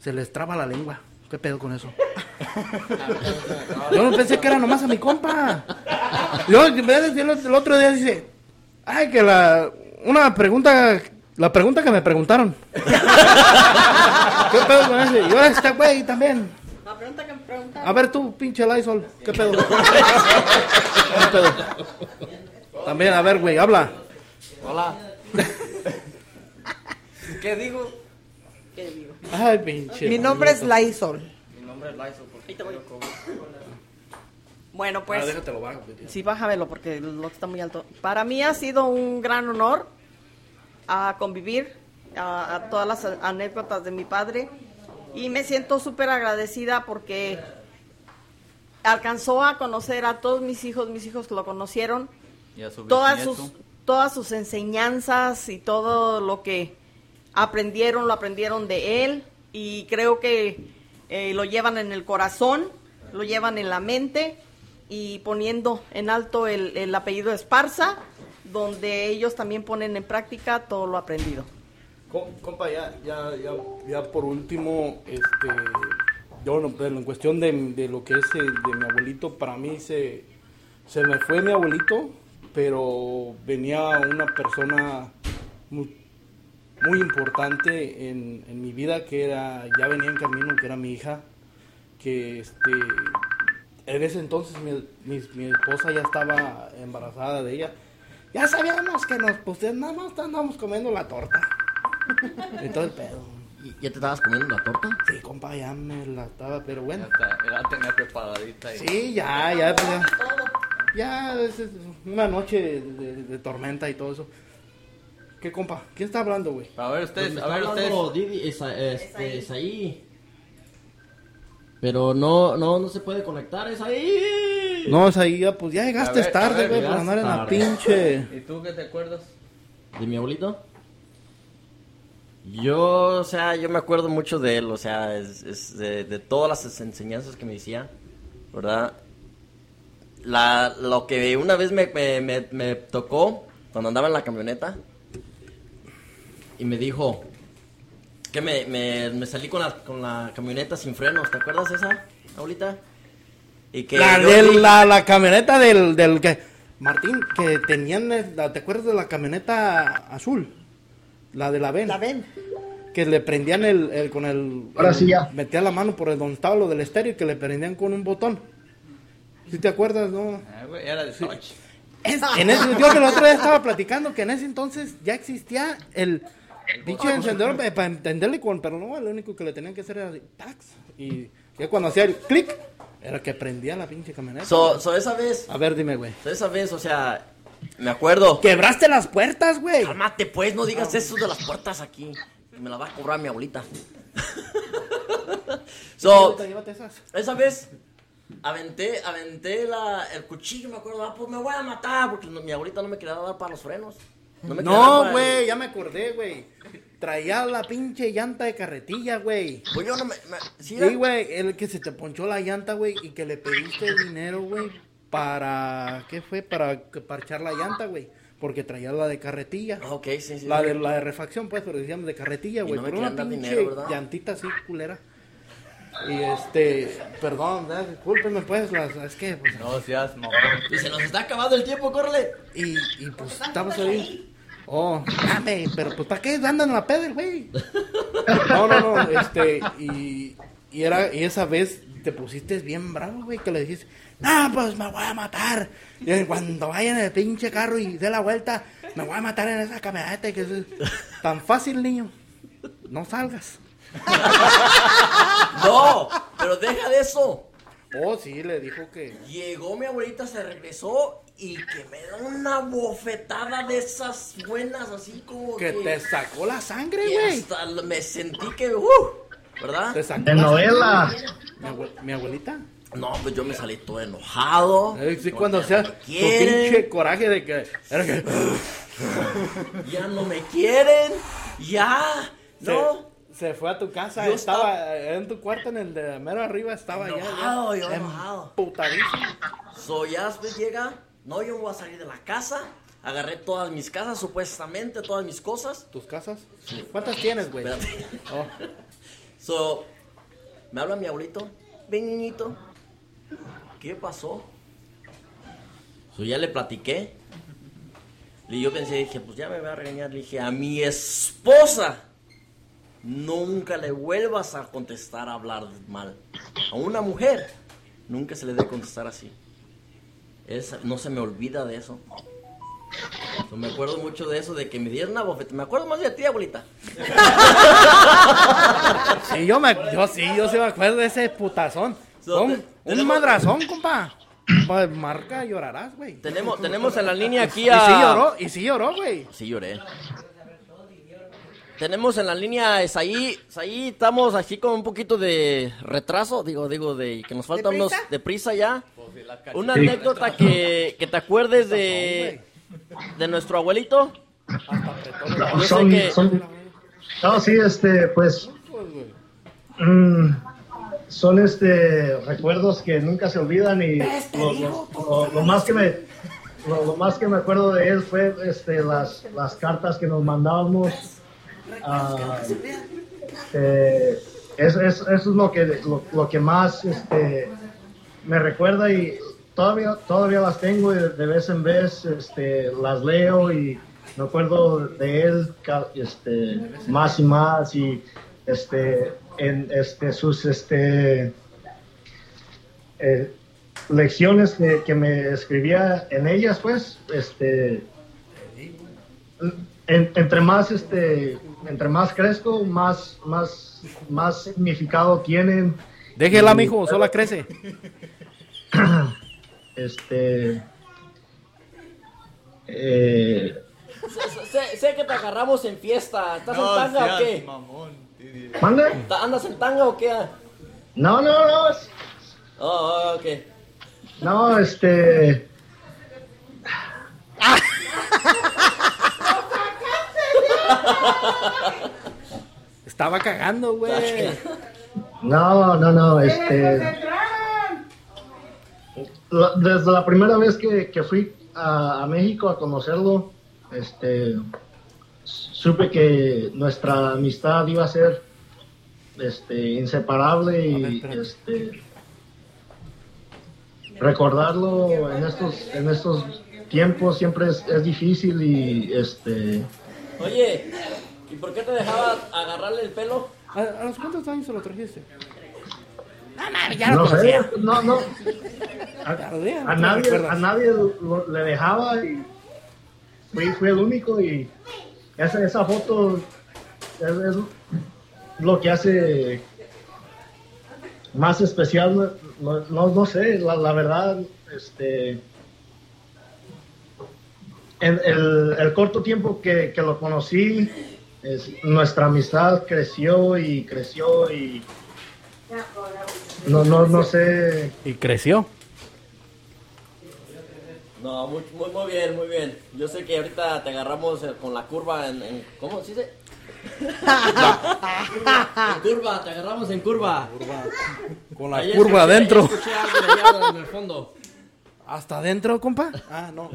Se les traba la lengua. ¿Qué pedo con eso? (laughs) Yo no pensé que era nomás a mi compa. Yo, en vez de- el el otro día dice, ay, que la, una pregunta, la pregunta que me preguntaron. (laughs) ¿Qué pedo con ese? Y ahora este güey también. La pregunta que me preguntaron. A ver tú, pinche Lysol, ¿qué pedo? (laughs) ¿Qué pedo? También, a ver, güey, habla. Hola. (laughs) ¿Qué digo? ¿Qué digo? Ay, pinche. Mi nombre es. Lysol. Mi nombre es Lysol. porque yo como- Bueno, pues. Ah, déjatelo bajo. Sí, bájamelo porque el otro está muy alto. Para mí ha sido un gran honor a convivir a, a todas las anécdotas de mi padre y me siento súper agradecida porque alcanzó a conocer a todos mis hijos, mis hijos que lo conocieron, Y a su todas sus, todas sus enseñanzas y todo lo que aprendieron, lo aprendieron de él y creo que eh, lo llevan en el corazón, lo llevan en la mente y poniendo en alto el, el apellido Esparza, donde ellos también ponen en práctica todo lo aprendido. Com- Compa, ya, ya, ya, ya por último, este, yo en cuestión de, de lo que es eh, de mi abuelito, para mí se, se me fue mi abuelito, pero venía una persona muy, muy importante en, en mi vida que era, ya venía en camino, que era mi hija, que este, en ese entonces mi, mi, mi esposa ya estaba embarazada de ella. Ya sabíamos que nos, pues nada más andábamos comiendo la torta. (laughs) Y todo el pedo. ¿Y- ¿Ya te estabas comiendo la torta? Sí, compa, ya me la estaba, pero bueno. Ya la tenía preparadita. ahí. Sí, ya, ya, pues ya. Ya, es, es una noche de, de tormenta y todo eso. ¿Qué compa? ¿Quién está hablando, güey? A ver ustedes, a ver ustedes. Didi, esa- este, es ahí. Pero no, no, no se puede conectar, es ahí. No, es ahí, ya, pues ya llegaste ver, tarde, güey, por llegaste andar en la pinche. (laughs) ¿Y tú qué te acuerdas? ¿De mi abuelito? Yo, o sea, yo me acuerdo mucho de él, o sea, es, es de, de todas las enseñanzas que me decía, ¿verdad? La, lo que una vez me, me, me- me tocó cuando andaba en la camioneta y me dijo que me, me, me salí con la, con la camioneta sin frenos, ¿te acuerdas de esa, abuelita? Y que La, yo del- vi- la, la camioneta del, del que... Martín, que tenían, ¿te acuerdas de la camioneta azul? La de la VEN. La ven. Que le prendían el, el- con el... Ahora el- sí ya. Metía la mano por el donde estaba lo del estéreo y que le prendían con un botón. ¿Sí te acuerdas, no? Ah, güey, era de Touch. Es- en ese, yo que el otro día estaba platicando que en ese entonces ya existía el pinche encendedor pa- para entenderle con, pero no, lo único que le tenían que hacer era tax. Y ya cuando hacía el clic, era que prendía la pinche camioneta. So, so esa vez, A ver, dime, güey. so esa vez, o sea, me acuerdo. Quebraste las puertas, güey. Cálmate, pues, no digas eso de las puertas aquí. Me la va a cobrar mi abuelita. (laughs) so, Ahorita llévate esas. esa vez aventé, aventé la, el cuchillo, me acuerdo, ah, pues me voy a matar, porque no- mi abuelita no me quería dar para los frenos. No, güey, ya me acordé, güey. Traía la pinche llanta de carretilla, güey. Pues yo no me... me- ¿sí güey, el que se te ponchó la llanta, güey, y que le pediste dinero, güey, para, ¿qué fue? Para parchar la llanta, güey, porque traía la de carretilla. Ah, ok, sí, sí. La sí. de, la de refacción, pues, pero decíamos de carretilla, güey, no me pero una pinche dinero, ¿verdad? llantita así, culera. Y este, perdón, ¿verdad? discúlpenme, pues, las, es que, pues, No seas mamón. Y se nos está acabando el tiempo, córrele. y, y pues, estamos ahí. Oh, dame, pero pues, ¿para qué andan en la pedal, güey? No, no, no, este, y, y era, y esa vez te pusiste bien bravo, güey, que le dijiste, no, pues me voy a matar. Y cuando vaya en el pinche carro y dé la vuelta, me voy a matar en esa camioneta, que es tan fácil, niño. No salgas. (laughs) No, pero deja de eso. Oh, sí, le dijo que. Llegó mi abuelita, se regresó y que me da una bofetada de esas buenas, así como Que te sacó la sangre, güey. hasta me sentí que, uh, ¿verdad? Te sacó De la novela. sangre. Mi, abue- mi abuelita. No, pues yo me salí todo enojado. Eh, Sí, cuando sea no tu pinche coraje de que. Era que (laughs) Ya no me quieren. Ya. No. Se fue a tu casa, Yo estaba en tu cuarto, en el de mero arriba, estaba ya. Enojado, yo enojado. emputadísimo. So, ya llega, no, yo voy a salir de la casa. Agarré todas mis casas, supuestamente, todas mis cosas. ¿Tus casas? ¿Cuántas tienes, güey? Espérate. Oh. So, me habla mi abuelito. Ven, niñito. ¿Qué pasó? So, ya le platiqué. Y yo pensé, dije, pues ya me va a regañar. Le dije, a mi esposa. Nunca le vuelvas a contestar a hablar mal. A una mujer. Nunca se le debe contestar así. Es- no se me olvida de eso. So, me acuerdo mucho de eso, de que me dieron una bofeta. Me acuerdo más de ti, abuelita. (laughs) Sí, yo, me, yo sí, yo sí me acuerdo de ese putazón. So, un, te- un tenemos- madrazón, compa. Pa- Marca, llorarás, güey. Tenemos, tenemos en la línea aquí Y a... sí lloró, y sí lloró, güey. Sí lloré. Tenemos en la línea a Esaí. Esaí, estamos aquí con un poquito de retraso. Digo, digo, de que nos falta unos de prisa ya. Una Sí. anécdota que, que te acuerdes de, de nuestro abuelito. Sé Son, que... son- no, sí, este, pues, mm, son este recuerdos que nunca se olvidan y lo, lo- lo- lo más que me, lo, lo más que me acuerdo de él fue este las, las cartas que nos mandábamos. Ah, este, es- es- eso es lo que lo, lo que más este me recuerda y todavía todavía las tengo y de, vez en vez este las leo y me acuerdo de él este más y más y este en este sus este eh, lecciones que, que me escribía en ellas pues este en- entre más este entre más crezco más más más significado tienen Déjela, Y- mijo, sola crece. (coughs) este eh, Sé, sé- sé que te agarramos en fiesta. ¿Estás No en tanga o qué? ¿Ta- ¿Andas en tanga o qué? no no no Oh, oh, ok. no este (laughs) (laughs) Estaba cagando, güey. no no no este desde la primera vez que, que fui a, a México a conocerlo este supe que nuestra amistad iba a ser este inseparable y este recordarlo en estos en estos tiempos siempre es, es difícil y este Oye, ¿y por qué te dejaba agarrarle el pelo? ¿A, a los cuántos años se lo trajiste? ya lo no sé no no a, ¿no nadie a nadie lo- le dejaba y fui, fui el único y esa, esa foto es, es lo que hace más especial no, no, no sé la, la verdad este en el, el corto tiempo que, que lo conocí es- nuestra amistad creció y creció y no no no sé Y creció. No, muy, muy, muy bien, muy bien. Yo sé que ahorita te agarramos eh, con la curva en... en- ¿Cómo se dice? (laughs) en curva, te agarramos en curva. Con la Ahí curva adentro. Escuché algo en el fondo. ¿Hasta adentro, compa? Ah, no.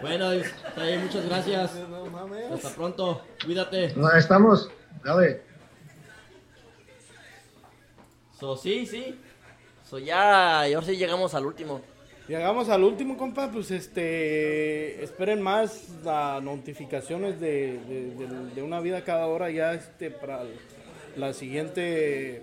Bueno, ahí, muchas gracias. Hasta pronto. Cuídate. No, estamos, dale. So, sí, sí. So, ya, y ahora sí llegamos al último. Llegamos al último, compa, pues este, esperen más las notificaciones de, de, de- de una vida cada hora ya este para la siguiente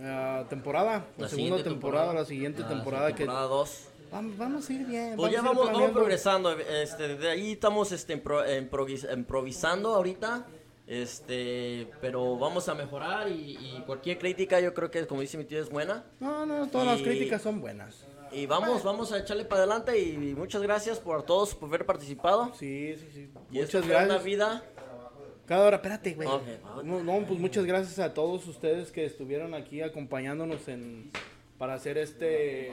ah, temporada, la, La segunda temporada, temporada. la siguiente La temporada que temporada dos. Vamos, vamos a ir bien. Pues ya vamos, vamos planeando. progresando. Este, de ahí estamos este, impro- improvis- improvisando ahorita. Este, pero vamos a mejorar y, y cualquier crítica yo creo que como dice mi tío es buena. No, no, todas las críticas son buenas. Y vamos, vamos a echarle para adelante y muchas gracias por todos por haber participado. Sí, sí, sí. Y Muchas fue una gracias. vida. Cada hora, espérate, güey. No, no, pues muchas gracias a todos ustedes que estuvieron aquí acompañándonos en para hacer este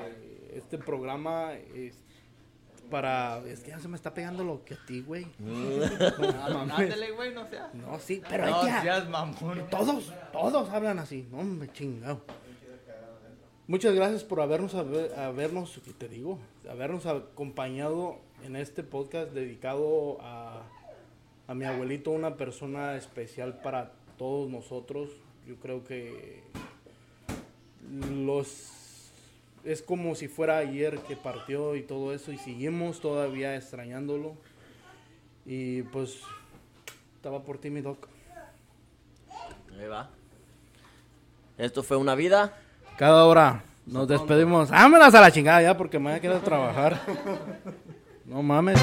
este programa. es- para... Es que ya se me está pegando lo que a ti, güey. (laughs) Mames. ándale, güey, no seas. No, sí, pero No hay que... seas mamón. Todos, todos hablan así. No, me chingado. Muchas gracias por habernos, haber- habernos, ¿qué te digo? Habernos acompañado en este podcast dedicado a, a mi abuelito, una persona especial para todos nosotros. Yo creo que los es como si fuera ayer que partió y todo eso y seguimos todavía extrañándolo. Y pues estaba por ti mi doc. Ahí va. Esto fue una vida. Cada hora nos despedimos. Vámonos a la chingada ya porque me voy a quedar a trabajar. (laughs) No mames.